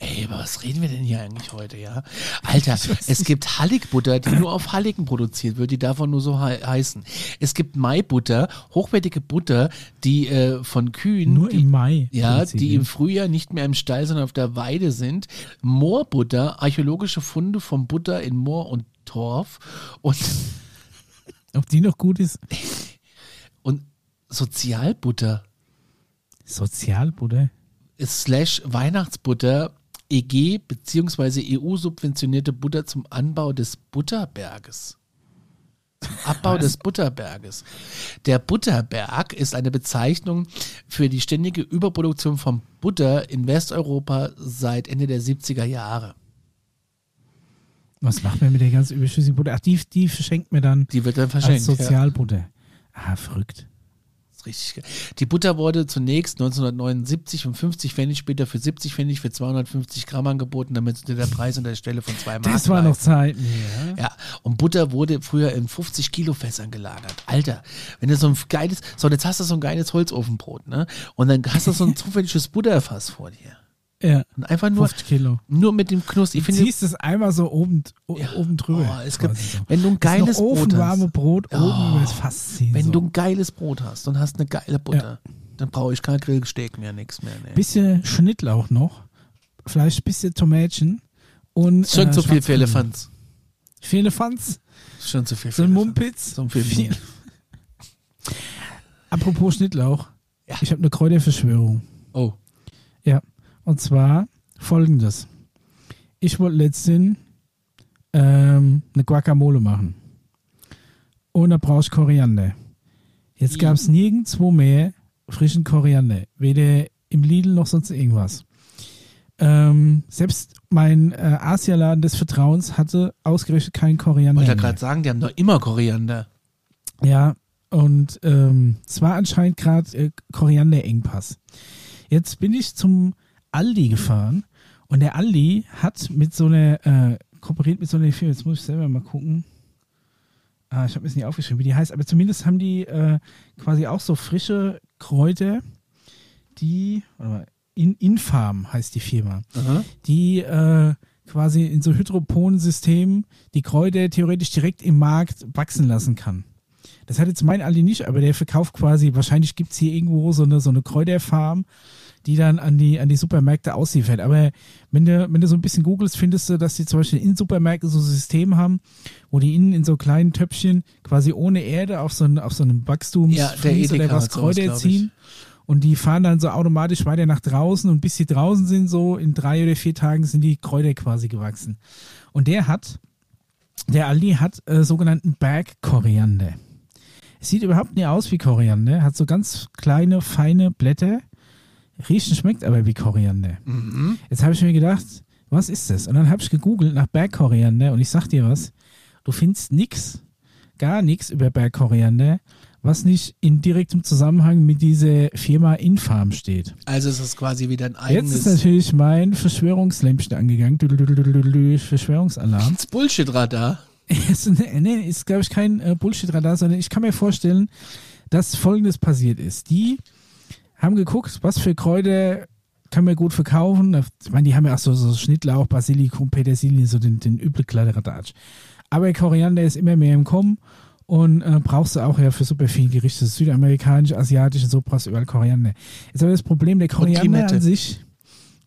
Ey, aber was reden wir denn hier eigentlich heute, ja? Alter, es gibt Halligbutter, die nur auf Halligen produziert wird, die davon nur so hei- heißen. Es gibt Maibutter, hochwertige Butter, die äh, von Kühen, Nur die, im Mai. ja, die im. Frühjahr nicht mehr im Stall, sondern auf der Weide sind. Moorbutter, archäologische Funde vom Butter in Moor und Torf und, (laughs) Ob die noch gut ist? und Sozialbutter Sozialbutter. slash Weihnachtsbutter EG beziehungsweise EU-subventionierte Butter zum Anbau des Butterberges. Zum Abbau des Butterberges. Der Butterberg ist eine Bezeichnung für die ständige Überproduktion von Butter in Westeuropa seit Ende der 70er Jahre. Was macht man mit der ganzen überschüssigen Butter? Ach, die, die verschenkt mir dann Die wird dann als verschenkt. ja. Sozialbutter. Ah, verrückt. Richtig geil. Die Butter wurde zunächst 1979 und 50 Pfennig, später für 70 Pfennig für 250 Gramm angeboten, damit der Preis an der Stelle von zwei Mark Das war noch Zeiten. Ja. Ja, und Butter wurde früher in 50 Kilo Fässern gelagert. Alter, wenn du so ein geiles, so jetzt hast du so ein geiles Holzofenbrot, ne? Und dann hast du so ein zufälliges Butterfass vor dir. Ja. Und einfach nur, 50 Kilo. nur mit dem Knuss. Ich Du finde, ziehst es einmal so oben, Ja. oben drüber. Oh, es gibt, so. wenn du ein geiles Brot hast, Brot oben Oh. über das Fass ziehen. wenn so. du ein geiles Brot hast und hast eine geile Butter, dann brauche ich kein Grillsteak mehr, nix mehr. Nee. bisschen Schnittlauch noch, vielleicht bisschen Tomätchen und Schon äh, zu viel für. Elefants. Für Elefants, Schon zu viel für so ein. Mumpitz. So viel Viel. Apropos Schnittlauch, Ja. ich habe eine Kräuterverschwörung. Oh. Ja, und zwar folgendes. Ich wollte letztens ähm, eine Guacamole machen. Und da brauche ich Koriander. Jetzt gab es nirgendwo mehr frischen Koriander. Weder im Lidl noch sonst irgendwas. Ähm, selbst mein äh, Asialaden des Vertrauens hatte ausgerechnet keinen Koriander. Wollte ja gerade sagen, die haben doch immer Koriander. Ja, und ähm, es war anscheinend gerade äh, Korianderengpass. Jetzt bin ich zum Aldi gefahren und der Aldi hat mit so einer, äh, kooperiert mit so einer Firma, jetzt muss ich selber mal gucken. Ah, ich habe mir das nicht aufgeschrieben, wie die heißt, aber zumindest haben die äh, quasi auch so frische Kräuter, die, mal, in, Infarm heißt die Firma die äh, quasi in so Hydroponensystemen die Kräuter theoretisch direkt im Markt wachsen lassen kann. Das hat jetzt mein Aldi nicht, aber der verkauft quasi, wahrscheinlich gibt es hier irgendwo so eine, so eine Kräuterfarm, die dann an die, an die Supermärkte ausliefert. Aber wenn du, wenn du so ein bisschen googelst, findest du, dass die zum Beispiel in Supermärkten so ein System haben, wo die innen in so kleinen Töpfchen quasi ohne Erde auf so, auf so einem Wachstums Ja, oder was Kräuter ziehen. Und die fahren dann so automatisch weiter nach draußen und bis sie draußen sind, so in drei oder vier Tagen sind die Kräuter quasi gewachsen. Und der hat, der Aldi hat äh, sogenannten Bergkoriander. Es sieht überhaupt nicht aus wie Koriander, hat so ganz kleine, feine Blätter. Riechen schmeckt aber wie Koriander. Jetzt habe ich mir gedacht, was ist das? Und dann habe ich gegoogelt nach Bergkoriander und ich sag dir was, du findest nix, gar nichts über Bergkoriander, was nicht in direktem Zusammenhang mit dieser Firma Infarm steht. Also es ist quasi wieder ein Jetzt ist eigenes natürlich mein Verschwörungslämpchen angegangen. Verschwörungsalarm. Bullshit-Radar. (laughs) ist, nee, ist glaube ich kein äh, Bullshit-Radar, sondern ich kann mir vorstellen, dass folgendes passiert ist. Die haben geguckt, was für Kräuter können wir gut verkaufen. Ich meine, die haben ja auch so, so Schnittlauch, Basilikum, Petersilie, so den, den übel Kladderadatsch. Aber Koriander ist immer mehr im Kommen und äh, brauchst du auch ja für super viele Gerichte, südamerikanisch, asiatisch und so brauchst du überall Koriander. Jetzt aber das Problem, der Koriander an sich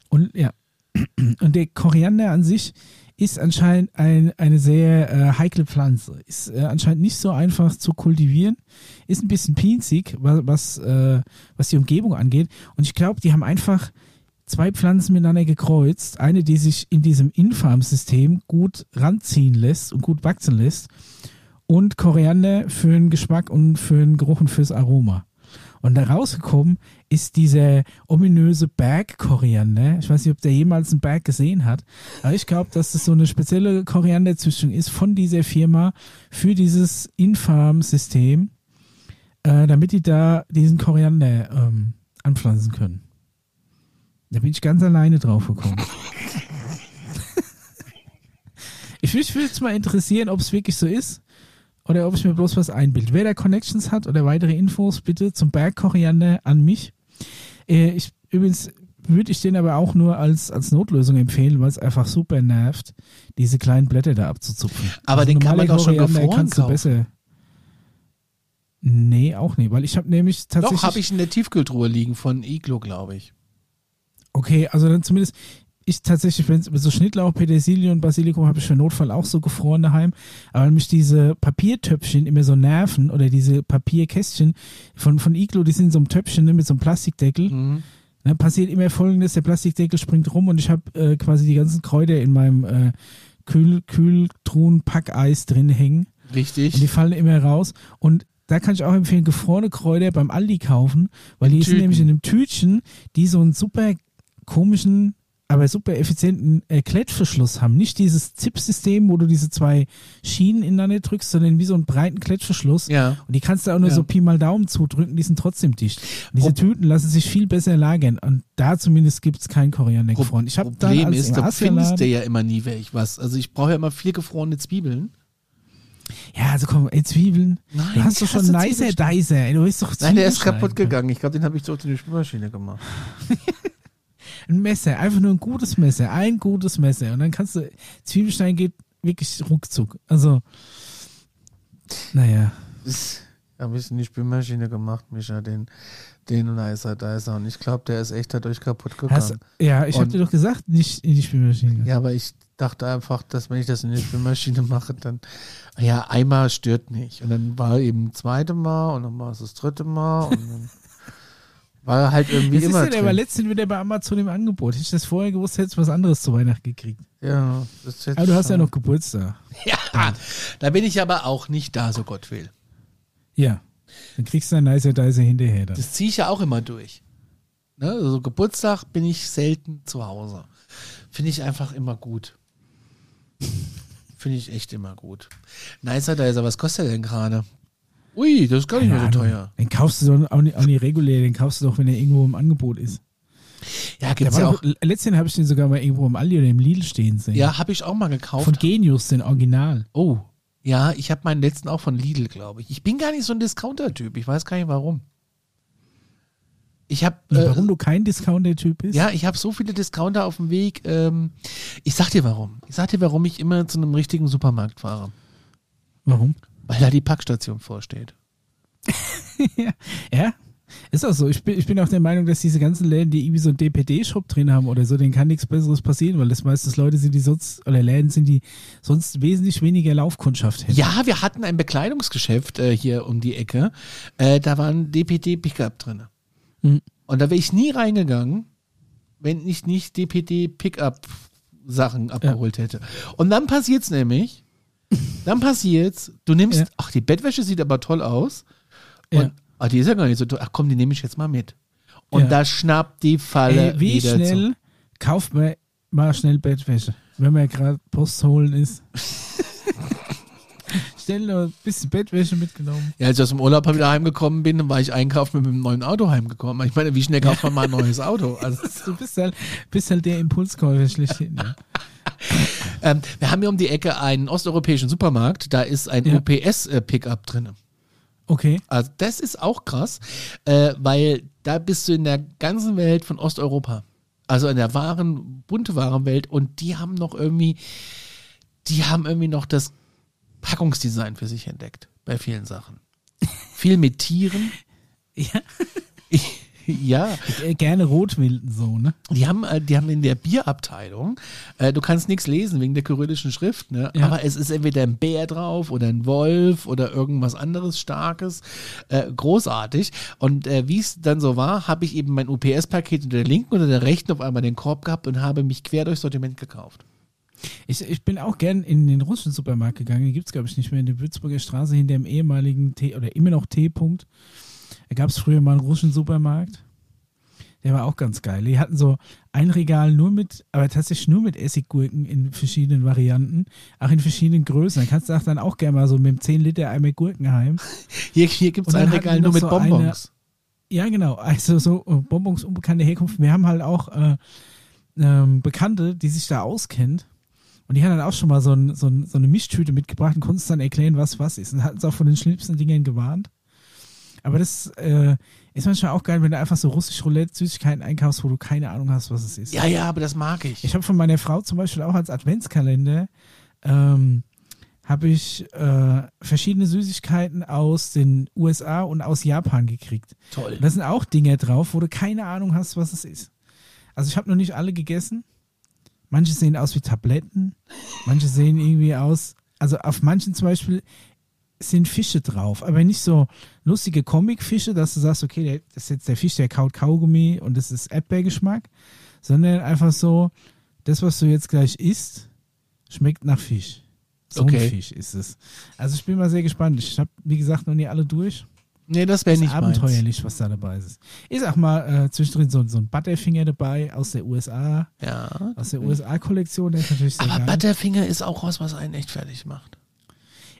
und ja, (clears throat) Und der Koriander an sich ist anscheinend ein, eine sehr äh, heikle Pflanze. Ist äh, anscheinend nicht so einfach zu kultivieren. Ist ein bisschen pinzig, was, was, äh, was die Umgebung angeht. Und ich glaube, die haben einfach zwei Pflanzen miteinander gekreuzt. Eine, die sich in diesem Infarm-System gut ranziehen lässt und gut wachsen lässt. Und Koriander für den Geschmack und für den Geruch und fürs Aroma. Und da rausgekommen ist dieser ominöse Berg-Koriander. Ich weiß nicht, ob der jemals einen Berg gesehen hat, aber ich glaube, dass das so eine spezielle Korianderzüchtung ist von dieser Firma für dieses Infarm-System, äh, damit die da diesen Koriander ähm, anpflanzen können. Da bin ich ganz alleine drauf gekommen. (laughs) ich würde jetzt mal interessieren, ob es wirklich so ist oder ob ich mir bloß was einbild. Wer da Connections hat oder weitere Infos, bitte zum Bergkoriander an mich. Äh, ich, übrigens würde ich den aber auch nur als, als Notlösung empfehlen, weil es einfach super nervt, diese kleinen Blätter da abzuzupfen. Aber den kann man doch schon gefroren kaufen. besser. Nee, auch nicht, weil ich habe nämlich tatsächlich. Doch, habe ich in der Tiefkühltruhe liegen von Iglo, glaube ich. Okay, also dann zumindest, ich tatsächlich, wenn so Schnittlauch, Petersilie und Basilikum habe ich für Notfall auch so gefroren daheim. Aber wenn mich diese Papiertöpfchen immer so nerven oder diese Papierkästchen von, von Iglo, die sind in so einem Töpfchen ne, mit so einem Plastikdeckel, Mhm. ne, passiert immer folgendes, der Plastikdeckel springt rum und ich habe äh, quasi die ganzen Kräuter in meinem äh, Kühl, Kühltruhen Packeis drin hängen. Richtig. Und die fallen immer raus. Und da kann ich auch empfehlen, gefrorene Kräuter beim Aldi kaufen, weil die sind Tüten. nämlich in einem Tütchen, die so einen super komischen, aber super effizienten äh, Klettverschluss haben. Nicht dieses ZIP-System, wo du diese zwei Schienen ineinander drückst, sondern wie so einen breiten Klettverschluss. ja. Und die kannst du auch nur Ja. so Pi mal Daumen zudrücken, die sind trotzdem dicht. Und diese Pro- Tüten lassen sich viel besser lagern. Und da zumindest gibt es kein Koriander Pro gefroren. Ich habe Problem ist, du findest dir ja immer nie welch was. Also ich brauche ja immer vier gefrorene Zwiebeln. Ja, also komm, ey, Zwiebeln. Nein, du hast doch schon Nicer. Dicer. Ey, du bist doch Nein, der ist kaputt gegangen. Ich glaube, den habe ich durch die Spülmaschine gemacht. (laughs) Ein Messer, einfach nur ein gutes Messer, ein gutes Messer. Und dann kannst du, Zwiebelstein geht wirklich ruckzuck. Also, naja. Habe ich in die Spülmaschine gemacht, Micha, den, den Nicer Dicer. Und ich glaube, der ist echt dadurch kaputt Hast, gegangen. ja, ich habe Und- dir doch gesagt, nicht in die Spülmaschine. Ja, aber ich dachte einfach, dass wenn ich das in die Spülmaschine mache, dann, ja, einmal stört nicht. Und dann war eben das zweite Mal und dann war es das dritte Mal und dann (laughs) war halt irgendwie ist immer ja der aber drin. letztens wieder bei Amazon im Angebot. Hätte ich das vorher gewusst, hättest du was anderes zu Weihnachten gekriegt. Ja, das ist jetzt Aber du hast ja noch Geburtstag. (laughs) Ja, da bin ich aber auch nicht da, so Gott will. Ja. Dann kriegst du ein Nicer Dicer hinterher dann. Das ziehe ich ja auch immer durch. Ne? Also Geburtstag bin ich selten zu Hause. Finde ich einfach immer gut. Finde ich echt immer gut. Nicer Dicer, was kostet der denn gerade? Ui, das ist gar nicht mehr so Ahnung. teuer. Den kaufst du doch auch nicht, auch nicht regulär, den kaufst du doch, wenn er irgendwo im Angebot ist. Ja, gibt's ja auch. letztens habe ich den sogar mal irgendwo im Aldi oder im Lidl stehen sehen. Ja, habe ich auch mal gekauft. Von Genius, den Original. oh, ja, ich habe meinen letzten auch von Lidl, glaube ich. Ich bin gar nicht so ein Discounter-Typ. Ich weiß gar nicht warum. Ich habe äh, warum du kein Discounter-Typ bist? Ja, ich habe so viele Discounter auf dem Weg. Ähm, ich sag dir warum. Ich sag dir, warum ich immer zu einem richtigen Supermarkt fahre. Warum? Weil da die Packstation vorsteht. (laughs) ja, ist auch so. Ich bin, ich bin auch der Meinung, dass diese ganzen Läden, die irgendwie so einen DPD-Shop drin haben oder so, denen kann nichts Besseres passieren, weil das meistens Leute sind, die sonst, oder Läden sind, die sonst wesentlich weniger Laufkundschaft hätten. Ja, wir hatten ein Bekleidungsgeschäft äh, hier um die Ecke. Äh, da war ein DPD-Pickup drin. Mhm. Und da wäre ich nie reingegangen, wenn ich nicht DPD-Pickup-Sachen abgeholt hätte. Und dann passiert's nämlich. Dann passiert's, du nimmst, Ja. ach, die Bettwäsche sieht aber toll aus. Und, Ja. ah, die ist ja gar nicht so toll. Ach komm, die nehme ich jetzt mal mit. Und Ja. da schnappt die Falle Ey, wie wieder schnell zu. kauft man mal schnell Bettwäsche, wenn man gerade Post holen ist? (laughs) Schnell noch ein bisschen Bettwäsche mitgenommen. Ja, als ich aus dem Urlaub wieder heimgekommen bin, war ich einkaufen mit einem neuen Auto heimgekommen. Ich meine, wie schnell kauft man mal ein neues Auto? Also, Du bist halt, bist halt der Impulskäufer schlechthin. Ja. (laughs) ähm, wir haben hier um die Ecke einen osteuropäischen Supermarkt. Da ist ein Ja. UPS-Pickup drin. Okay. Also das ist auch krass, äh, weil da bist du in der ganzen Welt von Osteuropa. Also in der wahren, bunte Warenwelt und die haben noch irgendwie, die haben irgendwie noch das Packungsdesign für sich entdeckt bei vielen Sachen. (laughs) Viel mit Tieren. Ja. (laughs) ja, Äh, Gerne Rotwilden so, ne? die haben, äh, die haben in der Bierabteilung, äh, du kannst nichts lesen wegen der kyrillischen Schrift, ne? Ja. aber es ist entweder ein Bär drauf oder ein Wolf oder irgendwas anderes Starkes. Äh, großartig. Und äh, wie es dann so war, habe ich eben mein UPS-Paket unter der linken oder der rechten auf einmal den Korb gehabt und habe mich quer durchs Sortiment gekauft. Ich, ich bin auch gern in den russischen Supermarkt gegangen. Den gibt es, glaube ich, nicht mehr in der Würzburger Straße hinter dem ehemaligen T oder immer noch T-Punkt. Da gab es früher mal einen russischen Supermarkt. Der war auch ganz geil. Die hatten so ein Regal nur mit, aber tatsächlich nur mit Essiggurken in verschiedenen Varianten, auch in verschiedenen Größen. Da kannst du auch dann auch gerne mal so mit einem 10 Liter Eimer Gurken heim. (laughs) Hier, hier gibt es dann ein Regal nur mit so Bonbons. Ja, genau. Also so äh, Bonbons unbekannte Herkunft. Wir haben halt auch äh, ähm, Bekannte, die sich da auskennt. Und die haben dann auch schon mal so, ein, so, ein, so eine Mischtüte mitgebracht und konnten dann erklären, was was ist. Und hatten es auch von den schlimmsten Dingen gewarnt. Aber das äh, ist manchmal auch geil, wenn du einfach so russisch Roulette Süßigkeiten einkaufst, wo du keine Ahnung hast, was es ist. Ja, ja, aber das mag ich. Ich habe von meiner Frau zum Beispiel auch als Adventskalender ähm, habe ich äh, verschiedene Süßigkeiten aus den USA und aus Japan gekriegt. Toll. Da sind auch Dinge drauf, wo du keine Ahnung hast, was es ist. Also ich habe noch nicht alle gegessen. Manche sehen aus wie Tabletten, manche sehen irgendwie aus, also auf manchen zum Beispiel sind Fische drauf, aber nicht so lustige Comic-Fische, dass du sagst, okay, der, das ist jetzt der Fisch, der kaut Kaugummi und das ist Erdbeergeschmack, sondern einfach so, das, was du jetzt gleich isst, schmeckt nach Fisch. So Okay. ein Fisch ist es. Also ich bin mal sehr gespannt. Ich habe, wie gesagt, noch nie alle durch. Nee, das wäre nicht meins. abenteuerlich, was da dabei ist. Ich sag mal, äh, zwischendrin so, so ein Butterfinger dabei aus der USA, Ja. aus der USA-Kollektion, der ist natürlich sehr Aber geil. Butterfinger ist auch was, was einen echt fertig macht.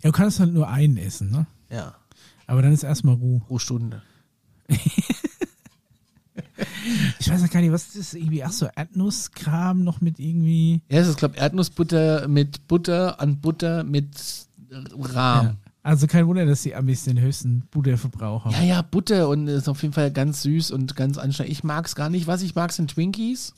Ja, du kannst halt nur einen essen, ne? Ja. Aber dann ist erstmal Ruhe. Pro Stunde. (laughs) Ich weiß auch gar nicht, was ist das irgendwie? Ach so, Erdnusskram noch mit irgendwie. Ja, es ist, glaube Erdnussbutter mit Butter an Butter mit Rahm. Ja. Also kein Wunder, dass die Amis den höchsten Butterverbrauch haben. Ja, ja, Butter und ist auf jeden Fall ganz süß und ganz anstrengend. Ich mag es gar nicht. Was ich mag, sind Twinkies.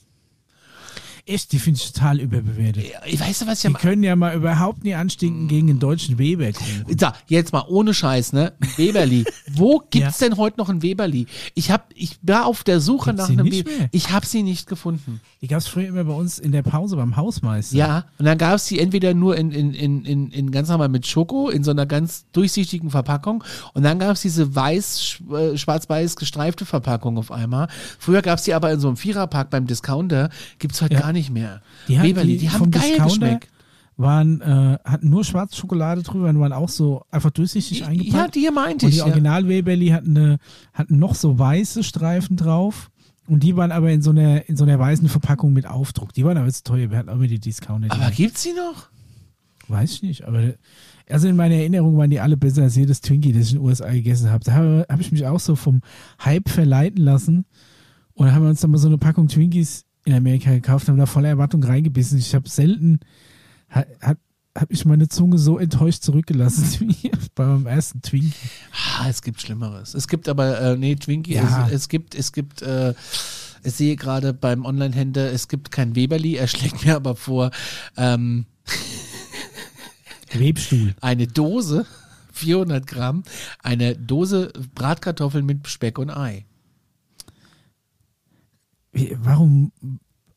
Echt, die finde ich total überbewertet. Ich weiß, was ich Die am können ja mal überhaupt nie anstinken gegen den deutschen Weberkuchen. So, jetzt mal ohne Scheiß, ne? Weberli. Wo (laughs) gibt's denn heute noch ein Weberli? Ich hab, ich war auf der Suche Gibt's nach sie einem nicht Weberli. mehr? Ich habe sie nicht gefunden. Die gab es früher immer bei uns in der Pause beim Hausmeister. Ja, und dann gab's die entweder nur in, in, in, in, in ganz normal mit Schoko, in so einer ganz durchsichtigen Verpackung. Und dann gab's diese weiß, sch- äh, schwarz-weiß gestreifte Verpackung auf einmal. Früher gab's die aber in so einem Viererpack beim Discounter. Gibt's heute Ja. gar nicht mehr. Die, hatten Weberli, die haben vom geil geschmeckt. Waren, äh, hatten nur schwarze Schokolade drüber und waren auch so einfach durchsichtig Ja, eingepackt. die hier meinte und ich. die Ja. Original Weberli hatten, eine, hatten noch so weiße Streifen drauf. Und die waren aber in so einer, in so einer weißen Verpackung mit Aufdruck. Die waren aber jetzt teuer. Wir hatten auch immer die Discounter. Aber gibt's die noch? Weiß ich nicht, aber also in meiner Erinnerung waren die alle besser als jedes Twinkie, das ich in den USA gegessen habe. Da habe hab ich mich auch so vom Hype verleiten lassen. Und haben wir uns dann mal so eine Packung Twinkies in Amerika gekauft, haben da voller Erwartung reingebissen. Ich habe selten, hat, hat, habe ich meine Zunge so enttäuscht zurückgelassen (laughs) wie bei meinem ersten Twinkie. Ah, es gibt Schlimmeres. Es gibt aber, äh, nee, Twinkie, Ja. es, es gibt, es gibt, äh, ich sehe gerade beim Online-Händler, es gibt kein Weberli, er (laughs) schlägt mir aber vor, ähm, (laughs) Webstuhl. eine Dose, 400 Gramm, eine Dose Bratkartoffeln mit Speck und Ei. Warum,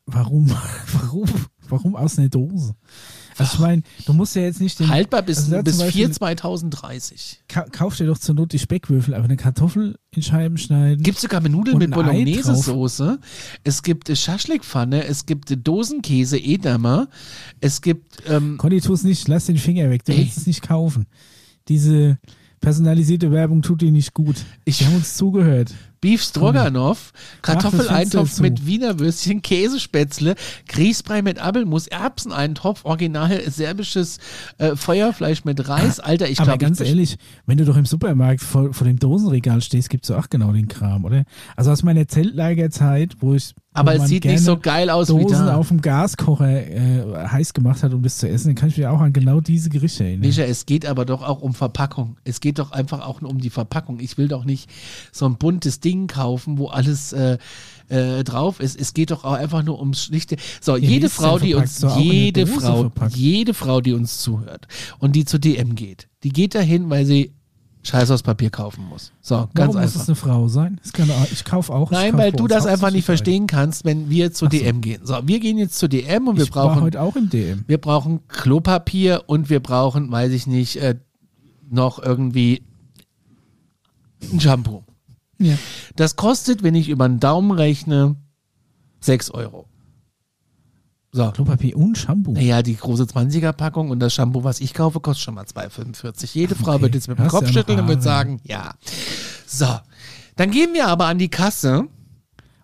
warum, (laughs) warum, warum aus einer Dose? Also ich meine, du musst ja jetzt nicht den, Haltbar bis, also bis Beispiel- 4 2030. ka kauf dir doch zur Not die Speckwürfel, aber eine Kartoffel in Scheiben schneiden. Gibt sogar mit Nudeln mit Bolognese-Soße. Es gibt Schaschlikpfanne, es gibt Dosenkäse, Edamer. Es gibt, ähm, Conny, tu es nicht, lass den Finger weg, du Ey. willst es nicht kaufen. Diese personalisierte Werbung tut dir nicht gut. Ich- Wir haben uns zugehört. Beef Stroganoff, Kartoffeleintopf Fenster mit. Wiener Würstchen, Käsespätzle, Grießbrei mit Apfelmus, Erbseneintopf, original serbisches äh, Feuerfleisch mit Reis. Alter, ich aber glaube, ganz ehrlich, wenn du doch im Supermarkt vor, vor dem Dosenregal stehst, gibt's doch auch genau den Kram, oder? Also aus meiner Zeltlagerzeit, wo ich aber es sieht nicht so geil aus wie Dosen da. auf dem Gaskocher äh, heiß gemacht hat, um das zu essen, dann kann ich mich auch an genau diese Gerichte erinnern. Micha, es geht aber doch auch um Verpackung. Es geht doch einfach auch nur um die Verpackung. Ich will doch nicht so ein buntes Ding kaufen, wo alles äh, äh, drauf ist. Es geht doch auch einfach nur ums schlichte. So, wie jede Frau, die uns, jede Frau, verpackt? jede Frau, die uns zuhört und die zu DM geht, die geht dahin, weil sie Scheiß aus Papier kaufen muss. So, ganz Warum muss einfach. es eine Frau sein? Kann, ich kaufe auch. Nein, kauf weil du das einfach nicht verstehen kannst, wenn wir zur Ach so. DM gehen. So, wir gehen jetzt zur DM und wir Ich war brauchen, heute auch im DM. wir brauchen Klopapier und wir brauchen, weiß ich nicht, äh, noch irgendwie ein Shampoo. Ja. Das kostet, wenn ich über den Daumen rechne, 6 Euro. So. Klopapier und Shampoo. Naja, die große 20er-Packung und das Shampoo, was ich kaufe, kostet schon mal 2,45. Jede Frau Okay. wird jetzt mit dem Hast Kopf ja schütteln und wird sagen, ja. So. Dann gehen wir aber an die Kasse.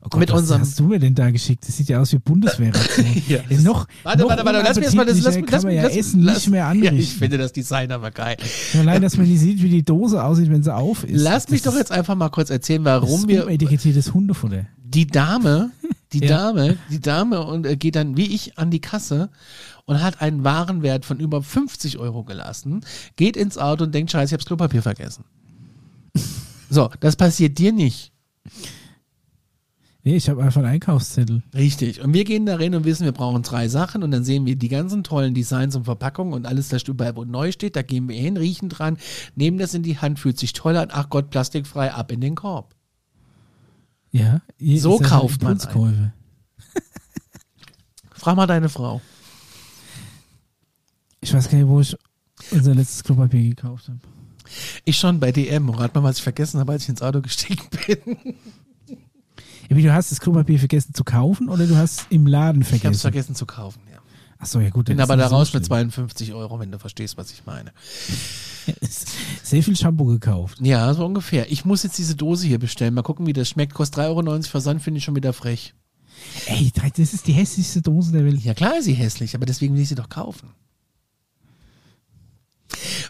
Oh Gott, mit was unserem- hast du mir denn da geschickt? Das sieht ja aus wie Bundeswehrration. (laughs) Ja. Ist noch, Warte, noch warte, warte, lass mich erst mal das, lass, unappetitlicher lass, kann man ja lass, Essen lass, nicht mehr Ja, anrichten. ich finde das Design aber geil. Allein, dass man nicht sieht, wie die Dose aussieht, wenn sie auf ist. Lass mich Das doch ist- jetzt einfach mal kurz erzählen, das warum ist wir umetikettiertes Hundefutter. die Dame, (laughs) die Ja. Dame, die Dame und äh, geht dann wie ich an die Kasse und hat einen Warenwert von über 50 Euro gelassen, geht ins Auto und denkt, scheiße, ich hab's Klopapier vergessen. So, das passiert dir nicht. Nee, ich habe einfach einen Einkaufszettel. Richtig. Und wir gehen da rein und wissen, wir brauchen drei Sachen und dann sehen wir die ganzen tollen Designs und Verpackungen und alles, das überall wo neu steht. Da gehen wir hin, riechen dran, nehmen das in die Hand, fühlt sich toll an. Ach Gott, plastikfrei, ab in den Korb. Ja. So kauft man Impulskäufe. (laughs) Frag mal deine Frau. Ich weiß gar nicht, wo ich unser letztes Klopapier gekauft habe. Ich schon bei DM. Rat mal, was ich vergessen habe, als ich ins Auto gestiegen bin. Wie, du hast das Klopapier vergessen zu kaufen oder du hast im Laden Ich habe es vergessen? vergessen zu kaufen, ja. Achso, ja gut. Bin aber da nicht so raus mit schlimm. 52 Euro, wenn du verstehst, was ich meine. (laughs) Sehr viel Shampoo gekauft. Ja, so ungefähr. Ich muss jetzt diese Dose hier bestellen. Mal gucken, wie das schmeckt. Kostet 3,90 Euro Versand, finde ich schon wieder frech. Ey, das ist die hässlichste Dose der Welt. Ja, klar ist sie hässlich, aber deswegen will ich sie doch kaufen.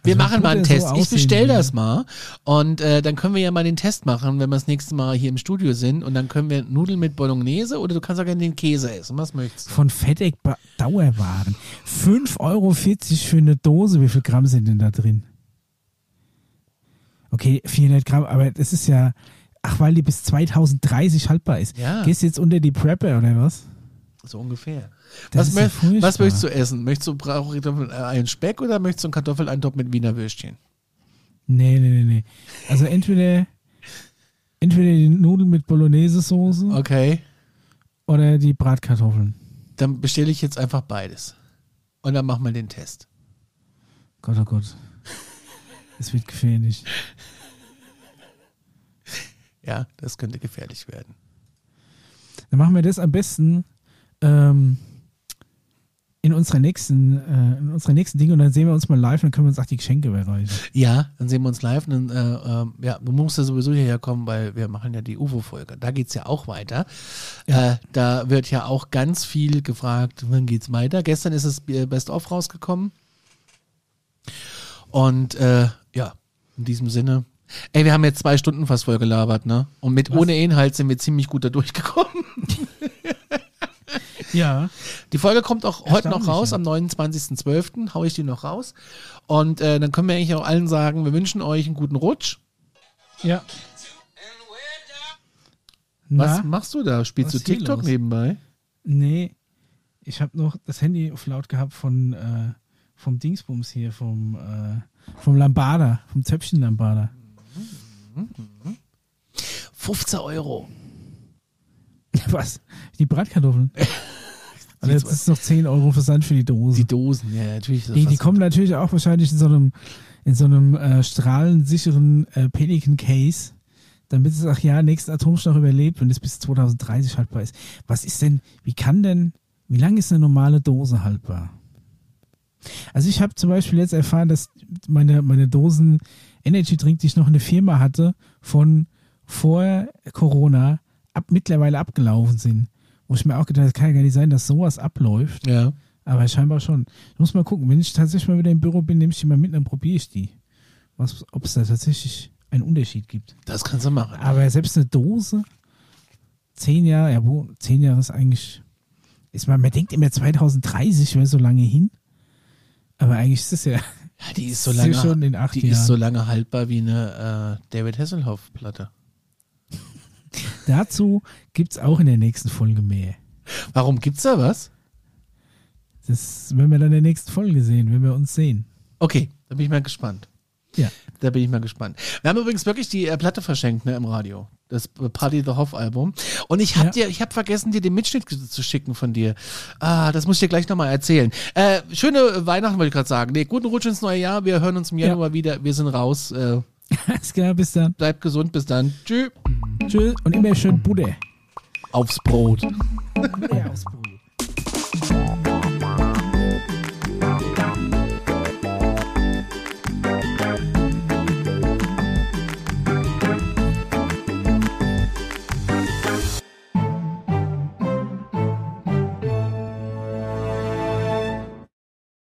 Wir Also, machen mal einen Test. so ich aussehen bestell würde. das mal und äh, dann können wir ja mal den Test machen, wenn wir das nächste Mal hier im Studio sind und dann können wir Nudeln mit Bolognese oder du kannst auch gerne den Käse essen. Was möchtest du? Von Fetteck Dauerwaren. 5,40 Euro für eine Dose. Wie viel Gramm sind denn da drin? Okay, 400 Gramm, aber das ist ja. Ach, weil die bis 2030 haltbar ist. Ja. Gehst du jetzt unter die Prepper oder was? So ungefähr. Das Was, ja was möchtest du essen? Möchtest du ich äh, einen Speck oder möchtest du einen Kartoffeleintopf mit Wiener Würstchen? Nee, nee, nee, nee. Also entweder, entweder die Nudeln mit Bolognese-Soße Okay, oder die Bratkartoffeln. dann bestelle ich jetzt einfach beides. Und dann machen wir den Test. Gott, oh Gott. Es wird gefährlich. Ja, das könnte gefährlich werden. Dann machen wir das am besten ähm, in unserer nächsten, äh, in unserer nächsten Dinge und dann sehen wir uns mal live und dann können wir uns auch die Geschenke überreichen. Ja, dann sehen wir uns live. Und dann, äh, ähm, ja, du musst ja sowieso hierher kommen, weil wir machen ja die UFO-Folge. Da geht's ja auch weiter. Äh, da wird ja auch ganz viel gefragt, wann geht's weiter. Gestern ist das Best-of rausgekommen. Und äh, ja, in diesem Sinne. Ey, wir haben jetzt zwei Stunden fast voll gelabert, ne? Und mit Was? ohne Inhalt sind wir ziemlich gut da durchgekommen. (laughs) Ja. Die Folge kommt auch heute noch raus, ja. am 29.12. hau ich die noch raus. Und äh, dann können wir eigentlich auch allen sagen, wir wünschen euch einen guten Rutsch. Ja. Was Na? machst du da? Spielst Was du TikTok los? nebenbei? Nee. Ich habe noch das Handy auf laut gehabt von äh, vom Dingsbums hier, vom, äh, vom Lambada, vom Zöpfchen Lambada. 15 Euro. (laughs) Was? Die Bratkartoffeln. (laughs) Und jetzt ist noch 10 Euro Versand für die Dose. Die Dosen, ja, natürlich. Die, die kommen natürlich auch wahrscheinlich in so einem, in so einem äh, strahlensicheren äh, Pelican Case, damit es auch ja nächsten Atomschlag überlebt, wenn es bis 2030 haltbar ist. Was ist denn, wie kann denn, wie lange ist eine normale Dose haltbar? Also ich habe zum Beispiel jetzt erfahren, dass meine, meine Dosen Energy Drink, die ich noch in der Firma hatte, von vor Corona ab, mittlerweile abgelaufen sind. Wo ich mir auch gedacht habe, kann ja gar nicht sein, dass sowas abläuft. Ja. Aber scheinbar schon. Ich muss mal gucken. Wenn ich tatsächlich mal wieder im Büro bin, nehme ich die mal mit, dann probiere ich die. Ob es da tatsächlich einen Unterschied gibt. Das kannst du machen. Aber selbst eine Dose, zehn Jahre, ja, wo, zehn Jahre ist eigentlich, ist man, man denkt immer 2030 wäre so lange hin. Aber eigentlich ist es ja, Ja, die ist so ist lange, (laughs) schon in acht die ist Jahren. so lange haltbar wie eine äh, David Hasselhoff-Platte. dazu gibt es auch in der nächsten Folge mehr. Warum gibt's da was? Das werden wir dann in der nächsten Folge sehen, wenn wir uns sehen. Okay, da bin ich mal gespannt. Ja. Da bin ich mal gespannt. Wir haben übrigens wirklich die äh, Platte verschenkt, ne, im Radio. Das Party the Hoff Album. Und ich hab Ja. dir, ich hab vergessen, dir den Mitschnitt zu schicken von dir. Ah, das muss ich dir gleich nochmal erzählen. Äh, schöne Weihnachten wollte ich gerade sagen. Nee, guten Rutsch ins neue Jahr. Wir hören uns im Ja. Januar wieder. Wir sind raus. Äh, (laughs) Alles klar, bis dann. bleibt gesund. Bis dann. Tschüss. Tschüss und immer schön Bude. Aufs Brot. Ja, aufs Brot.